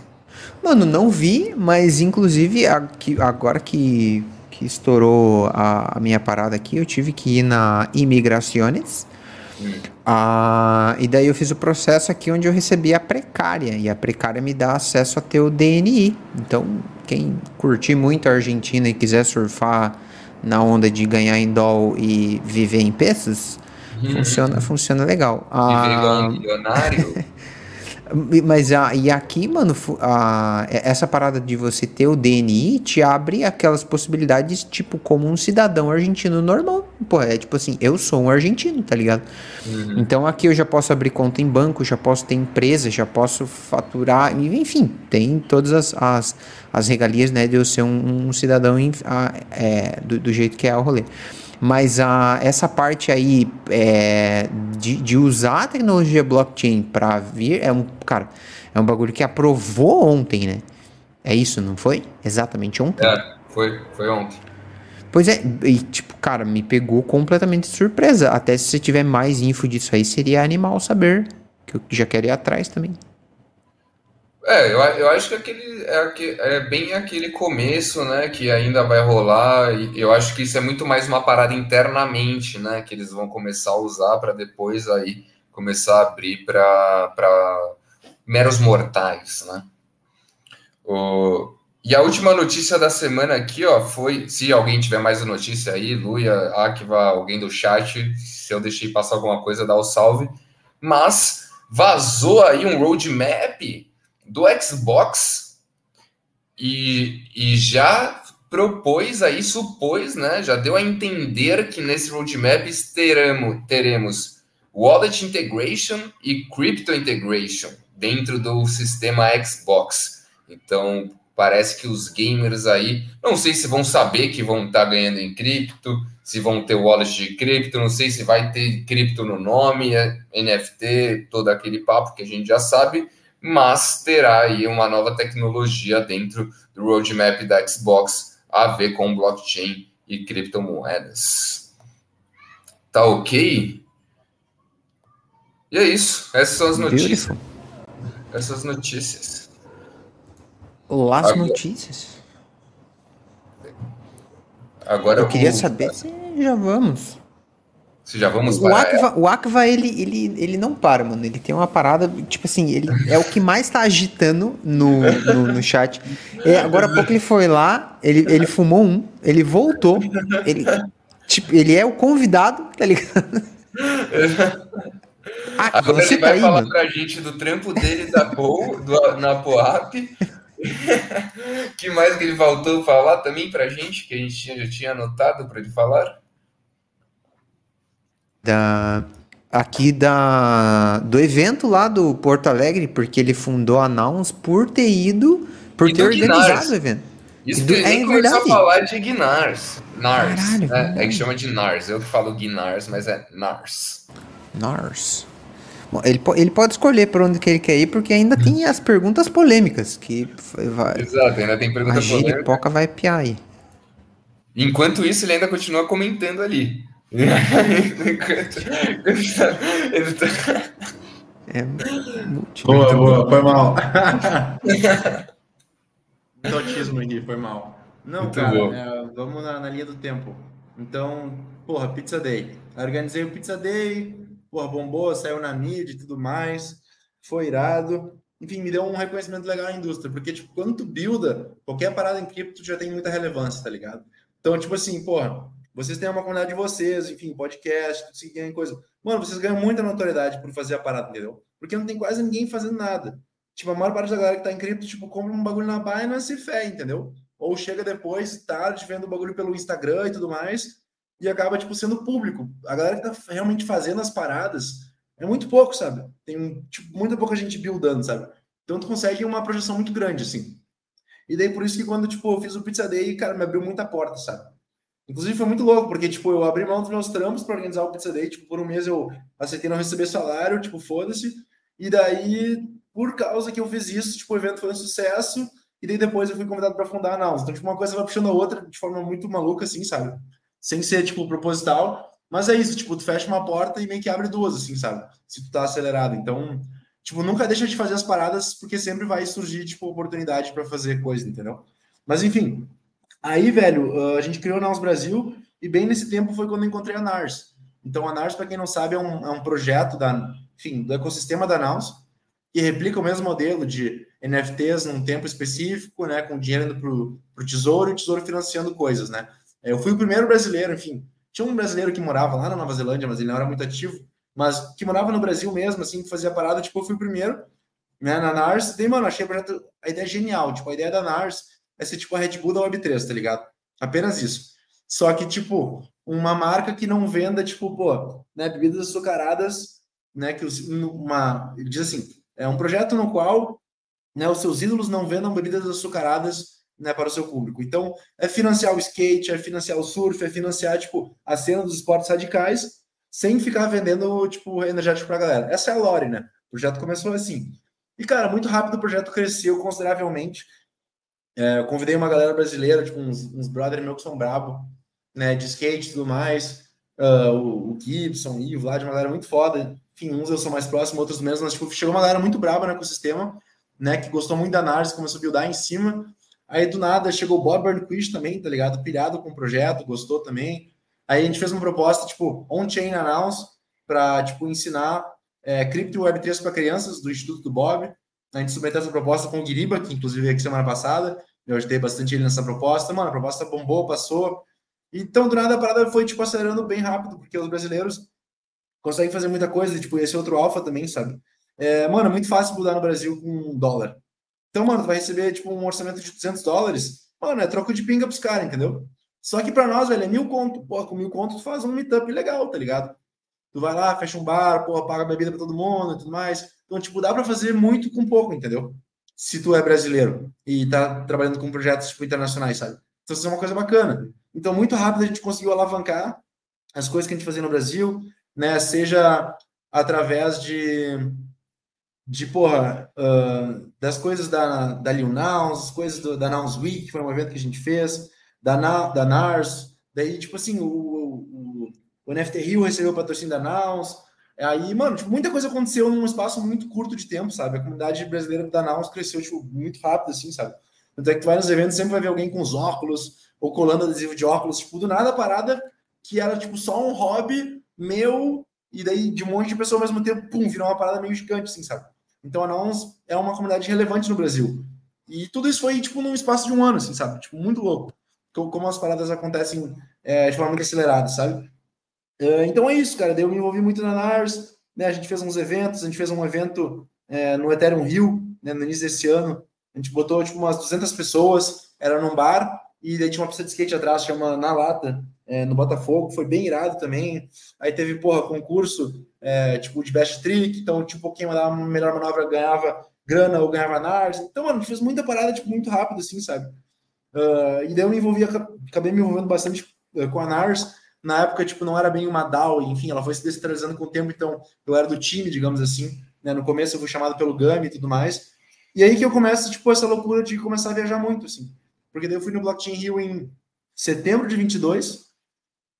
Mano, não vi, mas inclusive aqui, agora que, que estourou a, a minha parada aqui, eu tive que ir na Imigrações ah, e daí eu fiz o processo aqui onde eu recebi a precária. E a precária me dá acesso a ter o DNI. Então, quem curtir muito a Argentina e quiser surfar na onda de ganhar em doll e viver em pesos, Uhum. funciona, funciona legal. Viver igual Ah, um milionário. mas a, e aqui, mano, a, essa parada de você ter o DNI te abre aquelas possibilidades, tipo, como um cidadão argentino normal. Pô, é tipo assim, eu sou um argentino, tá ligado? Uhum. Então aqui eu já posso abrir conta em banco, já posso ter empresa, já posso faturar, enfim, tem todas as, as, as regalias, né, de eu ser um, um cidadão em- a- é, do, do jeito que é o rolê. Mas a, essa parte aí é, de, de usar a tecnologia blockchain para vir é um, cara, é um bagulho que aprovou ontem, né? É isso, não foi? Exatamente ontem. É, foi, foi ontem. Pois é, e tipo, cara, me pegou completamente de surpresa. Até se você tiver mais info disso aí, seria animal saber. Que eu já quero ir atrás também. É, eu, eu acho que aquele é, é bem aquele começo, né, que ainda vai rolar, e eu acho que isso é muito mais uma parada internamente, né, que eles vão começar a usar para depois aí começar a abrir para meros mortais, né. O, e a última notícia da semana aqui, ó, foi, se alguém tiver mais notícia aí, Luia, Akiva, alguém do chat, se eu deixei passar alguma coisa, dá o salve, mas vazou aí um roadmap do Xbox e, e já propôs aí, supôs, né? Já deu a entender que nesse roadmap teremos, teremos Wallet Integration e Crypto Integration dentro do sistema Xbox. Então, parece que os gamers aí, não sei se vão saber que vão estar ganhando em cripto, se vão ter wallet de cripto, não sei se vai ter cripto no nome, NFT, todo aquele papo que a gente já sabe, mas terá aí uma nova tecnologia dentro do roadmap da Xbox a ver com blockchain e criptomoedas. Tá ok? E é isso. Essas são as notícias. Beautiful. Essas notícias. Las Agora- notícias. Agora Eu queria vou- saber se já vamos. Se já vamos O Akva, o Akva ele, ele, ele não para, mano. Ele tem uma parada, tipo assim, ele é o que mais tá agitando no, no, no chat. É, agora há pouco ele foi lá, ele, ele fumou um, ele voltou, ele, tipo, ele é o convidado, tá ligado? Ah, Agora você ele tá vai aí, falar mano. pra gente do trampo dele da Poa, do, na Poap. que mais que ele faltou falar também pra gente, que a gente já tinha anotado para ele falar? Da, aqui da, do evento lá do Porto Alegre, porque ele fundou a Nouns por ter ido, por E ter do organizado Guinars. o evento. Isso Do- que é começou a falar de Guinars. Nars. Caralho, né? verdade. É que chama de Nars. Eu que falo Guinars, mas é Nars. Nars. Bom, ele, ele pode escolher por onde que ele quer ir, porque ainda tem as perguntas polêmicas, que vai, Exato, ainda tem a pergunta polêmica. giripoca vai piar aí. Enquanto isso, ele ainda continua comentando ali. Tá- É Boa, boa, foi mal. Muito autismo aqui, foi mal. Não, Muito cara, é, vamos na, na linha do tempo. Então, porra, Pizza Day. Organizei o Pizza Day, porra, bombou, saiu na mídia e tudo mais. Foi irado. Enfim, me deu um reconhecimento legal na indústria, porque, tipo, quando tu builda, qualquer parada em cripto já tem muita relevância, tá ligado? Então, tipo assim, porra, vocês têm uma comunidade de vocês, enfim, podcast, tudo assim, ganham coisa. Mano, vocês ganham muita notoriedade por fazer a parada, entendeu? Porque não tem quase ninguém fazendo nada. Tipo, a maior parte da galera que tá em cripto, tipo, compra um bagulho na Binance e fé, entendeu? Ou chega depois, tarde, vendo o bagulho pelo Instagram e tudo mais, e acaba, tipo, sendo público. A galera que tá realmente fazendo as paradas é muito pouco, sabe? Tem, tipo, muita pouca gente buildando, sabe? Então tu consegue uma projeção muito grande, assim. E daí por isso que quando, tipo, eu fiz o Pizza Day, cara, me abriu muita porta, sabe? Inclusive foi muito louco, porque, tipo, eu abri mão dos meus trampos para organizar o Pizza Day, tipo, por um mês eu aceitei não receber salário, tipo, foda-se. E daí, por causa que eu fiz isso, tipo, o evento foi um sucesso, e daí depois eu fui convidado para fundar a Naus. Então, tipo, uma coisa vai puxando a outra de forma muito maluca, assim, sabe? Sem ser, tipo, proposital. Mas é isso, tipo, tu fecha uma porta e meio que abre duas, assim, sabe? Se tu tá acelerado. Então, tipo, nunca deixa de fazer as paradas, porque sempre vai surgir, tipo, oportunidade para fazer coisa, entendeu? Mas, enfim, aí, velho, a gente criou a Naus Brasil, e bem nesse tempo foi quando eu encontrei a NARS. Então, a NARS, para quem não sabe, é um, é um projeto da, enfim, do ecossistema da Naus, que replica o mesmo modelo de NFTs num tempo específico, né, com dinheiro indo para o tesouro e o tesouro financiando coisas, né? É, eu fui o primeiro brasileiro, enfim. Tinha um brasileiro que morava lá na Nova Zelândia, mas ele não era muito ativo, mas que morava no Brasil mesmo, assim, que fazia parada, tipo, eu fui o primeiro, né, na NARS. Daí, mano, achei projeto, a ideia genial. Tipo, a ideia da NARS é ser tipo a Red Bull da Web3, tá ligado? Apenas isso. Só que, tipo, uma marca que não venda, tipo, pô, né, bebidas açucaradas, né, que os, uma, ele diz assim, é um projeto no qual, né, os seus ídolos não vendam bebidas açucaradas, né, para o seu público. Então, é financiar o skate, é financiar o surf, é financiar, tipo, a cena dos esportes radicais, sem ficar vendendo, tipo, energético para a galera. Essa é a lore, né? O projeto começou assim. E, cara, muito rápido o projeto cresceu consideravelmente. É, eu convidei uma galera brasileira, tipo, uns, uns brothers meus que são brabo, né, de skate e tudo mais. Uh, o, o Gibson, o Ivo, de uma galera muito foda. Enfim, uns eu sou mais próximo, outros menos, mas tipo, chegou uma galera muito braba no ecossistema, né, que gostou muito da análise, começou a buildar em cima. Aí do nada chegou o Bob Burnquist também, tá ligado? Pilhado com o projeto, gostou também. Aí a gente fez uma proposta, tipo, on-chain announce, para tipo, ensinar é, Crypto Web3 para crianças do Instituto do Bob. A gente submeteu essa proposta com o Guiriba, que inclusive veio aqui semana passada. Eu ajudei bastante ele nessa proposta. Mano, a proposta bombou, passou. Então, do nada, a parada foi, tipo, acelerando bem rápido, porque os brasileiros conseguem fazer muita coisa, tipo, esse outro alfa também, sabe? É, mano, é muito fácil mudar no Brasil com dólar. Então, mano, tu vai receber, tipo, um orçamento de 200 dólares, mano, é troco de pinga pros caras, entendeu? Só que para nós, velho, é mil conto. Pô, com mil conto tu faz um meetup legal, tá ligado? Tu vai lá, fecha um bar, pô, paga bebida para todo mundo e tudo mais. Então, tipo, dá para fazer muito com pouco, entendeu? Se tu é brasileiro e tá trabalhando com projetos, tipo, internacionais, sabe? Então, isso é uma coisa bacana. Então, muito rápido a gente conseguiu alavancar as coisas que a gente fazia no Brasil, né? Seja através de, de porra, uh, das coisas da, da Lil Nouns, as coisas do, da Nouns Week, que foi um evento que a gente fez, da, Na, da NARS, daí, tipo assim, o, o, o NFT Rio recebeu o patrocínio da Nouns, aí, mano, tipo, muita coisa aconteceu num espaço muito curto de tempo, sabe? A comunidade brasileira da Nouns cresceu, tipo, muito rápido, assim, sabe? Tanto é que tu vai nos eventos, sempre vai ver alguém com os óculos, ou colando adesivo de óculos, tipo, do nada a parada que era tipo só um hobby meu, e daí de um monte de pessoas ao mesmo tempo, pum, virou uma parada meio gigante, assim, sabe? Então a Nouns é uma comunidade relevante no Brasil. E tudo isso foi, tipo, num espaço de um ano, assim, sabe? Tipo, muito louco. Como as paradas acontecem é, de forma muito acelerada, sabe? É, então é isso, cara. Eu me envolvi muito na NARS, né? A gente fez uns eventos, a gente fez um evento é, no Ethereum Rio, né, no início desse ano. A gente botou, tipo, umas 200 pessoas, era num bar, e daí tinha uma pista de skate atrás, chama Na Lata, é, no Botafogo, foi bem irado também. Aí teve, porra, concurso, é, tipo, de best trick, então, tipo, quem mandava uma melhor manobra ganhava grana ou ganhava NARS. Então, mano, a gente fez muita parada, tipo, muito rápido, assim, sabe? Uh, e daí eu me envolvi, acabei me envolvendo bastante uh, com a NARS. Na época, tipo, não era bem uma DAO, enfim, ela foi se descentralizando com o tempo, então eu era do time, digamos assim. Né? No começo eu fui chamado pelo Gami e tudo mais. E aí que eu começo, tipo, essa loucura de começar a viajar muito, assim. Porque daí eu fui no Blockchain Rio em setembro de 22.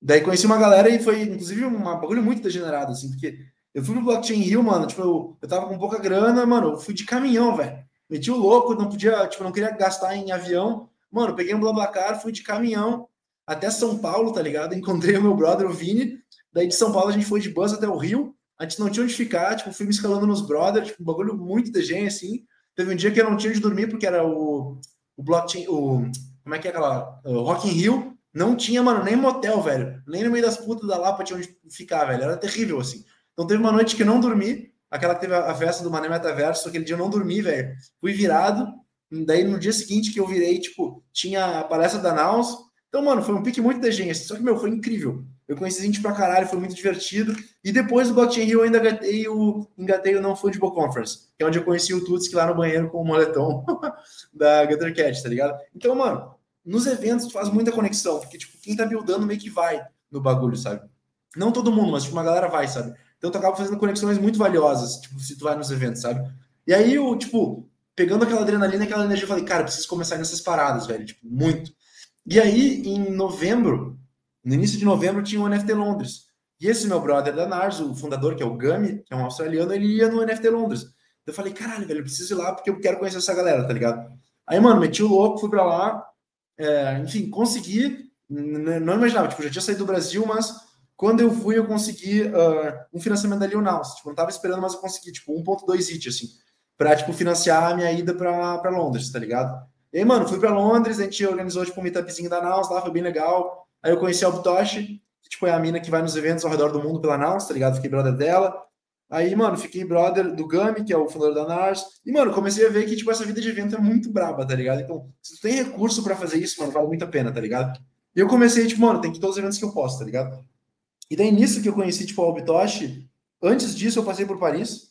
Daí conheci uma galera e foi, inclusive, um bagulho muito degenerado, assim, porque eu fui no Blockchain Rio, mano, tipo, eu, eu tava com pouca grana, mano, eu fui de caminhão, velho. Meti o louco, não podia, tipo, não queria gastar em avião. Mano, peguei um Blablacar, fui de caminhão até São Paulo, tá ligado? Encontrei o meu brother, o Vini. Daí de São Paulo a gente foi de bus até o Rio. A gente não tinha onde ficar, tipo, fui me escalando nos brothers, tipo, um bagulho muito de assim. Teve um dia que eu não tinha onde dormir, porque era o o blockchain, o. Como é que é aquela? O Rock in Rio não tinha, mano, nem motel, velho. Nem no meio das putas da Lapa tinha onde ficar, velho. Era terrível, assim. Então teve uma noite que eu não dormi, aquela que teve a festa do Mané Metaverso, aquele dia eu não dormi, velho. Fui virado. Daí no dia seguinte que eu virei, tipo, tinha a palestra da Naus. Então, mano, foi um pique muito de gente. Só que, meu, foi incrível. Eu conheci gente pra caralho, foi muito divertido. E depois do Blockchain Rio eu ainda engatei o, engatei o Não Fungible Conference, que é onde eu conheci o Tutski lá no banheiro com o moletom da Gutter Cat, tá ligado? Então, mano, nos eventos tu faz muita conexão, porque, tipo, quem tá buildando meio que vai no bagulho, sabe? Não todo mundo, mas, tipo, uma galera vai, sabe? Então tu acaba fazendo conexões muito valiosas, tipo, se tu vai nos eventos, sabe? E aí, eu, tipo, pegando aquela adrenalina, aquela energia, eu falei, cara, preciso começar nessas paradas, velho, tipo, muito. E aí, em novembro, no início de novembro tinha o NFT Londres. E esse meu brother da Nars, o fundador, que é o Gami, que é um australiano, ele ia no NFT Londres. Eu falei, caralho, velho, eu preciso ir lá porque eu quero conhecer essa galera, tá ligado? Aí, mano, meti o louco, fui pra lá, é, enfim, consegui, não imaginava, tipo, já tinha saído do Brasil, mas quando eu fui, eu consegui uh, um financiamento da Leonaus. Tipo, não tava esperando, mas eu consegui, tipo, 1.2 it, assim, pra, tipo, financiar a minha ida pra, pra Londres, tá ligado? E aí, mano, fui pra Londres, a gente organizou, tipo, um meetupzinho da Naus lá, foi bem legal. Aí eu conheci a Obtoshi, que tipo, é a mina que vai nos eventos ao redor do mundo pela Naus, tá ligado? Fiquei brother dela. Aí, mano, fiquei brother do Gami, que é o fundador da NARS. E, mano, comecei a ver que, tipo, essa vida de evento é muito braba, tá ligado? Então, se tu tem recurso para fazer isso, mano, vale muito a pena, tá ligado? E eu comecei, tipo, mano, tem que ir todos os eventos que eu posso, tá ligado? E daí, nisso que eu conheci, tipo, a Obitoshi, antes disso eu passei por Paris.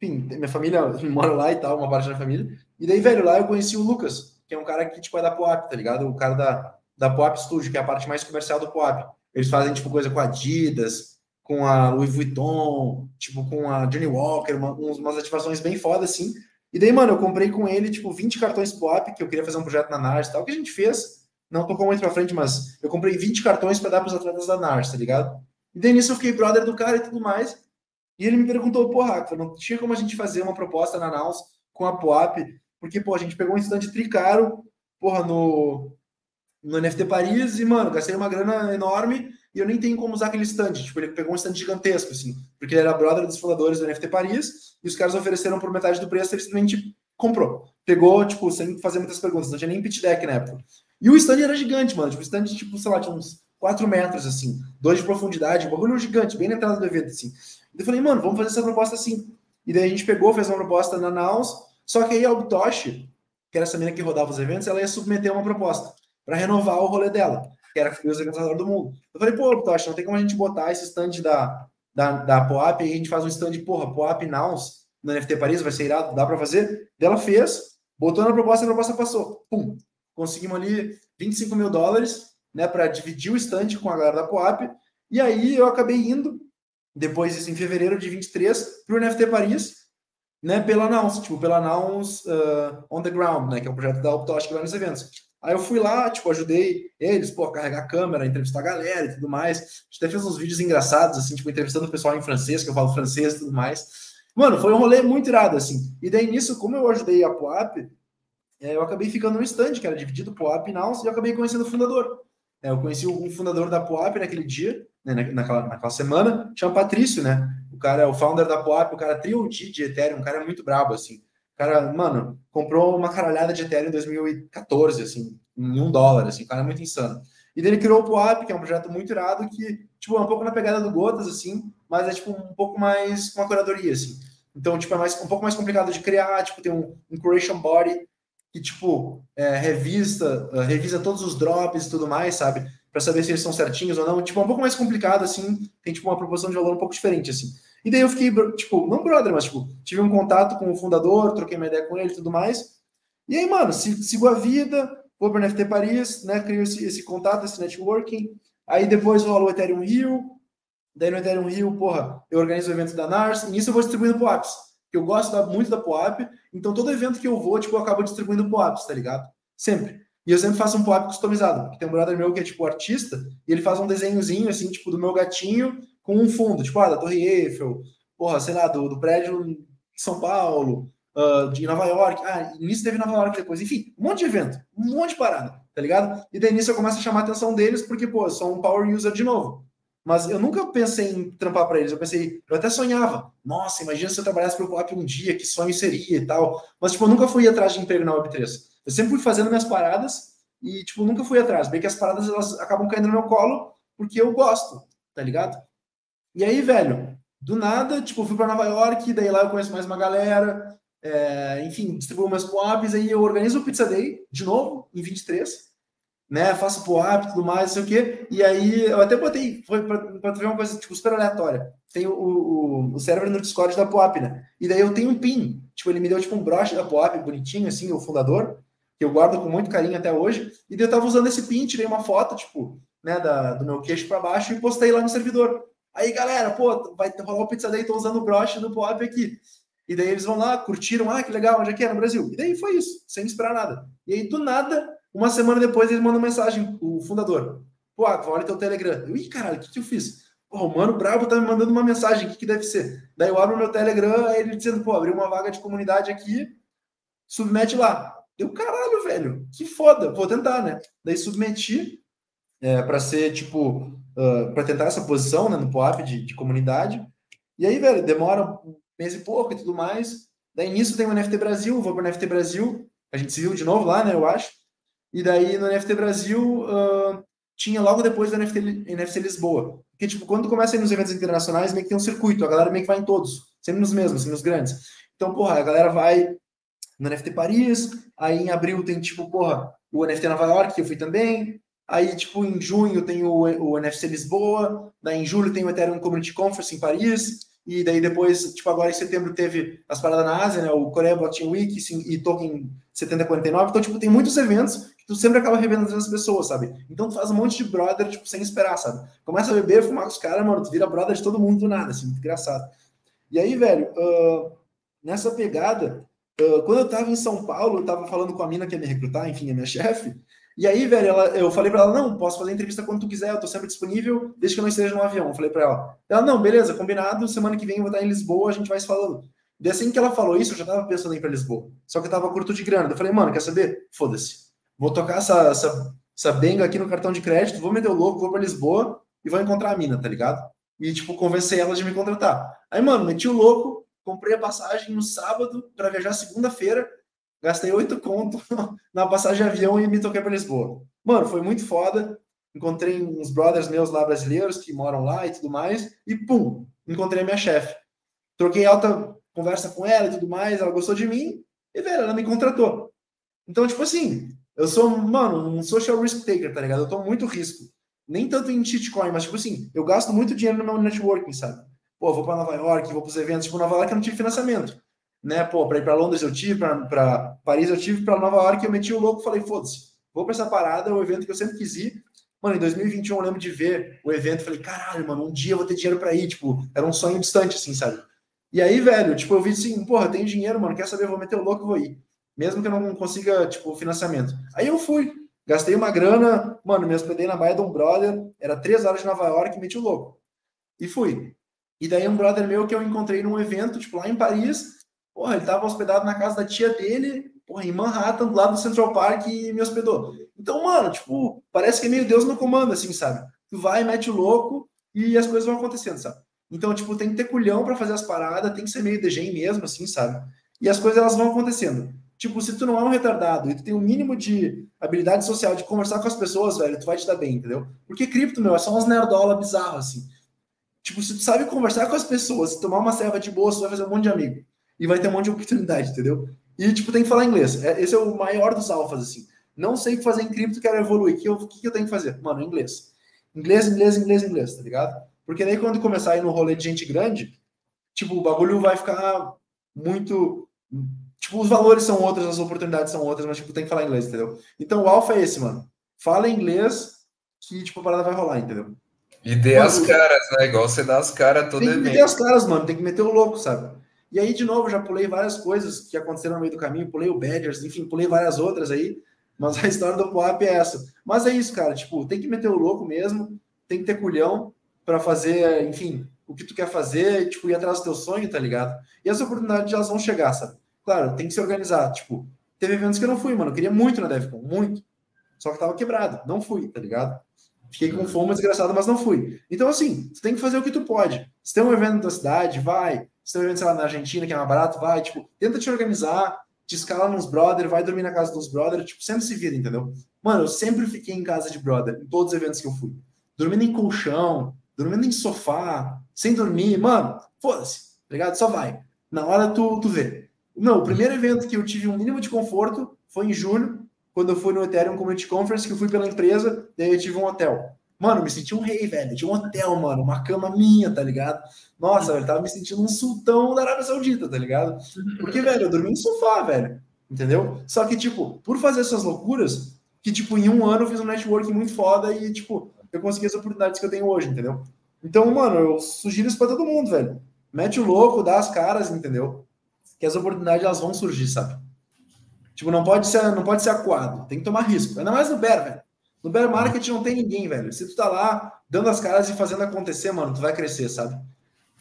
Enfim, minha família mora lá e tal, uma parte da família. E daí, velho, lá eu conheci o Lucas, que é um cara que, tipo, é da Poap, tá ligado? O cara da, da Poap Studio, que é a parte mais comercial do Poap. Eles fazem, tipo, coisa com Adidas, com a Louis Vuitton, tipo, com a Johnny Walker, uma, umas ativações bem foda, assim. E daí, mano, eu comprei com ele, tipo, 20 cartões POAP, que eu queria fazer um projeto na NARS e tal, que a gente fez. Não tocou muito pra frente, mas eu comprei 20 cartões para dar pros atletas da NARS, tá ligado? E daí nisso eu fiquei brother do cara e tudo mais. E ele me perguntou, porra, não tinha como a gente fazer uma proposta na NAUS com a POAP, porque, pô, a gente pegou um stand tricaro, porra, no, no NFT Paris e, mano, gastei uma grana enorme e eu nem tenho como usar aquele stand. Tipo, ele pegou um stand gigantesco, assim, porque ele era brother dos fundadores do NFT Paris, e os caras ofereceram por metade do preço, ele simplesmente comprou. Pegou, tipo, sem fazer muitas perguntas, não tinha nem pitch deck na época. E o stand era gigante, mano. Tipo, stand, tipo, sei lá, tinha uns 4 metros, assim, dois de profundidade, um bagulho gigante, bem na entrada do evento, assim. E eu falei, mano, vamos fazer essa proposta assim. E daí a gente pegou, fez uma proposta na Naus, só que aí a Obtoshi, que era essa menina que rodava os eventos, ela ia submeter uma proposta para renovar o rolê dela que era o organizador do mundo. Eu falei, pô, Tocha, não tem como a gente botar esse stand da, da, da Poap e a gente faz um stand, porra, Poap Nows no NFT Paris, vai ser irado, dá para fazer? Ela fez, botou na proposta, a proposta passou. Pum, conseguimos ali 25 mil dólares, né, para dividir o stand com a galera da Poap. E aí eu acabei indo, depois disso, em fevereiro de 23, para o NFT Paris, né, pela Nouns, tipo, pela Nouns uh, On The Ground, né, que é o projeto da Optosh que vai nos eventos. Aí eu fui lá, tipo, ajudei eles, pô, a carregar a câmera, entrevistar a galera e tudo mais. A gente até fez uns vídeos engraçados, assim, tipo, entrevistando o pessoal em francês, que eu falo francês e tudo mais. Mano, foi um rolê muito irado, assim. E daí nisso, como eu ajudei a Poap, é, eu acabei ficando no stand, que era dividido Poap e Naus, e eu acabei conhecendo o fundador. É, eu conheci um fundador da Poap naquele dia, né, naquela, naquela semana, chama Patrício, né? O cara é o founder da Poap, o cara é trio de Ethereum, um cara muito brabo, assim cara, mano, comprou uma caralhada de Ethereum em 2014, assim, em um dólar, assim, o cara é muito insano. E daí ele criou o POAP, que é um projeto muito irado, que, tipo, é um pouco na pegada do Gotas, assim, mas é, tipo, um pouco mais com a curadoria, assim. Então, tipo, é mais, um pouco mais complicado de criar, tipo, tem um, um curation body que, tipo, é, revista, uh, revisa todos os drops e tudo mais, sabe? Para saber se eles são certinhos ou não. Tipo, é um pouco mais complicado, assim, tem, tipo, uma proporção de valor um pouco diferente, assim. E daí eu fiquei, tipo, não brother, mas, tipo, tive um contato com o fundador, troquei uma ideia com ele e tudo mais. E aí, mano, sigo a vida, vou para o NFT Paris, né? Crio esse, esse contato, esse networking. Aí depois rola o Ethereum Rio. Daí no Ethereum Rio, porra, eu organizo o evento da NARS. E nisso eu vou distribuindo POAPs. Que eu gosto muito da POAP. Então todo evento que eu vou, tipo, eu acabo distribuindo POAPs, tá ligado? Sempre. E eu sempre faço um POAP customizado. Que tem um brother meu que é, tipo, artista. E ele faz um desenhozinho, assim, tipo, do meu gatinho com um fundo, tipo, ah, da Torre Eiffel, porra, sei lá, do, do prédio de São Paulo, uh, de Nova York. Ah, início teve Nova York depois. Enfim, um monte de evento, um monte de parada, tá ligado? E daí nisso eu começo a chamar a atenção deles, porque, pô, eu sou um power user de novo. Mas eu nunca pensei em trampar para eles. Eu pensei, eu até sonhava. Nossa, imagina se eu trabalhasse para o Coop um dia, que sonho seria e tal. Mas, tipo, eu nunca fui atrás de emprego na Web3. Eu sempre fui fazendo minhas paradas e, tipo, nunca fui atrás. Bem que as paradas, elas acabam caindo no meu colo porque eu gosto, tá ligado? E aí, velho, do nada, tipo, fui para Nova York, daí lá eu conheço mais uma galera, é, enfim, distribuo meus POAPs, aí eu organizo o Pizza Day, de novo, em 23, né, faço POAP e tudo mais, sei o quê, e aí eu até botei, foi para ver uma coisa, tipo, super aleatória, tem o, o, o server no Discord da POAP, né, e daí eu tenho um pin, tipo, ele me deu, tipo, um broche da POAP, bonitinho, assim, o fundador, que eu guardo com muito carinho até hoje, e daí eu tava usando esse pin, tirei uma foto, tipo, né, da, do meu queixo para baixo e postei lá no servidor. Aí, galera, pô, vai rolar o Pizza Day, tô usando o broche do Pop aqui. E daí eles vão lá, curtiram, ah, que legal, onde é que é? No Brasil. E daí foi isso, sem esperar nada. E aí, do nada, uma semana depois, eles mandam mensagem, o fundador. Pô, olha teu Telegram. Eu, ih, caralho, o que, que eu fiz? Pô, o Mano Brabo tá me mandando uma mensagem, o que, que deve ser? Daí eu abro meu Telegram, aí ele dizendo, pô, abriu uma vaga de comunidade aqui, submete lá. Eu, caralho, velho, que foda, vou tentar, né? Daí submeti é, para ser, tipo, uh, para tentar essa posição né, no POAP de, de, comunidade. E aí, velho, demora um mês e pouco e tudo mais. Daí nisso tem o NFT Brasil, vou para o NFT Brasil, a gente se viu de novo lá, né, eu acho. E daí no NFT Brasil, uh, tinha logo depois do NFT, NFC Lisboa. Porque, tipo, quando começa a ir nos eventos internacionais, meio que tem um circuito, a galera meio que vai em todos, sempre nos mesmos, sempre nos grandes. Então, porra, a galera vai no NFT Paris, aí em abril tem, tipo, porra, o NFT Nova York, que eu fui também, Aí, tipo, em junho tem o, o NFC Lisboa, daí em julho tem o Ethereum Community Conference em Paris, e daí depois, tipo, agora em setembro teve as paradas na Ásia, né? O Coreia Blockchain Week e Token 7049. Então, tipo, tem muitos eventos que tu sempre acaba revendo as pessoas, sabe? Então tu faz um monte de brother, tipo, sem esperar, sabe? Começa a beber, fumar com os caras, mano, tu vira brother de todo mundo do nada, assim, engraçado. E aí, velho, uh, nessa pegada, uh, quando eu tava em São Paulo, eu tava falando com a mina que ia me recrutar, enfim, a minha chefe, e aí, velho, ela, eu falei para ela, não, posso fazer entrevista quando tu quiser, eu tô sempre disponível, desde que eu não esteja no avião. Eu falei para ela. Ela, não, beleza, combinado, semana que vem eu vou estar em Lisboa, a gente vai se falando. E assim que ela falou isso, eu já tava pensando em ir pra Lisboa. Só que eu tava curto de grana. Eu falei, mano, quer saber? Foda-se. Vou tocar essa, essa, essa benga aqui no cartão de crédito, vou meter o louco, vou pra Lisboa e vou encontrar a mina, tá ligado? E, tipo, convencer ela de me contratar. Aí, mano, meti o louco, comprei a passagem no sábado para viajar segunda-feira, gastei oito conto na passagem de avião e me toquei para Lisboa. Mano, foi muito foda. Encontrei uns brothers meus lá brasileiros que moram lá e tudo mais. E pum, encontrei minha chefe. Troquei alta conversa com ela e tudo mais. Ela gostou de mim e, velho, ela me contratou. Então, tipo assim, eu sou, mano, um social risk taker, tá ligado? Eu tomo muito risco. Nem tanto em shitcoin, mas, tipo assim, eu gasto muito dinheiro no meu networking, sabe? Pô, vou para Nova York, vou para os eventos. Tipo, Nova York eu não tive financiamento. Né? Pô, para ir para Londres eu tive, para Paris eu tive, para Nova York eu meti o louco falei, foda-se vou para essa parada, é um evento que eu sempre quis ir. Mano, em 2021 eu lembro de ver o evento, falei, caralho, mano, um dia eu vou ter dinheiro para ir, tipo, era um sonho distante, assim, sabe? E aí, velho, tipo, eu vi assim, porra, tenho dinheiro, mano, quer saber, vou meter o louco vou ir. Mesmo que eu não consiga, tipo, financiamento. Aí eu fui, gastei uma grana, mano, me hospedei na baia de um brother, era três horas de Nova York, meti o louco. E fui. E daí um brother meu que eu encontrei num evento, tipo, lá em Paris, porra, ele tava hospedado na casa da tia dele, porra, em Manhattan, do lado do Central Park, e me hospedou. Então, mano, tipo, parece que é meio Deus no comando, assim, sabe? Tu vai, mete o louco e as coisas vão acontecendo, sabe? Então, tipo, tem que ter culhão para fazer as paradas, tem que ser meio DG mesmo, assim, sabe? E as coisas elas vão acontecendo. Tipo, se tu não é um retardado e tu tem o um mínimo de habilidade social de conversar com as pessoas, velho, tu vai te dar bem, entendeu? Porque cripto, meu, é só uns nerdola bizarro, assim. Tipo, se tu sabe conversar com as pessoas, tomar uma serva de boa, tu vai fazer um monte de amigo. E vai ter um monte de oportunidade, entendeu? E, tipo, tem que falar inglês. É, esse é o maior dos alfas, assim. Não sei o que fazer em cripto, quero evoluir. O que, eu, que, que eu tenho que fazer? Mano, inglês. Inglês, inglês, inglês, inglês, tá ligado? Porque daí quando começar a ir no rolê de gente grande, tipo, o bagulho vai ficar muito. Tipo, os valores são outros, as oportunidades são outras, mas, tipo, tem que falar inglês, entendeu? Então o alfa é esse, mano. Fala inglês que, tipo, a parada vai rolar, entendeu? E dê as caras, né? Igual você dá as caras todo Tem que meter as caras, mano. Tem que meter o louco, sabe? E aí, de novo, já pulei várias coisas que aconteceram no meio do caminho, pulei o Badgers, enfim, pulei várias outras aí, mas a história do POAP é essa. Mas é isso, cara, tipo, tem que meter o louco mesmo, tem que ter culhão para fazer, enfim, o que tu quer fazer, tipo, ir atrás do teu sonho, tá ligado? E as oportunidades, elas vão chegar, sabe? Claro, tem que se organizar, tipo, teve eventos que eu não fui, mano, eu queria muito na DevCon, muito, só que tava quebrado, não fui, tá ligado? Fiquei com fome desgraçado, mas não fui. Então, assim, tu tem que fazer o que tu pode. Se tem um evento na tua cidade, vai. Se tem um evento, sei lá, na Argentina, que é mais barato, vai. Tipo, tenta te organizar, te escala nos brother, vai dormir na casa dos brother, tipo, sempre se vira, entendeu? Mano, eu sempre fiquei em casa de brother, em todos os eventos que eu fui. Dormindo em colchão, dormindo em sofá, sem dormir, mano, foda-se, tá ligado? Só vai. Na hora tu, tu vê. Não, o primeiro evento que eu tive um mínimo de conforto foi em julho, quando eu fui no Ethereum Community Conference, que eu fui pela empresa, daí eu tive um hotel. Mano, me senti um rei, velho. Tinha um hotel, mano, uma cama minha, tá ligado? Nossa, velho, tava me sentindo um sultão da Arábia Saudita, tá ligado? Porque, velho, eu dormi no sofá, velho. Entendeu? Só que, tipo, por fazer essas loucuras, que, tipo, em um ano eu fiz um networking muito foda e, tipo, eu consegui as oportunidades que eu tenho hoje, entendeu? Então, mano, eu sugiro isso pra todo mundo, velho. Mete o louco, dá as caras, entendeu? Que as oportunidades elas vão surgir, sabe? Tipo, não pode ser, não pode ser acuado, tem que tomar risco. Ainda mais no bear, velho. No bear market não tem ninguém, velho. Se tu tá lá dando as caras e fazendo acontecer, mano, tu vai crescer, sabe?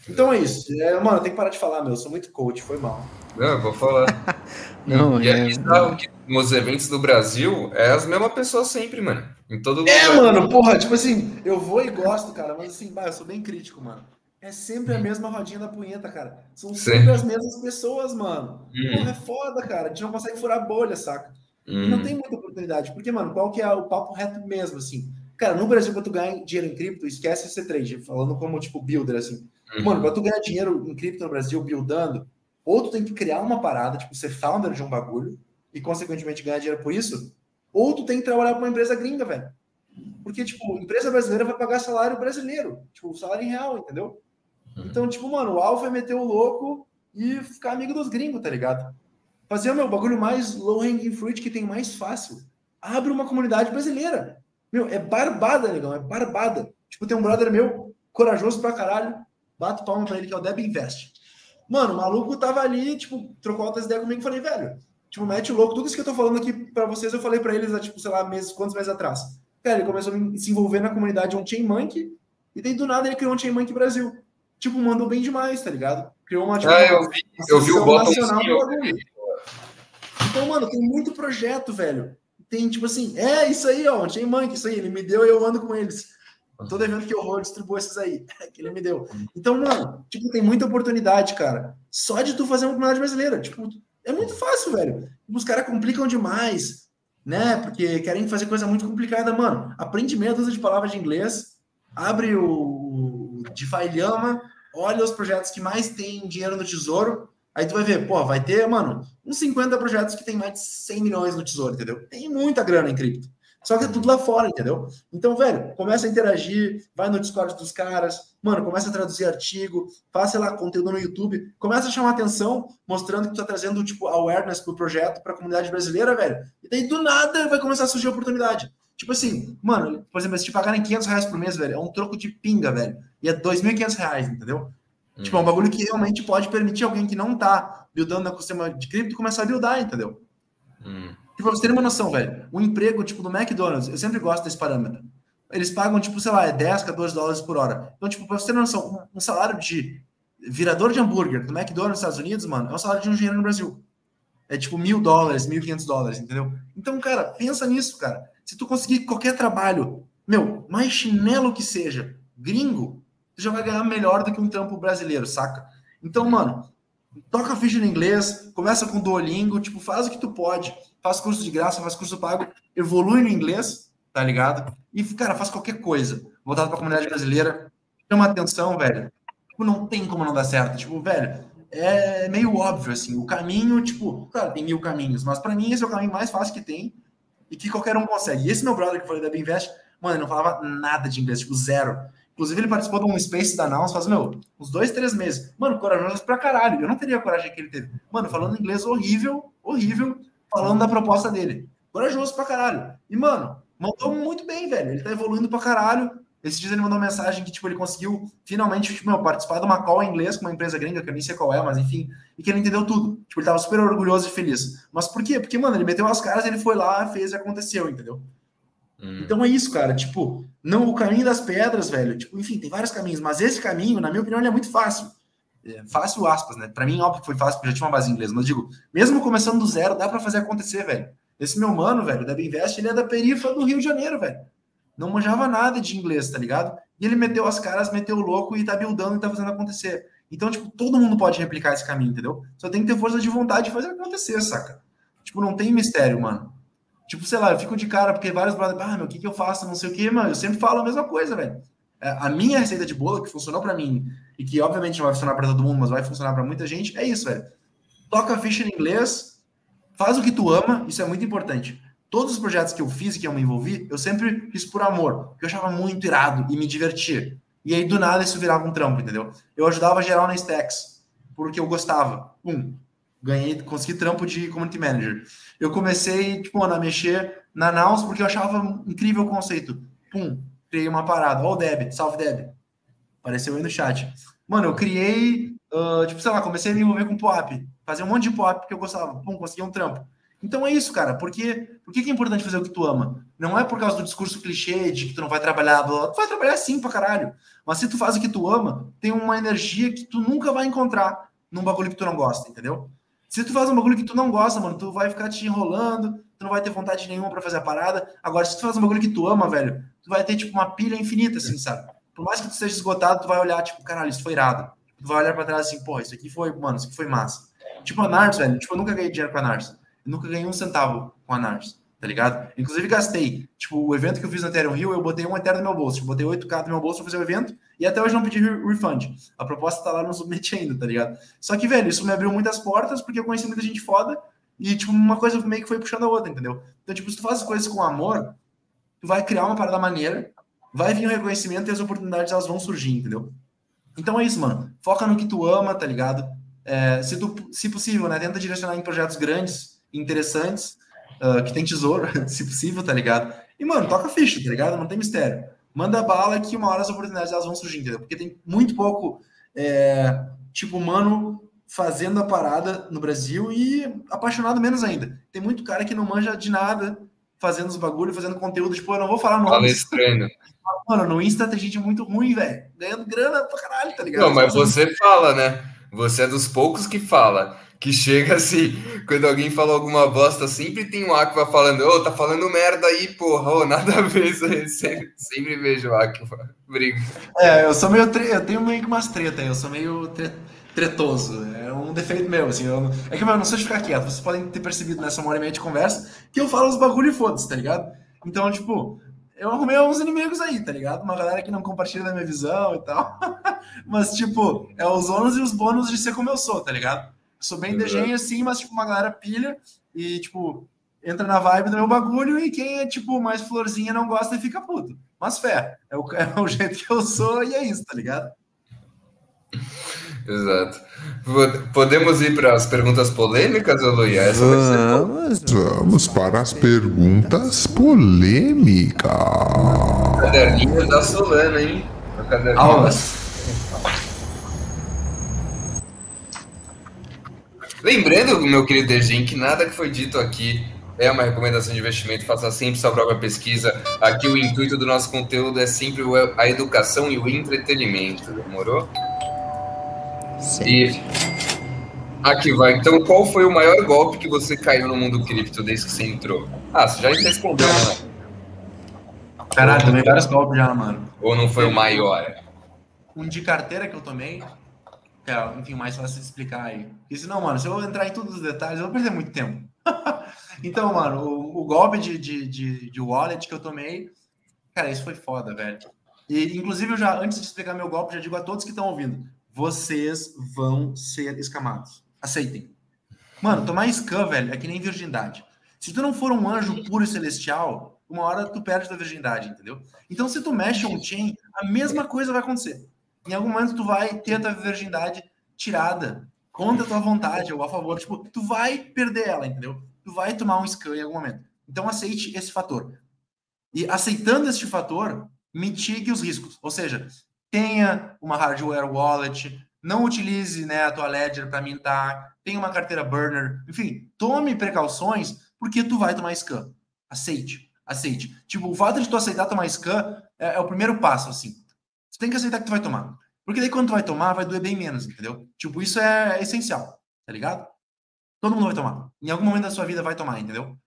Então é isso. É, mano, tem que parar de falar, meu. Eu sou muito coach, foi mal. Não, eu vou falar. não, e é... é que nos eventos do Brasil é as mesmas pessoas sempre, mano. Em todo é, lugar. É, mano, porra, tipo assim, eu vou e gosto, cara, mas assim, bah, eu sou bem crítico, mano. É sempre a mesma rodinha da punheta, cara. São sempre Sim. as mesmas pessoas, mano. Hum. Porra, é foda, cara. A gente não consegue furar bolha, saca? Hum. Não hum. tem muita oportunidade. Porque, mano, qual que é o papo reto mesmo, assim? Cara, no Brasil, pra tu ganhar dinheiro em cripto, esquece esse trade, falando como, tipo, builder, assim. Uhum. Mano, pra tu ganhar dinheiro em cripto no Brasil, buildando, ou tu tem que criar uma parada, tipo, ser founder de um bagulho, e, consequentemente, ganhar dinheiro por isso, ou tu tem que trabalhar pra uma empresa gringa, velho. Porque, tipo, empresa brasileira vai pagar salário brasileiro, tipo, salário em real, entendeu? Então, tipo, mano, o Alfa é meter o louco e ficar amigo dos gringos, tá ligado? Fazer o meu bagulho mais low hanging fruit que tem mais fácil. Abre uma comunidade brasileira. Meu, é barbada, negão, é barbada. Tipo, tem um brother meu, corajoso pra caralho, bato palma pra ele, que é o Deb Invest. Mano, o maluco tava ali, tipo, trocou outras ideias comigo e falei, velho, tipo, mete o louco. Tudo isso que eu tô falando aqui pra vocês, eu falei pra eles há, tipo, sei lá, meses, quantos meses atrás. Cara, ele começou a se envolver na comunidade On-Chain Monkey, e daí do nada ele criou um Chain Monkey Brasil. Tipo, mandou bem demais, tá ligado? Criou uma, tipo, Ah, eu vi, eu vi o associação botão nacional sim, do eu bagulho. Então, mano, tem muito projeto, velho. Tem, tipo assim, é isso aí, ó, Chain Monkey, isso aí, ele me deu e eu ando com eles. Todo evento que eu vou, eu distribuo esses aí, que ele me deu. Então, mano, tipo, tem muita oportunidade, cara. Só de tu fazer uma comunidade brasileira. Tipo, é muito fácil, velho. Os caras complicam demais, né? Porque querem fazer coisa muito complicada, mano. Aprende meia dúzia de palavras de inglês, abre o DeFi Llama, olha os projetos que mais tem dinheiro no tesouro, aí tu vai ver, pô, vai ter, mano, uns 50 projetos que tem mais de 100 milhões no tesouro, entendeu? Tem muita grana em cripto. Só que é tudo lá fora, entendeu? Então, velho, começa a interagir, vai no Discord dos caras, mano, começa a traduzir artigo, faz, sei lá, conteúdo no YouTube, começa a chamar atenção, mostrando que tu tá trazendo, tipo, awareness pro projeto, pra comunidade brasileira, velho. E daí, do nada, vai começar a surgir oportunidade. Tipo assim, mano, por exemplo, se te pagarem 500 reais por mês, velho, é um troco de pinga, velho. E é 2.500 reais, entendeu? Tipo, é um bagulho que realmente pode permitir alguém que não tá buildando no ecossistema de cripto começar a buildar, entendeu? Hum. Tipo, pra você ter uma noção, velho, um emprego, tipo, do McDonald's, eu sempre gosto desse parâmetro. Eles pagam, tipo, sei lá, é 10, 14 dólares por hora. Então, tipo, pra você ter uma noção, um, salário de virador de hambúrguer do McDonald's nos Estados Unidos, mano, é o salário de um engenheiro no Brasil. É tipo mil dólares, mil quinhentos dólares, entendeu? Então, cara, pensa nisso, cara. Se tu conseguir qualquer trabalho, meu, mais chinelo que seja, gringo, tu já vai ganhar melhor do que um trampo brasileiro, saca? Então, mano, toca ficha no inglês, começa com Duolingo, tipo, faz o que tu pode, faz curso de graça, faz curso pago, evolui no inglês, tá ligado? E, cara, faz qualquer coisa voltado pra comunidade brasileira, chama atenção, velho. Tipo, não tem como não dar certo. Tipo, velho, é meio óbvio, assim, o caminho, tipo, claro, tem mil caminhos, mas para mim esse é o caminho mais fácil que tem e que qualquer um consegue. E esse meu brother que eu falei da Binvest, mano, ele não falava nada de inglês, tipo, zero. Inclusive, ele participou de um Space da Nouns faz, meu, uns dois, três meses. Mano, corajoso pra caralho. Eu não teria a coragem que ele teve. Mano, falando inglês horrível, horrível, falando da proposta dele. Corajoso pra caralho. E, mano, mandou muito bem, velho. Ele tá evoluindo pra caralho. Esses dias ele mandou uma mensagem que, tipo, ele conseguiu finalmente, tipo, meu, participar de uma call em inglês com uma empresa gringa, que eu nem sei qual é, mas enfim, e que ele entendeu tudo. Tipo, ele tava super orgulhoso e feliz. Mas por quê? Porque, mano, ele meteu as caras, ele foi lá, fez e aconteceu, entendeu? Hum. Então é isso, cara. Tipo, não o caminho das pedras, velho. Tipo, enfim, tem vários caminhos, mas esse caminho, na minha opinião, ele é muito fácil. É, fácil, aspas, né? Pra mim, óbvio que foi fácil, porque eu já tinha uma base em inglês, mas digo, mesmo começando do zero, dá pra fazer acontecer, velho. Esse meu mano, velho, da Binvest, ele é da perifa do Rio de Janeiro, velho. Não manjava nada de inglês, tá ligado? E ele meteu as caras, meteu o louco e tá buildando e tá fazendo acontecer. Então, tipo, todo mundo pode replicar esse caminho, entendeu? Só tem que ter força de vontade de fazer acontecer, saca? Tipo, não tem mistério, mano. Tipo, sei lá, eu fico de cara porque vários brothers, ah, meu, o que que eu faço? Não sei o que, mano. Eu sempre falo a mesma coisa, velho. É, A minha receita de bolo, que funcionou pra mim, e que obviamente não vai funcionar pra todo mundo, mas vai funcionar pra muita gente, é isso, velho. Toca a ficha em inglês, faz o que tu ama, isso é muito importante. Todos os projetos que eu fiz e que eu me envolvi, eu sempre fiz por amor, porque eu achava muito irado e me divertia. E aí, do nada, isso virava um trampo, entendeu? Eu ajudava geral na Stacks, porque eu gostava. Um, ganhei, consegui trampo de community manager. Eu comecei, tipo, a mexer na Naus porque eu achava incrível o conceito. Pum, criei uma parada. Ó o Deb, salve Deb. Apareceu aí no chat. Mano, eu criei, ah, tipo, sei lá, comecei a me envolver com POAP. Fazer um monte de POAP porque eu gostava. Pum, consegui um trampo. Então é isso, cara. Porque, por que é importante fazer o que tu ama? Não é por causa do discurso clichê de que tu não vai trabalhar, blá, blá. tu vai trabalhar sim pra caralho. Mas se tu faz o que tu ama, tem uma energia que tu nunca vai encontrar num bagulho que tu não gosta, entendeu? Se tu faz um bagulho que tu não gosta, mano, tu vai ficar te enrolando, tu não vai ter vontade nenhuma pra fazer a parada. Agora, se tu faz um bagulho que tu ama, velho, tu vai ter, tipo, uma pilha infinita, assim, sabe? Por mais que tu esteja esgotado, tu vai olhar, tipo, caralho, isso foi irado. Tu vai olhar pra trás assim, porra, isso aqui foi, mano, isso aqui foi massa. Tipo, a Nars, velho, tipo, eu nunca ganhei dinheiro com a Nars. Nunca ganhei um centavo com a Nars, tá ligado? Inclusive gastei, tipo, o evento que eu fiz no Ethereum Rio, eu botei um Ethereum no meu bolso, tipo, botei 8k no meu bolso pra fazer o evento, e até hoje não pedi refund. A proposta tá lá no submit ainda, tá ligado? Só que, velho, isso me abriu muitas portas, porque eu conheci muita gente foda, e, tipo, uma coisa meio que foi puxando a outra, entendeu? Então, tipo, se tu faz as coisas com amor, tu vai criar uma parada maneira, vai vir o reconhecimento e as oportunidades elas vão surgir, entendeu? Então é isso, mano. Foca no que tu ama, tá ligado? É, se, tu, se possível, né? Tenta direcionar em projetos grandes, interessantes, uh, que tem tesouro, se possível, tá ligado? E, mano, toca ficha, tá ligado? Não tem mistério. Manda bala que uma hora as oportunidades elas vão surgir, entendeu? Porque tem muito pouco, é, tipo, mano fazendo a parada no Brasil e apaixonado menos ainda. Tem muito cara que não manja de nada, fazendo os bagulho, fazendo conteúdo, tipo, eu não vou falar nomes. Palestrando. Mano, no Insta tem gente muito ruim, velho. Ganhando grana pra caralho, tá ligado? Não, mas você fala, né? Você é dos poucos que fala. Que chega assim, quando alguém fala alguma bosta, sempre tem um Aqua falando, ô, oh, tá falando merda aí, porra, oh, nada a ver isso aí. Sempre, sempre vejo o Aqua. Briga. É, eu sou meio. Tre... Eu tenho meio que umas treta, eu sou meio tre... tretoso. É um defeito meu, assim. Eu... É que eu não sei de ficar quieto. Vocês podem ter percebido nessa hora e meia de conversa que eu falo os bagulho e foda-se, tá ligado? Então, tipo, eu arrumei uns inimigos aí, tá ligado? Uma galera que não compartilha da minha visão e tal. mas, tipo, é os ônus e os bônus de ser como eu sou, tá ligado? Sou bem desenho assim, mas, tipo, uma galera pilha e, tipo, entra na vibe do meu bagulho e quem é, tipo, mais florzinha não gosta e fica puto. Mas fé, é o, é o jeito que eu sou e é isso, tá ligado? Exato. Podemos ir para as perguntas polêmicas, Luia? Vamos. Vamos para as perguntas polêmicas. Caderninho da Solana, hein? Aulas. Lembrando, meu querido Dejin, que nada que foi dito aqui é uma recomendação de investimento, faça sempre sua própria pesquisa. Aqui o intuito do nosso conteúdo é sempre a educação e o entretenimento, demorou? E aqui vai. Então, qual foi o maior golpe que você caiu no mundo cripto desde que você entrou? Ah, você já respondeu, né? Caralho, tomei vários golpes já, mano. Ou não foi o maior? Um de carteira que eu tomei. É, enfim, mais fácil de explicar aí. Porque senão, mano, se eu entrar em todos os detalhes, eu vou perder muito tempo. então, mano, o, o golpe de, de, de, de, wallet que eu tomei, cara, isso foi foda, velho. E, inclusive, eu já, antes de explicar meu golpe, já digo a todos que estão ouvindo: vocês vão ser escamados. Aceitem. Mano, tomar scam, velho, é que nem virgindade. Se tu não for um anjo puro e celestial, uma hora tu perde a virgindade, entendeu? Então, se tu mexe um chain, a mesma coisa vai acontecer. Em algum momento tu vai ter a tua virgindade tirada contra a tua vontade ou a favor. Tipo, tu vai perder ela, entendeu? Tu vai tomar um scam em algum momento. Então, aceite esse fator. E aceitando este fator, mitigue os riscos. Ou seja, tenha uma hardware wallet, não utilize né, a tua ledger para mintar, tenha uma carteira burner, enfim, tome precauções porque tu vai tomar scam. Aceite, aceite. Tipo, o fato de tu aceitar tomar scam é, é o primeiro passo, assim. Tu tem que aceitar que tu vai tomar. Porque daí quando tu vai tomar, vai doer bem menos, entendeu? Tipo, isso é essencial, tá ligado? Todo mundo vai tomar. Em algum momento da sua vida vai tomar, entendeu?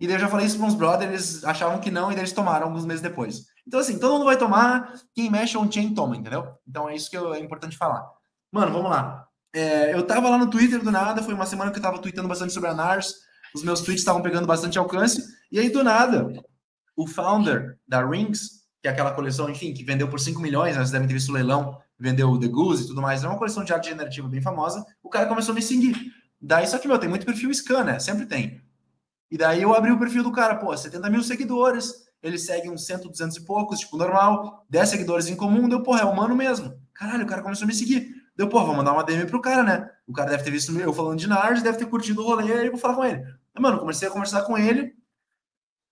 E daí eu já falei isso para uns brothers, eles achavam que não, e daí eles tomaram alguns meses depois. Então, assim, todo mundo vai tomar, quem mexe on-chain toma, entendeu? Então é isso que eu, é importante falar. Mano, vamos lá. É, eu tava lá no Twitter do nada, foi uma semana que eu tava tweetando bastante sobre a NARS, os meus tweets estavam pegando bastante alcance, e aí do nada, o founder da Rings, que é aquela coleção, enfim, que vendeu por 5 milhões, né, vocês devem ter visto o leilão, vendeu o The Goose e tudo mais, é uma coleção de arte generativa bem famosa, o cara começou a me seguir. Daí, só que, meu, tem muito perfil scan, né? Sempre tem. E daí eu abri o perfil do cara, pô, 70 mil seguidores, ele segue uns 100, 200 e poucos, tipo, normal, 10 seguidores em comum, deu, porra, é humano mesmo. Caralho, o cara começou a me seguir. Deu, porra, vou mandar uma DM pro cara, né? O cara deve ter visto eu falando de Nars, deve ter curtido o rolê, aí eu vou falar com ele. Mano, comecei a conversar com ele,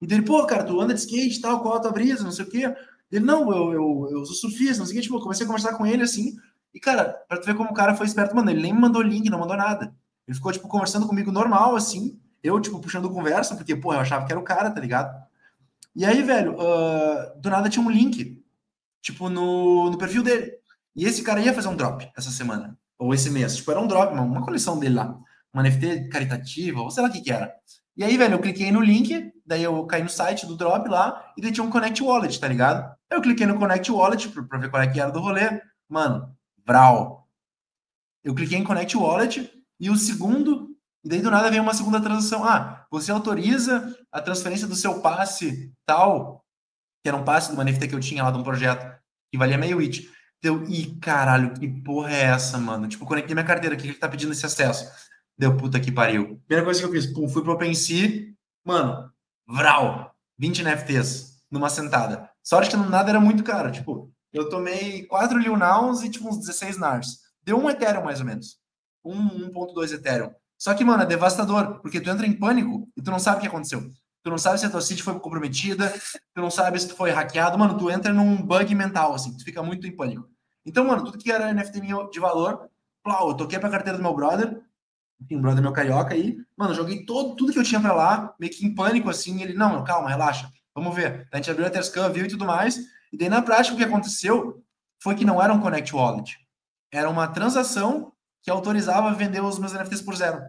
e dele, pô, cara, tu anda de skate tal, qual a tua brisa, não sei o quê. Ele, não, eu, eu, eu sou surfista, não sei o quê, tipo, comecei a conversar com ele, assim, e, cara, pra tu ver como o cara foi esperto, mano, ele nem me mandou link, não mandou nada. Ele ficou, tipo, conversando comigo normal, assim, eu, tipo, puxando conversa, porque, pô, eu achava que era o cara, tá ligado? E aí, velho, uh, do nada tinha um link, tipo, no, no perfil dele. E esse cara ia fazer um drop essa semana, ou esse mês. Tipo, era um drop, uma, uma coleção dele lá. Uma NFT caritativa, ou sei lá o que que era. E aí, velho, eu cliquei no link, daí eu caí no site do drop lá, e daí tinha um Connect Wallet, tá ligado? Eu cliquei no Connect Wallet pra, ver qual é que era do rolê. Mano, Vral. Eu cliquei em Connect Wallet, e o segundo E daí do nada vem uma segunda transação. Ah, você autoriza a transferência do seu passe tal, que era um passe de uma NFT que eu tinha lá de um projeto, que valia meio it. Deu, ih, caralho, que porra é essa, mano? Tipo, conectei minha carteira, o que ele tá pedindo esse acesso? Deu, puta que pariu. Primeira coisa que eu fiz, pum, fui pro OpenSea, mano, vral, 20 NFTs numa sentada. Sorte que nada era muito caro, tipo, eu tomei 4 Lil Nouns e tipo uns 16 NARS. Deu um Ethereum mais ou menos. Um 1.2 Ethereum. Só que, mano, é devastador, porque tu entra em pânico e tu não sabe o que aconteceu. Tu não sabe se a tua seed foi comprometida, tu não sabe se tu foi hackeado. Mano, tu entra num bug mental, assim, tu fica muito em pânico. Então, mano, tudo que era NFT de valor, plau, eu toquei pra carteira do meu brother, um brother meu carioca aí, mano, joguei todo, tudo que eu tinha pra lá, meio que em pânico, assim, ele, não, calma, relaxa, vamos ver. A gente abriu a Terscan, viu e tudo mais, e daí na prática o que aconteceu foi que não era um Connect Wallet, era uma transação que autorizava vender os meus NFTs por zero,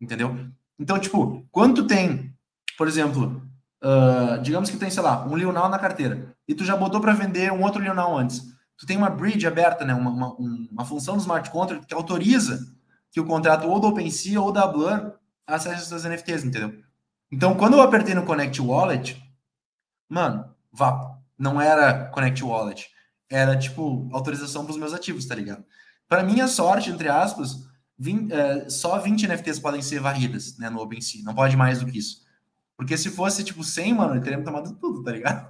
entendeu? Então, tipo, quando tu tem, por exemplo, uh, digamos que tem, sei lá, um Lionel na carteira, e tu já botou para vender um outro Lionel antes, tu tem uma bridge aberta, né, uma, uma, uma função do smart contract que autoriza que o contrato ou do OpenSea ou da Blur os seus NFTs, entendeu? Então, quando eu apertei no Connect Wallet, mano, vá, não era Connect Wallet, era tipo autorização para os meus ativos, tá ligado? Para minha sorte, entre aspas, 20, é, só 20 NFTs podem ser varridas né, no OpenSea, não pode mais do que isso. Porque se fosse tipo 100, mano, eu teria tomado tudo, tá ligado?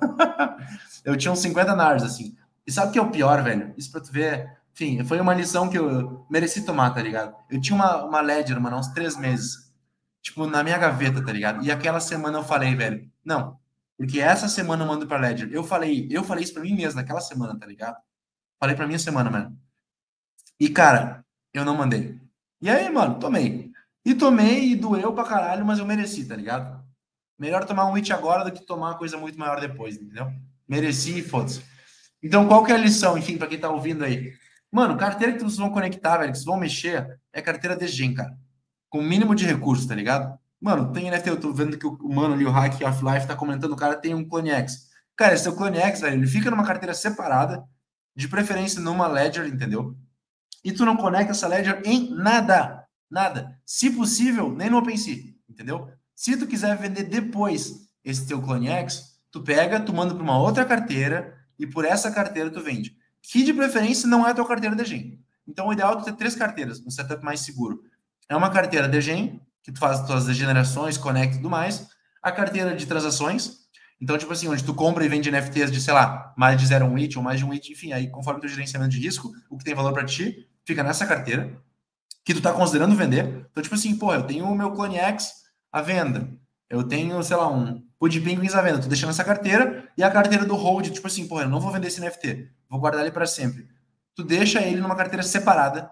eu tinha uns 50 NARs, assim. E sabe o que é o pior, velho? Isso pra tu ver. Enfim, foi uma lição que eu mereci tomar, tá ligado? Eu tinha uma, uma Ledger, mano, há uns três meses. Tipo, na minha gaveta, tá ligado? E aquela semana eu falei, velho, não. Porque essa semana eu mando pra Ledger. Eu falei, eu falei isso pra mim mesmo naquela semana, tá ligado? Falei pra minha semana, mano. E, cara, eu não mandei. E aí, mano, tomei. E tomei e doeu pra caralho, mas eu mereci, tá ligado? Melhor tomar um hit agora do que tomar uma coisa muito maior depois, entendeu? Mereci foda-se. Então, qual que é a lição, enfim, para quem tá ouvindo aí? Mano, carteira que vocês vão conectar, velho, que vocês vão mexer, é carteira de gen, cara. Com o mínimo de recursos, tá ligado? Mano, tem NFT, eu tô vendo que o mano ali, o Hack Off-Life, tá comentando, o cara tem um Clone X. Cara, esse é o Clone X, velho, ele fica numa carteira separada, de preferência numa Ledger, entendeu? E tu não conecta essa Ledger em nada. Nada. Se possível, nem no OpenSea, entendeu? Se tu quiser vender depois esse teu Clone X, tu pega, tu manda para uma outra carteira, e por essa carteira tu vende. Que de preferência não é a tua carteira de gen. Então o ideal é ter três carteiras, um setup mais seguro. É uma carteira de gen, que tu faz as tuas degenerações, conecta e tudo mais. A carteira de transações, então, tipo assim, onde tu compra e vende NFTs de, sei lá, mais de 0,1 it ou mais de um it, enfim, aí conforme teu gerenciamento de risco, o que tem valor para ti, fica nessa carteira, que tu tá considerando vender. Então, tipo assim, pô, eu tenho o meu Clone X à venda. Eu tenho, sei lá, um de Penguins à venda. Tô deixando essa carteira e a carteira do hold, tipo assim, porra, eu não vou vender esse NFT, vou guardar ele para sempre. Tu deixa ele numa carteira separada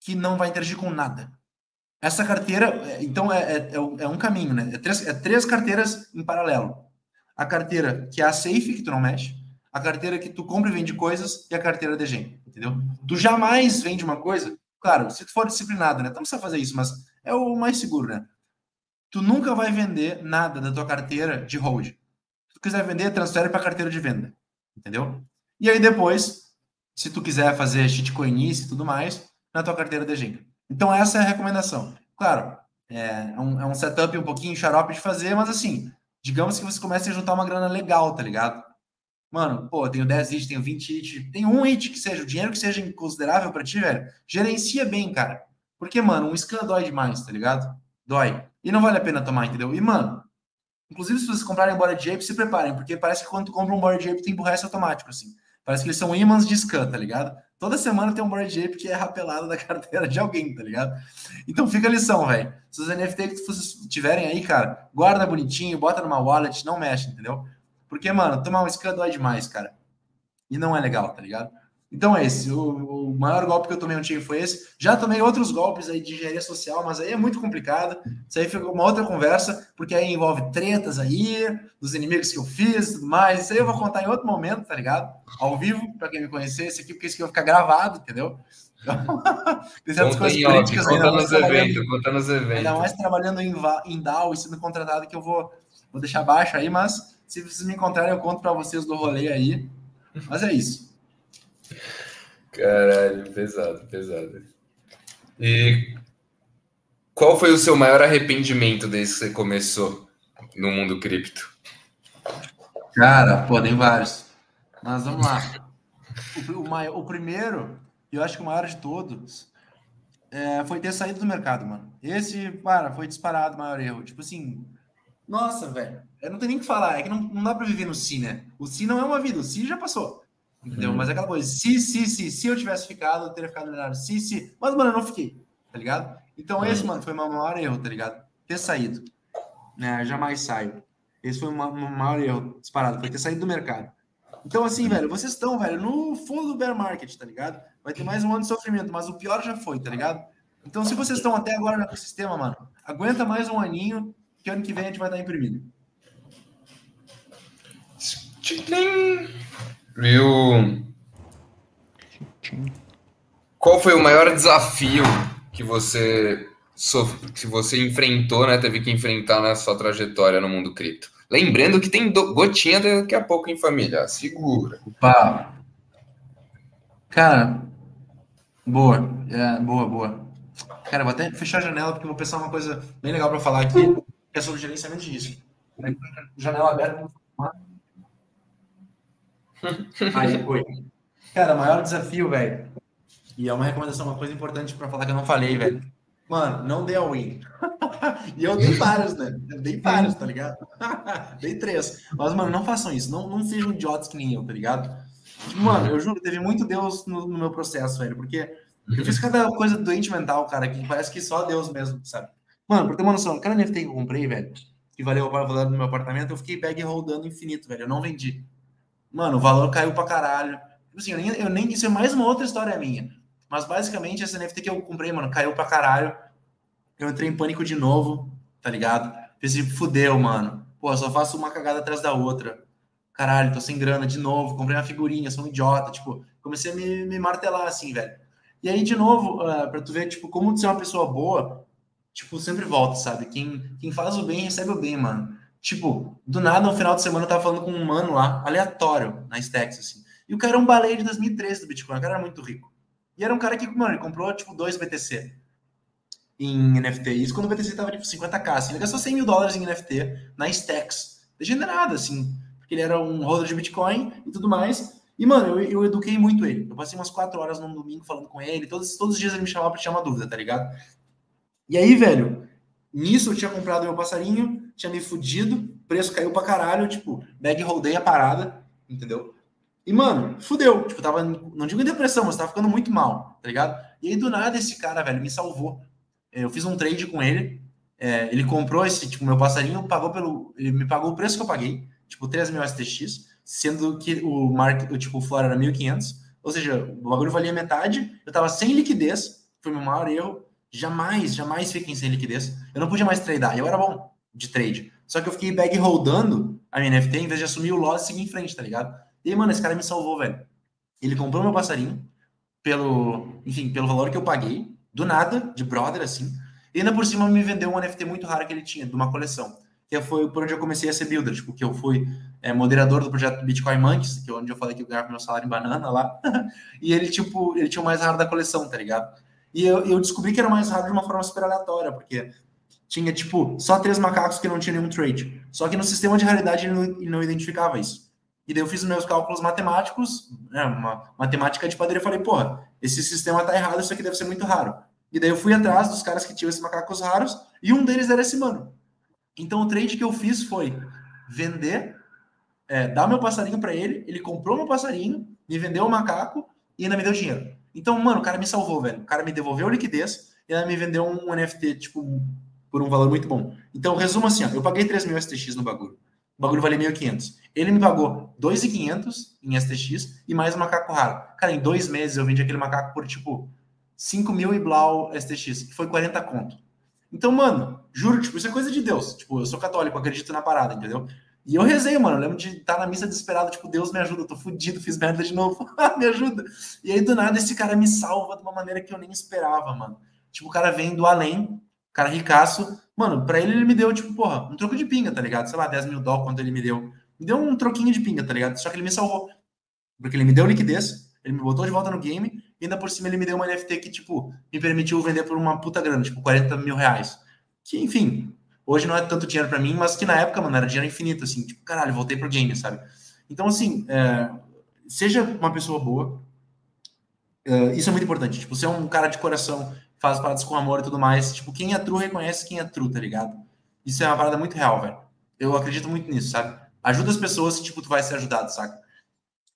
que não vai interagir com nada. Essa carteira, é, então, é, é, é, é um caminho, né? É três, é três carteiras em paralelo. A carteira que é a safe, que tu não mexe, a carteira que tu compra e vende coisas e a carteira de gen, entendeu? Tu jamais vende uma coisa, claro, se tu for disciplinado, né? Tu não precisa fazer isso, mas é o mais seguro, né? Tu nunca vai vender nada da tua carteira de hold. Se tu quiser vender, transfere para carteira de venda. Entendeu? E aí depois, se tu quiser fazer shitcoinice e tudo mais, na tua carteira de agenda. Então essa é a recomendação. Claro, é um, é um setup um pouquinho xarope de fazer, mas assim, digamos que você comece a juntar uma grana legal, tá ligado? Mano, pô, tenho 10 hits, tenho 20 hits, tem um hit que seja, o dinheiro que seja considerável para ti, velho, gerencia bem, cara. Porque, mano, um scan dói demais, tá ligado? Dói. E não vale a pena tomar, entendeu? E, mano, inclusive se vocês comprarem Bored Ape, se preparem, porque parece que quando tu compra um Bored Ape tem emburrece automático, assim. Parece que eles são ímãs de scan, tá ligado? Toda semana tem um Bored Ape que é rapelado da carteira de alguém, tá ligado? Então fica a lição, velho. Se os NFT que vocês tiverem aí, cara, guarda bonitinho, bota numa wallet, não mexe, entendeu? Porque, mano, tomar um scan dói demais, cara. E não é legal, tá ligado? Então é esse. O, o, maior golpe que eu tomei no time foi esse. Já tomei outros golpes aí de engenharia social, mas aí é muito complicado. Isso aí fica uma outra conversa, porque aí envolve tretas aí, dos inimigos que eu fiz tudo mais. Isso aí eu vou contar em outro momento, tá ligado? Ao vivo, para quem me conhecer, esse aqui, porque esse aqui vai ficar gravado, entendeu? Tem certas coisas políticas conta nos eventos, conta nos eventos. Ainda mais trabalhando em, em DAO e sendo contratado que eu vou, vou deixar baixo aí, mas se vocês me encontrarem, eu conto para vocês do rolê aí. Mas é isso. Caralho, pesado, pesado. E qual foi o seu maior arrependimento desde que você começou no mundo cripto? Cara, pô, tem vários. Mas vamos lá. O, o, maior, o primeiro, e eu acho que o maior de todos, é, foi ter saído do mercado, mano. Esse, cara, foi disparado o maior erro. Tipo assim, nossa, velho, eu não tenho nem o que falar. É que não, não dá pra viver no si, né? O si não é uma vida, o si já passou. Entendeu? Uhum. Mas é aquela coisa, se, se, se, se eu tivesse ficado, eu teria ficado melhor. Se, se. Mas, mano, eu não fiquei, tá ligado? Então, uhum. esse, mano, foi o meu maior erro, tá ligado? Ter saído. Né? Jamais saio. Esse foi o maior erro disparado, foi ter saído do mercado. Então, assim, velho, vocês estão, velho, no fundo do bear market, tá ligado? Vai ter mais um ano de sofrimento, mas o pior já foi, tá ligado? Então, se vocês estão até agora no ecossistema, mano, aguenta mais um aninho, que ano que vem a gente vai estar imprimindo. Viu? Qual foi o maior desafio que você que você enfrentou, né? Teve que enfrentar na sua trajetória no mundo cripto? Lembrando que tem gotinha daqui a pouco em família. Segura. Opa. Cara, boa. É, boa, boa. Cara, vou até fechar a janela porque vou pensar uma coisa bem legal para falar aqui, que é sobre gerenciamento de risco. Janela aberta. Aí, foi. Cara, maior desafio, velho. E é uma recomendação, uma coisa importante para falar que eu não falei, velho. Mano, não dê a win. e eu dei vários, né? Eu dei vários, tá ligado? dei três. Mas, mano, não façam isso. Não, não sejam idiotas que nem eu, tá ligado? Mano, eu juro, teve muito Deus no, no, meu processo, velho. Porque eu fiz cada coisa doente mental, cara, que parece que só Deus mesmo, sabe? Mano, pra ter uma noção, cada NFT que eu comprei, velho, que valeu o valor do meu apartamento, eu fiquei bag rodando infinito, velho. Eu não vendi. Mano, o valor caiu pra caralho. Tipo assim, eu nem, eu nem. Isso é mais uma outra história minha. Mas basicamente, essa NFT que eu comprei, mano, caiu pra caralho. Eu entrei em pânico de novo, tá ligado? Pensei, fudeu, mano. Pô, só faço uma cagada atrás da outra. Caralho, tô sem grana de novo. Comprei uma figurinha, sou um idiota. Tipo, comecei a me, me martelar assim, velho. E aí, de novo, uh, pra tu ver, tipo, como ser uma pessoa boa, tipo, sempre volta, sabe? Quem, quem faz o bem, recebe o bem, mano. Tipo, do nada, no final de semana, eu tava falando com um mano lá, aleatório, na Stacks, assim. E o cara era um baleia de 2013 do Bitcoin, o cara era muito rico. E era um cara que, mano, ele comprou, tipo, dois BTC em NFT. Isso quando o BTC tava, tipo, 50k, assim. Ele gastou 100 mil dólares em NFT na Stacks. Degenerado, assim. Porque ele era um holder de Bitcoin e tudo mais. E, mano, eu, eu eduquei muito ele. Eu passei umas quatro horas num domingo falando com ele. Todos, todos os dias ele me chamava pra tirar uma dúvida, tá ligado? E aí, velho, nisso eu tinha comprado meu passarinho, tinha me fudido, preço caiu pra caralho, tipo, bag holdei a parada, entendeu? E, mano, fudeu. Tipo, tava, não digo em depressão, mas tava ficando muito mal, tá ligado? E aí, do nada, esse cara, velho, me salvou. É, eu fiz um trade com ele. É, ele comprou esse, tipo, meu passarinho, pagou pelo. Ele me pagou o preço que eu paguei, tipo, 3 mil STX, sendo que o market, tipo, o floor era 1.500. Ou seja, o bagulho valia metade, eu tava sem liquidez, foi meu maior erro. Jamais, jamais fiquem sem liquidez. Eu não podia mais tradear, eu era bom de trade. Só que eu fiquei bag rodando a minha NFT em vez de assumir o loss e seguir em frente, tá ligado? E, mano, esse cara me salvou, velho. Ele comprou meu passarinho pelo, enfim, pelo valor que eu paguei, do nada, de brother, assim. E ainda por cima me vendeu um NFT muito raro que ele tinha, de uma coleção. Que foi por onde eu comecei a ser builder, tipo, que eu fui é, moderador do projeto Bitcoin Monkeys, que é onde eu falei que eu ganhava meu salário em banana lá. e ele, tipo, ele tinha o mais raro da coleção, tá ligado? E eu, eu descobri que era o mais raro de uma forma super aleatória, porque tinha, tipo, só três macacos que não tinham nenhum trade. Só que no sistema de realidade ele não, ele não identificava isso. E daí eu fiz meus cálculos matemáticos, né, uma matemática de padaria, falei, porra, esse sistema tá errado, isso aqui deve ser muito raro. E daí eu fui atrás dos caras que tinham esses macacos raros, e um deles era esse mano. Então o trade que eu fiz foi vender, é, dar meu passarinho para ele, ele comprou meu passarinho, me vendeu o macaco e ainda me deu dinheiro. Então, mano, o cara me salvou, velho. O cara me devolveu liquidez e ainda me vendeu um NFT, tipo, por um valor muito bom. Então, resumo assim, ó, eu paguei 3 mil STX no bagulho. O bagulho valia 1.500. Ele me pagou 2.500 em STX e mais um macaco raro. Cara, em dois meses eu vendi aquele macaco por tipo 5 mil e blau STX, que foi 40 conto. Então, mano, juro, tipo, isso é coisa de Deus. Tipo, eu sou católico, acredito na parada, entendeu? E eu rezei, mano. Eu lembro de estar na missa desesperado, tipo, Deus me ajuda, eu tô fudido, fiz merda de novo, me ajuda. E aí, do nada, esse cara me salva de uma maneira que eu nem esperava, mano. Tipo, o cara vem do além, cara ricaço, Mano, pra ele, ele me deu, tipo, porra, um troco de pinga, tá ligado? Sei lá, 10 mil dólares quanto ele me deu. Me deu um troquinho de pinga, tá ligado? Só que ele me salvou. Porque ele me deu liquidez, Ele me botou de volta no game e ainda por cima ele me deu uma NFT que, tipo, me permitiu vender por uma puta grana, tipo, 40 mil reais. Que, enfim, hoje não é tanto dinheiro para mim, mas que na época, mano, era dinheiro infinito, assim, tipo, caralho, voltei pro game, sabe? Então, assim, é, seja uma pessoa boa, é, isso é muito importante. Tipo, é um cara de coração, faz paradas com amor e tudo mais. Tipo, quem é true reconhece quem é true, tá ligado? Isso é uma parada muito real, velho. Eu acredito muito nisso, sabe? Ajuda as pessoas tipo, tu vai ser ajudado, saca?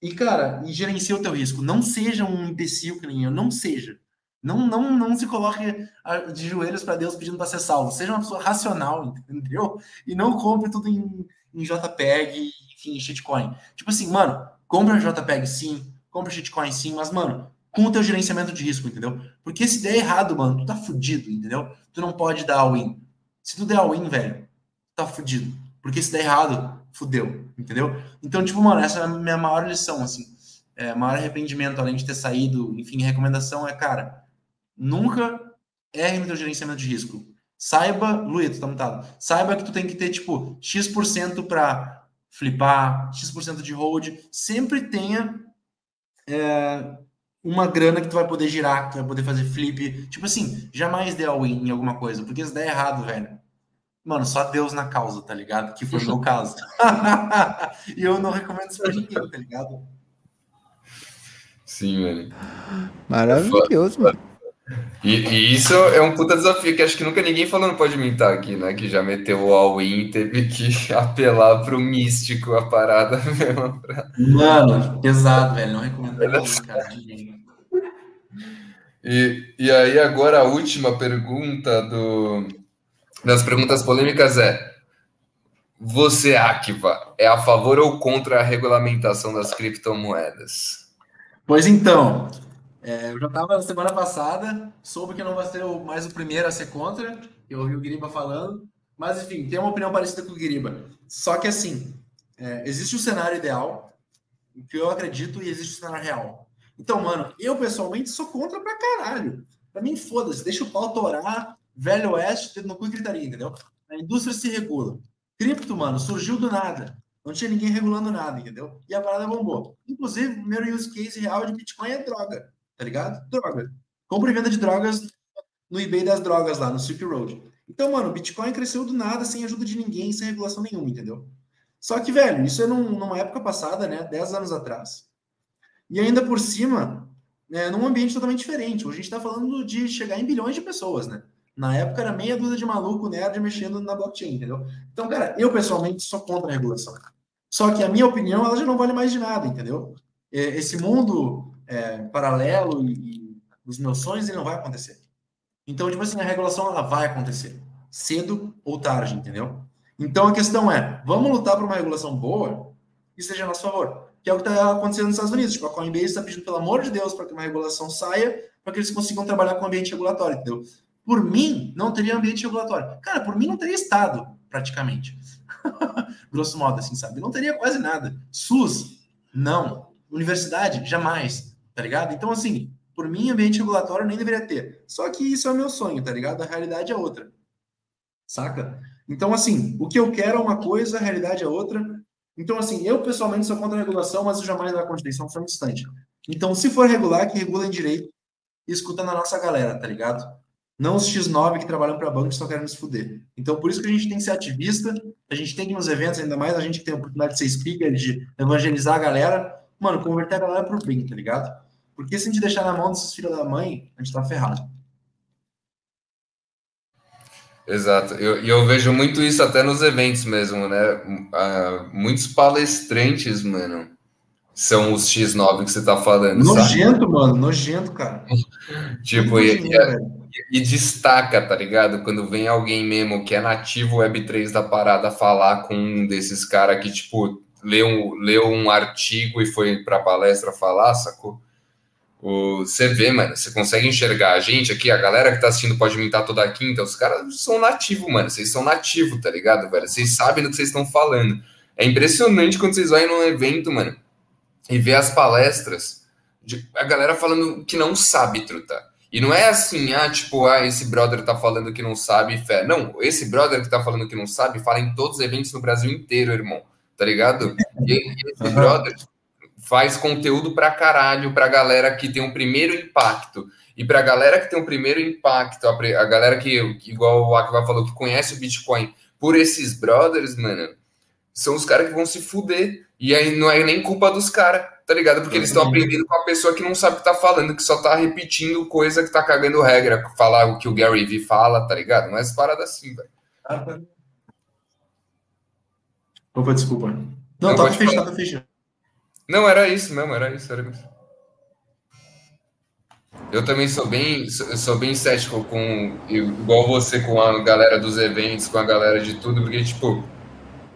E, cara, e gerencia o teu risco. Não seja um imbecil que nem eu. Não seja. Não, não, não se coloque de joelhos para Deus pedindo para ser salvo. Seja uma pessoa racional, entendeu? E não compre tudo em, em JPEG, enfim, shitcoin. Tipo assim, mano, compra JPEG sim, compra shitcoin sim, mas, mano, com o teu gerenciamento de risco, entendeu? Porque se der errado, mano, tu tá fudido, entendeu? Tu não pode dar all-in. Se tu der all-in, velho, tá fudido. Porque se der errado, fudeu, entendeu? Então, tipo, mano, essa é a minha maior lição, assim. É, maior arrependimento, além de ter saído, enfim, recomendação é, cara, nunca erre no teu gerenciamento de risco. Saiba, Luiz, tu tá mutado. Saiba que tu tem que ter, tipo, X% para flipar, X% de hold. Sempre tenha é, uma grana que tu vai poder girar, que tu vai poder fazer flip. Tipo assim, jamais dê all-in em alguma coisa, porque se der errado, velho. Mano, só Deus na causa, tá ligado? Que foi o meu caso. e eu não recomendo isso pra ninguém, tá ligado? Sim, velho. Maravilhoso, mano. E, e, isso é um puta desafio que acho que nunca ninguém falou no Pode Mintar aqui, né? Que já meteu o all-in teve que apelar pro místico a parada mesmo. Pra... Mano, pesado, velho. Não recomendo ninguém. E, e aí, agora a última pergunta do, das perguntas polêmicas é: Você, Akiva, é a favor ou contra a regulamentação das criptomoedas? Pois então, é, eu já estava na semana passada, soube que não vai ser o, mais o primeiro a ser contra, eu ouvi o Guiriba falando, mas enfim, tem uma opinião parecida com o Guiriba. Só que assim, é, existe o um cenário ideal, que eu acredito, e existe o um cenário real. Então, mano, eu pessoalmente sou contra pra caralho. Pra mim, foda-se, deixa o pau torar, velho oeste, dedo no cu e gritaria, entendeu? A indústria se regula. Cripto, mano, surgiu do nada. Não tinha ninguém regulando nada, entendeu? E a parada bombou. Inclusive, o primeiro use case real de Bitcoin é droga, tá ligado? Droga. Compra e venda de drogas no eBay das drogas lá, no Silk Road. Então, mano, o Bitcoin cresceu do nada, sem ajuda de ninguém, sem regulação nenhuma, entendeu? Só que, velho, isso é num, numa época passada, né? 10 anos atrás. E ainda por cima, né, num ambiente totalmente diferente. Hoje a gente está falando de chegar em bilhões de pessoas, né? Na época era meia dúzia de maluco nerd mexendo na blockchain, entendeu? Então, cara, eu pessoalmente sou contra a regulação. Só que a minha opinião, ela já não vale mais de nada, entendeu? É, esse mundo é, paralelo e, e os meus sonhos, ele não vai acontecer. Então, tipo assim, a regulação, ela vai acontecer. Cedo ou tarde, entendeu? Então, a questão é, vamos lutar por uma regulação boa e seja a nosso favor. Que é o que está acontecendo nos Estados Unidos. Tipo, a Coinbase está pedindo, pelo amor de Deus, para que uma regulação saia, para que eles consigam trabalhar com ambiente regulatório, entendeu? Por mim, não teria ambiente regulatório. Cara, por mim não teria Estado, praticamente. Grosso modo, assim, sabe? Não teria quase nada. SUS, não. Universidade, jamais. Tá ligado? Então, assim, por mim, ambiente regulatório nem deveria ter. Só que isso é o meu sonho, tá ligado? A realidade é outra. Saca? Então, assim, o que eu quero é uma coisa, a realidade é outra. Então, assim, eu pessoalmente sou contra a regulação, mas eu jamais dar Constituição foi um instante. Então, se for regular, que regulem direito escutando a nossa galera, tá ligado? Não os X9 que trabalham para banco e só querem nos fuder. Então, por isso que a gente tem que ser ativista, a gente tem que ir nos eventos, ainda mais a gente que tem a oportunidade de ser speaker, de evangelizar a galera. Mano, converter a galera pro bem, tá ligado? Porque se a gente deixar na mão desses filhos da mãe, a gente tá ferrado. Exato. E eu, eu, vejo muito isso até nos eventos mesmo, né? Uh, muitos palestrantes, mano, são os X9 que você tá falando. Nojento, sabe? mano, nojento, cara. tipo, e, e, e, destaca, tá ligado? Quando vem alguém mesmo que é nativo Web3 da parada falar com um desses caras que, tipo, leu, leu um artigo e foi pra palestra falar, sacou? O, você vê, mano, você consegue enxergar a gente aqui, a galera que tá assistindo pode mintar toda quinta, os caras são nativos, mano, vocês são nativos, tá ligado, velho? Vocês sabem do que vocês estão falando. É impressionante quando vocês vão num evento, mano, e ver as palestras, de, a galera falando que não sabe, truta. E não é assim, ah, tipo, ah, esse brother tá falando que não sabe, fé. Não, esse brother que tá falando que não sabe, fala em todos os eventos no Brasil inteiro, irmão, tá ligado? E, e esse brother faz conteúdo pra caralho pra galera que tem um primeiro impacto. E pra galera que tem um primeiro impacto, a, a galera que, igual o Akiva falou, que conhece o Bitcoin por esses brothers, mano, são os caras que vão se fuder. E aí não é nem culpa dos caras, tá ligado? Porque eles estão aprendendo com a pessoa que não sabe o que tá falando, que só tá repetindo coisa que tá cagando regra, falar o que o Gary Vee fala, tá ligado? Mas parada assim, velho. Ah, Opa, desculpa. Não, não tava fechado, fechado. Não, era isso mesmo, era isso, era isso. Eu também sou bem, sou, sou bem cético com, igual você, com a galera dos eventos, com a galera de tudo, porque, tipo,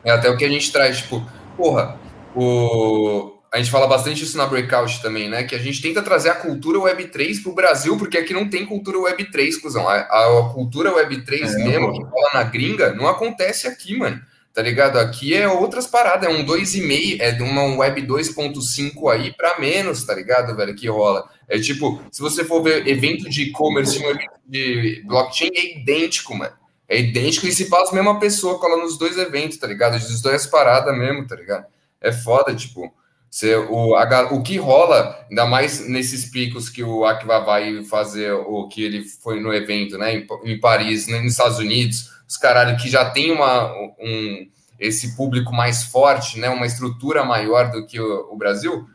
é até o que a gente traz, tipo, porra, o, a gente fala bastante isso na Breakout também, né? Que a gente tenta trazer a cultura Web3 pro Brasil, porque aqui não tem cultura Web3, cuzão. A, a, a cultura Web3 é, mesmo, que rola na gringa, não acontece aqui, mano tá ligado? Aqui é outras paradas, é um 2,5, é de uma web 2.5 aí para menos, tá ligado, velho, que rola. É tipo, se você for ver evento de e-commerce, um evento de blockchain, é idêntico, mano. É idêntico e se faz a mesma pessoa cola nos dois eventos, tá ligado? As duas paradas mesmo, tá ligado? É foda, tipo. Você, o, a, o que rola, ainda mais nesses picos que o Akiva vai fazer, o que ele foi no evento, né, em, em Paris, né, nos Estados Unidos, os caralho que já tem uma, um, esse público mais forte, né, uma estrutura maior do que o, o, Brasil,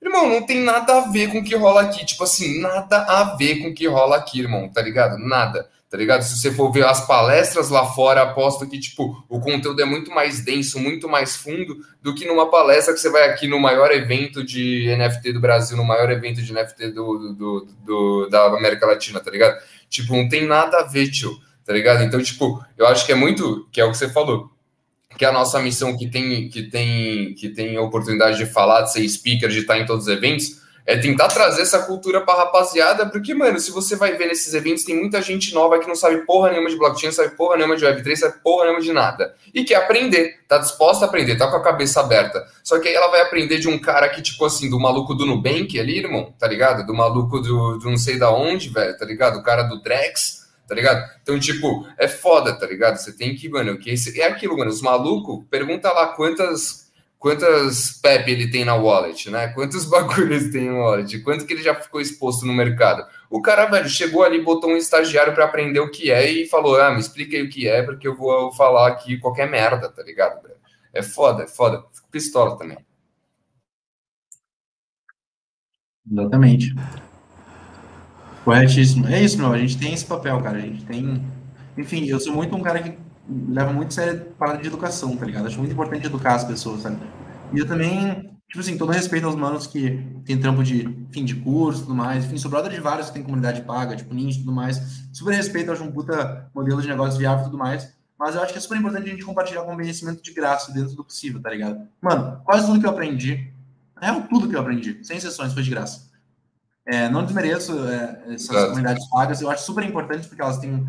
irmão, não tem nada a ver com o que rola aqui. Tipo assim, nada a ver com o que rola aqui, irmão, tá ligado? Nada, tá ligado? Se você for ver as palestras lá fora, aposto que, tipo, o conteúdo é muito mais denso, muito mais fundo do que numa palestra que você vai aqui no maior evento de NFT do Brasil, no maior evento de NFT do, do, do, do da América Latina, tá ligado? Tipo, não tem nada a ver, tio tá ligado? Então, tipo, eu acho que é muito, que é o que você falou, que é a nossa missão que tem, que tem, que tem a oportunidade de falar, de ser speaker, de estar em todos os eventos, é tentar trazer essa cultura pra rapaziada, porque, mano, se você vai ver nesses eventos, tem muita gente nova que não sabe porra nenhuma de blockchain, sabe porra nenhuma de Web3, sabe porra nenhuma de nada. E quer aprender, tá disposta a aprender, tá com a cabeça aberta. Só que aí ela vai aprender de um cara que, tipo assim, do maluco do Nubank ali, irmão, tá ligado? Do maluco do, do não sei da onde, velho, tá ligado? O cara do Drex, tá ligado? Então, tipo, é foda, tá ligado? Você tem que, mano, que é aquilo, mano. Os malucos, pergunta lá quantas quantas PEP ele tem na wallet, né? Quantos bagulhos tem no wallet? Quanto que ele já ficou exposto no mercado? O cara, velho, chegou ali, botou um estagiário para aprender o que é e falou: Ah, me explica aí o que é, porque eu vou falar aqui qualquer merda, tá ligado, velho? É foda, é foda. Fico pistola também. Exatamente. Corretíssimo. É isso, meu. A gente tem esse papel, cara. A gente tem. Enfim, eu sou muito um cara que leva muito sério a parada de educação, tá ligado? Acho muito importante educar as pessoas, sabe? E eu também, tipo assim, todo respeito aos manos que tem trampo de fim de curso tudo mais. Enfim, sou brother de vários que tem comunidade paga, tipo Ninja tudo mais. Super respeito, acho um puta modelo de negócio viável tudo mais. Mas eu acho que é super importante a gente compartilhar conhecimento de graça dentro do possível, tá ligado? Mano, quase tudo que eu aprendi, é tudo que eu aprendi, sem exceções, foi de graça. É, não desmereço é, essas claro. comunidades pagas, eu acho super importante porque elas têm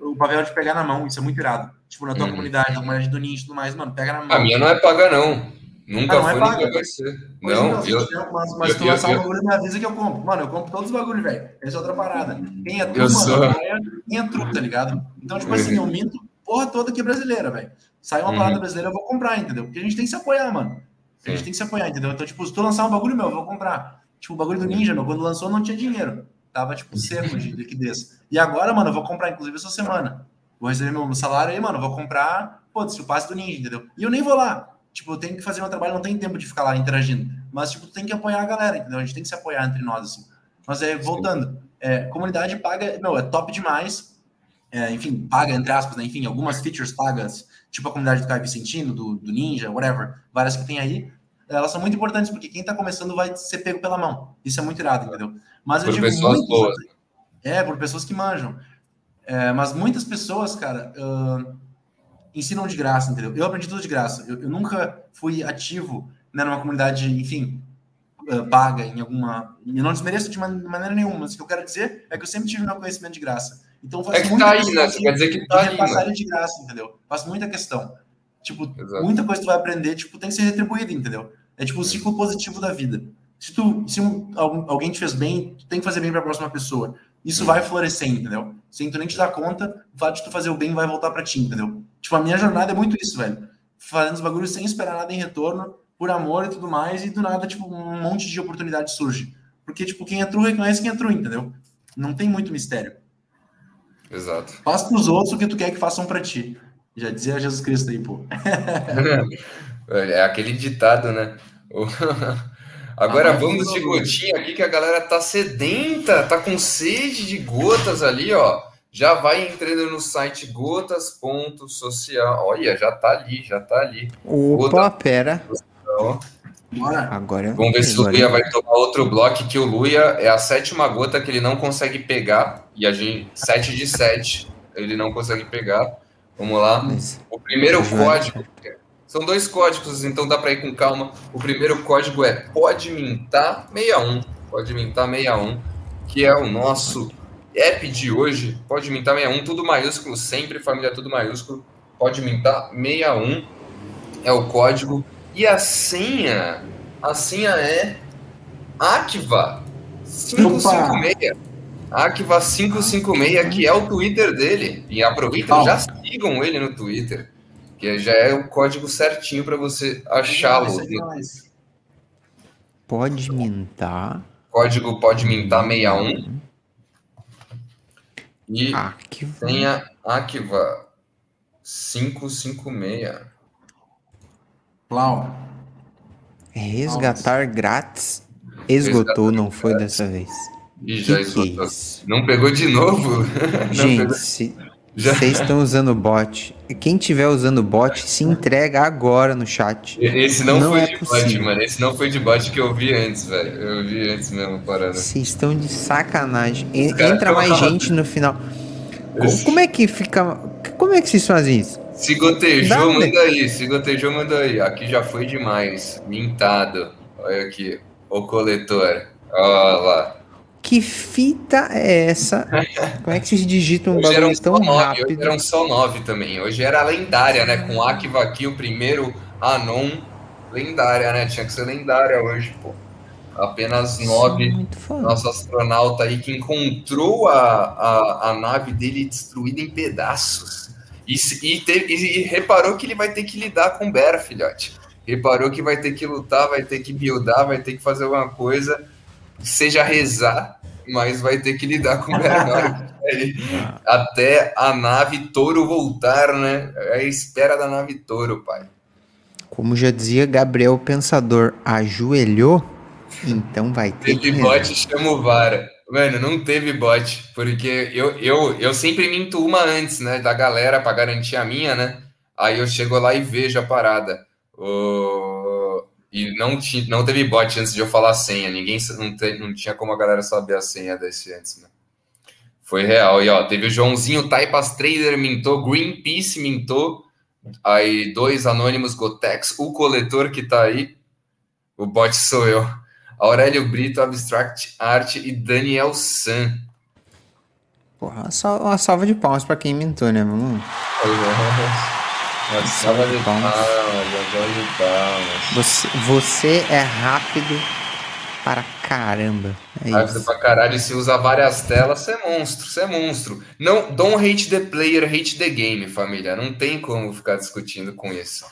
o papel de pegar na mão, isso é muito irado. Tipo, na tua uhum. comunidade, na comunidade do nicho e tudo mais, mano, pega na mão. A minha não é paga, não. Nunca ah, não é foi, é nunca vai ser. Não, não eu, mas, mas eu, tu lançar um bagulho, me avisa que eu compro. Mano, eu compro todos os bagulhos, velho. Essa é outra parada. Quem é truta, sou... quem é truta, tá ligado? Então, tipo assim, eu minto porra toda que é brasileira, velho. Sai uma uhum. parada brasileira, eu vou comprar, entendeu? Porque a gente tem que se apoiar, mano. A gente tem que se apoiar, entendeu? Então, tipo, se tu lançar um bagulho meu, eu vou comprar. Tipo, o bagulho do Ninja, meu, quando lançou não tinha dinheiro. Tava, tipo, seco de liquidez. E agora, mano, eu vou comprar, inclusive, essa semana. Vou receber meu salário aí, mano, vou comprar, pô, o passe do Ninja, entendeu? E eu nem vou lá. Tipo, eu tenho que fazer meu trabalho, não tem tempo de ficar lá interagindo. Mas, tipo, tem que apoiar a galera, entendeu? A gente tem que se apoiar entre nós, assim. Mas, é, voltando, é, comunidade paga, meu, é top demais. É, enfim, paga, entre aspas, né? Enfim, algumas features pagas, tipo a comunidade do Caio Vicentino, do, do Ninja, whatever, várias que tem aí elas são muito importantes, porque quem está começando vai ser pego pela mão. Isso é muito irado, entendeu? Mas por eu digo pessoas muitos, boas. É, por pessoas que manjam. É, mas muitas pessoas, cara, uh, ensinam de graça, entendeu? Eu aprendi tudo de graça. Eu, eu nunca fui ativo né, numa comunidade, enfim, uh, paga em alguma. Eu não desmereço de maneira nenhuma, mas o que eu quero dizer é que eu sempre tive meu conhecimento de graça. Então, faço é que tá aí, né? quer dizer que tá aí. Passar de graça, entendeu? Faço muita questão. Tipo, Exato. muita coisa que tu vai aprender, tipo, tem que ser retribuída, entendeu? É tipo o ciclo positivo da vida. Se tu, se um, alguém te fez bem, tu tem que fazer bem para a próxima pessoa. Isso vai florescer, entendeu? Sem tu nem te dar conta, o fato de tu fazer o bem vai voltar para ti, entendeu? Tipo, a minha jornada é muito isso, velho. Fazendo os bagulhos sem esperar nada em retorno, por amor e tudo mais, e do nada, tipo, um monte de oportunidade surge. Porque, tipo, quem é true reconhece quem é true, entendeu? Não tem muito mistério. Exato. Faz pros outros o que tu quer que façam para ti. Já dizia Jesus Cristo aí, pô. é aquele ditado, né? Agora ah, vamos de gotinha aqui que a galera tá sedenta, tá com sede de gotas ali, ó. Já vai entrando no site gotas.social. Olha, já tá ali, já tá ali. Opa, Gota pera. Bora. Agora Vamos ver se o Luia vai tomar outro bloco, que o Luia é a sétima gota que ele não consegue pegar. E a gente. 7 de 7. Ele não consegue pegar. Vamos lá. O primeiro código. São dois códigos, então dá para ir com calma. O primeiro código é Pode Mintar 61. Pode Mintar 61, que é o nosso app de hoje. Pode Mintar 61, tudo maiúsculo, sempre família tudo maiúsculo. Pode Mintar 61 é o código. E a senha, a senha é Akiva 556. Akiva 556, que é o Twitter dele. E aproveitem, já sigam ele no Twitter que já é o código certinho para você achá-lo. Pode mintar. Código pode mintar 61. E Arquiva. tenha Akiva 556. Plau. Resgatar grátis. Esgotou, Resgatar não foi grátis. dessa vez. E já esgotou. É não pegou de novo? Gente, se, vocês estão usando bot. Quem tiver usando bot, se entrega agora no chat. Esse não, não foi é de possível. bot, mano. Esse não foi de bot que eu vi antes, velho. Eu vi antes mesmo parando. Vocês estão de sacanagem. Entra mais gente no final. Esse... Como é que fica. Como é que vocês fazem isso? Se gotejou, manda aí. Se gotejou, manda aí. Aqui já foi demais. Mintado. Olha aqui. O coletor. Olha lá. Que fita é essa? Como é que se digita um bagulho tão nove, rápido? Hoje eram só nove também. Hoje era lendária, né? Com Akiva aqui, o primeiro Anon. Lendária, né? Tinha que ser lendária hoje, pô. Apenas nove. Nosso astronauta aí que encontrou a, a, a nave dele destruída em pedaços. E, e, teve, e, reparou que ele vai ter que lidar com Bera, filhote. Reparou que vai ter que lutar, vai ter que buildar, vai ter que fazer alguma coisa seja rezar, mas vai ter que lidar com o Bernardo até a nave Touro voltar, né? É a espera da nave Touro, pai. Como já dizia Gabriel Pensador, ajoelhou, então vai ter teve que. bot, chama o Vara. Mano, não teve bot, porque eu, eu, eu sempre minto uma antes, né? Da galera para garantir a minha, né? Aí eu chego lá e vejo a parada. O e não, tinha, não teve bot antes de eu falar a senha. Ninguém não, te, não tinha como a galera saber a senha desse antes, né? Foi real. E ó, teve o Joãozinho Taipas Trader mintou, Greenpeace mintou, aí dois anônimos Gotex, o coletor que tá aí, o bot sou eu. Aurélio Brito, Abstract Art e Daniel San. Porra, uma salva de palmas para quem mintou, né? Vamos. Uma salva de palmas, de palmas. Você, você é rápido para caramba. É rápido isso. pra caralho. Se usa várias telas, você é monstro, você é monstro. Não, don't hate the player, hate the game, família. Não tem como ficar discutindo com isso.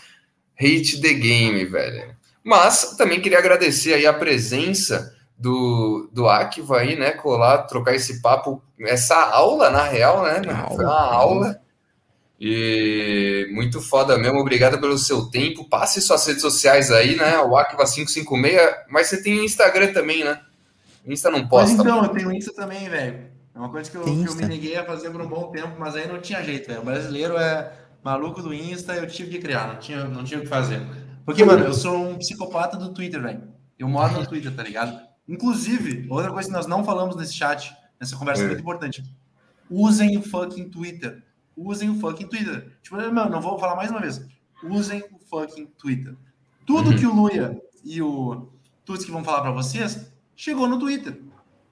Hate the game, velho. Mas também queria agradecer aí a presença do, do Akiva aí, né? Colar, trocar esse papo, essa aula, na real, né? Foi uma aula e muito foda mesmo, obrigado pelo seu tempo. Passe suas redes sociais aí, né? O Akiva556, mas você tem Instagram também, né? Insta não posta. Mas então, eu tenho Insta também, velho. É uma coisa que eu, que eu, me neguei a fazer por um bom tempo, mas aí não tinha jeito, velho. O brasileiro é maluco do Insta, eu tive que criar, não tinha, não tinha o que fazer. Porque, mano, eu sou um psicopata do Twitter, velho. Eu moro no Twitter, tá ligado? Inclusive, outra coisa que nós não falamos nesse chat, nessa conversa é. muito importante. Usem o fucking Twitter usem o fucking Twitter. Tipo, não, não vou falar mais uma vez. Usem o fucking Twitter. Tudo uhum. que o Luia e o Tuts que vão falar para vocês chegou no Twitter.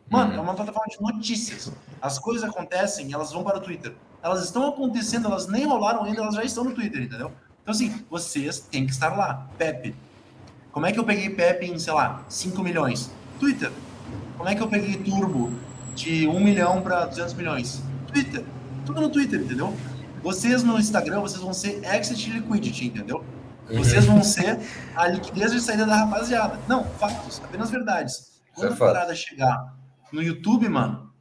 Mano, uhum. é uma plataforma de notícias. As coisas acontecem, elas vão para o Twitter. Elas estão acontecendo, elas nem rolaram ainda, elas já estão no Twitter, entendeu? Então, assim, vocês têm que estar lá. Pepe. Como é que eu peguei Pepe em, sei lá, 5 milhões? Twitter. Como é que eu peguei Turbo de 1 milhão para 200 milhões? Twitter tudo no Twitter, entendeu? Vocês no Instagram, vocês vão ser Exit Liquidity, entendeu? Vocês vão ser a liquidez de saída da rapaziada. Não, fatos, apenas verdades. Quando é a parada chegar no YouTube, mano,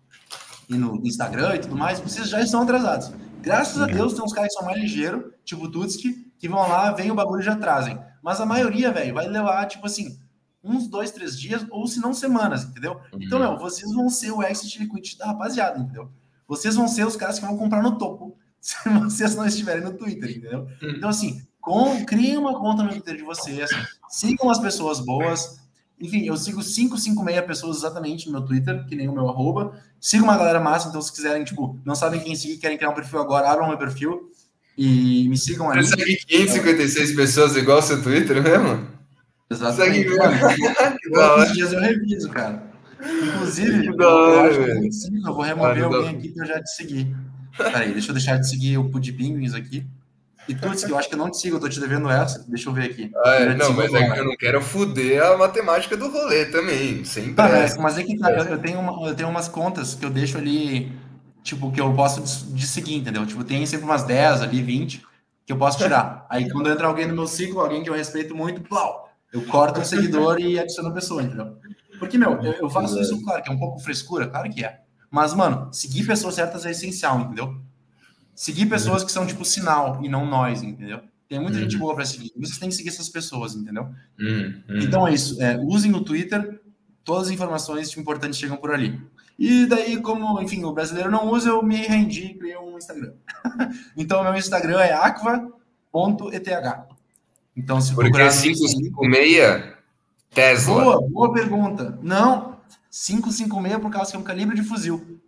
e no Instagram e tudo mais, vocês já estão atrasados. Graças a Deus tem uns caras que são mais ligeiros, tipo o Tutski, que vão lá, vem o bagulho e já trazem. Mas a maioria, velho, vai levar, tipo assim, uns dois, três dias, ou se não semanas, entendeu? Então, meu, vocês vão ser o exit liquidity da rapaziada, entendeu? Vocês vão ser os caras que vão comprar no topo, se vocês não estiverem no Twitter, entendeu? Então, assim, com, criem uma conta no Twitter de vocês, sigam as pessoas boas. Enfim, eu sigo 556 pessoas exatamente no meu Twitter, que nem o meu arroba. Sigo uma galera massa, então se quiserem, tipo, não sabem quem seguir, querem criar um perfil agora, abram meu perfil e me sigam ali. Você segue 556 pessoas igual ao seu Twitter mesmo? Exatamente. Segue os dias eu reviso, cara. Inclusive, eu, hora, acho que eu, seguir, eu vou remover alguém aqui que eu já te segui. Peraí, deixa eu deixar de seguir o Pud Penguins aqui. E Tuts, que eu acho que eu não te sigo, eu tô te devendo essa. Deixa eu ver aqui. Ah, é, Eu não, mas é que eu não quero fuder a matemática do rolê também. Sem Tá, pressa. mas é que tá, eu, eu tenho uma- eu tenho umas contas que eu deixo ali, tipo, que eu posso de, de seguir, entendeu? Tipo, tem sempre umas 10 ali, 20, que eu posso tirar. Aí quando entra alguém no meu ciclo, alguém que eu respeito muito, plau, eu corto um seguidor e adiciono a pessoa, entendeu? Porque, meu, eu, eu faço isso, claro, que é um pouco frescura, claro que é. Mas, mano, seguir pessoas certas é essencial, entendeu? Seguir pessoas que são, tipo, sinal e não nós, entendeu? Tem muita gente boa pra seguir. Vocês têm que seguir essas pessoas, entendeu? Hum, hum. Então é isso. é, usem o Twitter, todas as informações importantes chegam por ali. E daí, como, enfim, o brasileiro não usa, eu me rendi e criei um Instagram. então, meu Instagram é aqua.eth. Então, se Porque procurar no 556 Tesla. Boa, boa pergunta. Não, 556 por causa que é um calibre de fuzil.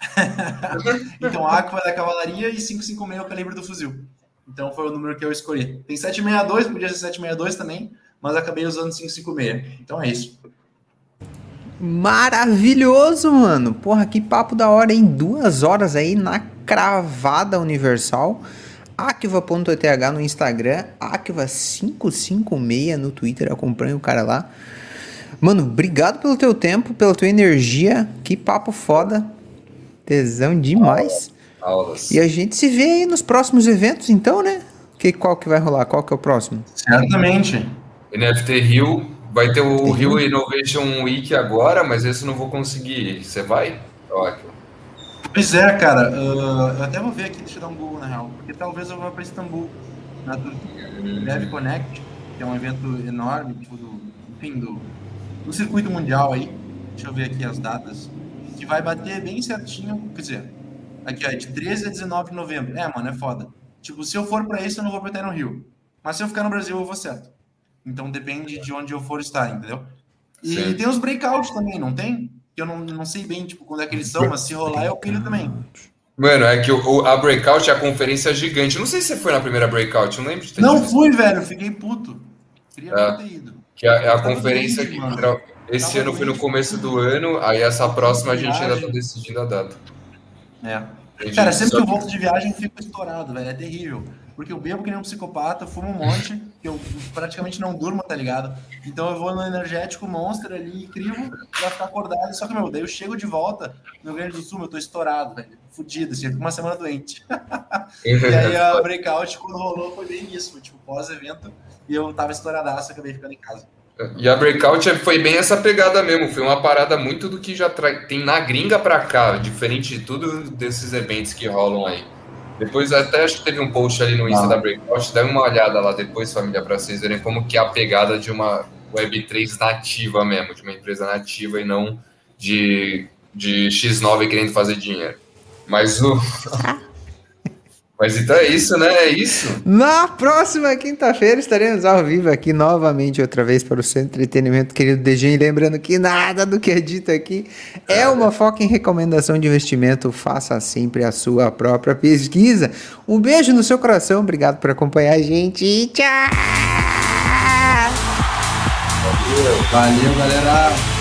então, Aqua da cavalaria e 556 é o calibre do fuzil. Então, foi o número que eu escolhi. Tem 762, podia ser 762 também, mas acabei usando 556. Então, é isso. Maravilhoso, mano. Porra, que papo da hora, hein? Duas horas aí na cravada universal. Akiva.eth no Instagram, Akiva556 no Twitter, acompanha o cara lá. Mano, obrigado pelo teu tempo, pela tua energia. Que papo foda. Tesão demais. Aulas. E a gente se vê aí nos próximos eventos, então, né? Que, qual que vai rolar? Qual que é o próximo? Certamente. NFT Rio. Vai ter o Rio Innovation Week agora, mas esse eu não vou conseguir ir. Você vai? Ótimo. Pois é, cara. ah, eu até vou ver aqui, deixa eu dar um Google na real. Porque talvez eu vá para Istambul, na Turquia. Dev Connect, que é um evento enorme, tipo, do, enfim, do, do circuito mundial aí. Deixa eu ver aqui as datas. Que vai bater bem certinho. Quer dizer, aqui, ó, é de 13 a 19 de novembro. É, mano, é foda. Tipo, se eu for para isso, eu não vou estar no Rio. Mas se eu ficar no Brasil, eu vou certo. Então depende de onde eu for estar, entendeu? E Sim. tem os breakouts também, não tem? Que eu não, não sei bem, tipo, quando é que eles são, mas se rolar, eu pilho também. Mano, é que o, a Breakout é a conferência gigante. Eu não sei se você foi na primeira Breakout, não lembro de ter Não tido. fui, velho, fiquei puto. Queria É. ter ido. Que é, é a conferência doente, que mano. esse Tava ano foi no começo do ano, aí essa próxima a gente ainda tá decidindo a data. É. Cara, sempre que eu volto de viagem, eu fico estourado, velho. É terrível. Porque eu bebo que nem um psicopata, fumo um monte, que eu praticamente não durmo, tá ligado? Então eu vou no energético Monster ali, incrível, pra ficar acordado. Só que, meu, daí eu chego de volta no Rio Grande do Sul, eu tô estourado, velho. Fudido, assim, uma semana doente. E aí a breakout, quando rolou, foi bem isso. Foi tipo pós-evento, e eu tava estouradaço, acabei ficando em casa. E a Breakout foi bem essa pegada mesmo. Foi uma parada muito do que já tem na gringa pra cá, diferente de tudo desses eventos que rolam aí. Depois até acho que teve um post ali no Insta Ah. da Breakout, dá uma olhada lá depois, família, pra vocês verem como que é a pegada de uma Web3 nativa mesmo, de uma empresa nativa e não de, de X9 querendo fazer dinheiro. Mas o. Mas então é isso, né? É isso. Na próxima quinta-feira estaremos ao vivo aqui novamente, outra vez para o seu entretenimento, querido DG. E lembrando que nada do que é dito aqui é uma foca em recomendação de investimento. Faça sempre a sua própria pesquisa. Um beijo no seu coração, obrigado por acompanhar a gente e tchau! Valeu, galera!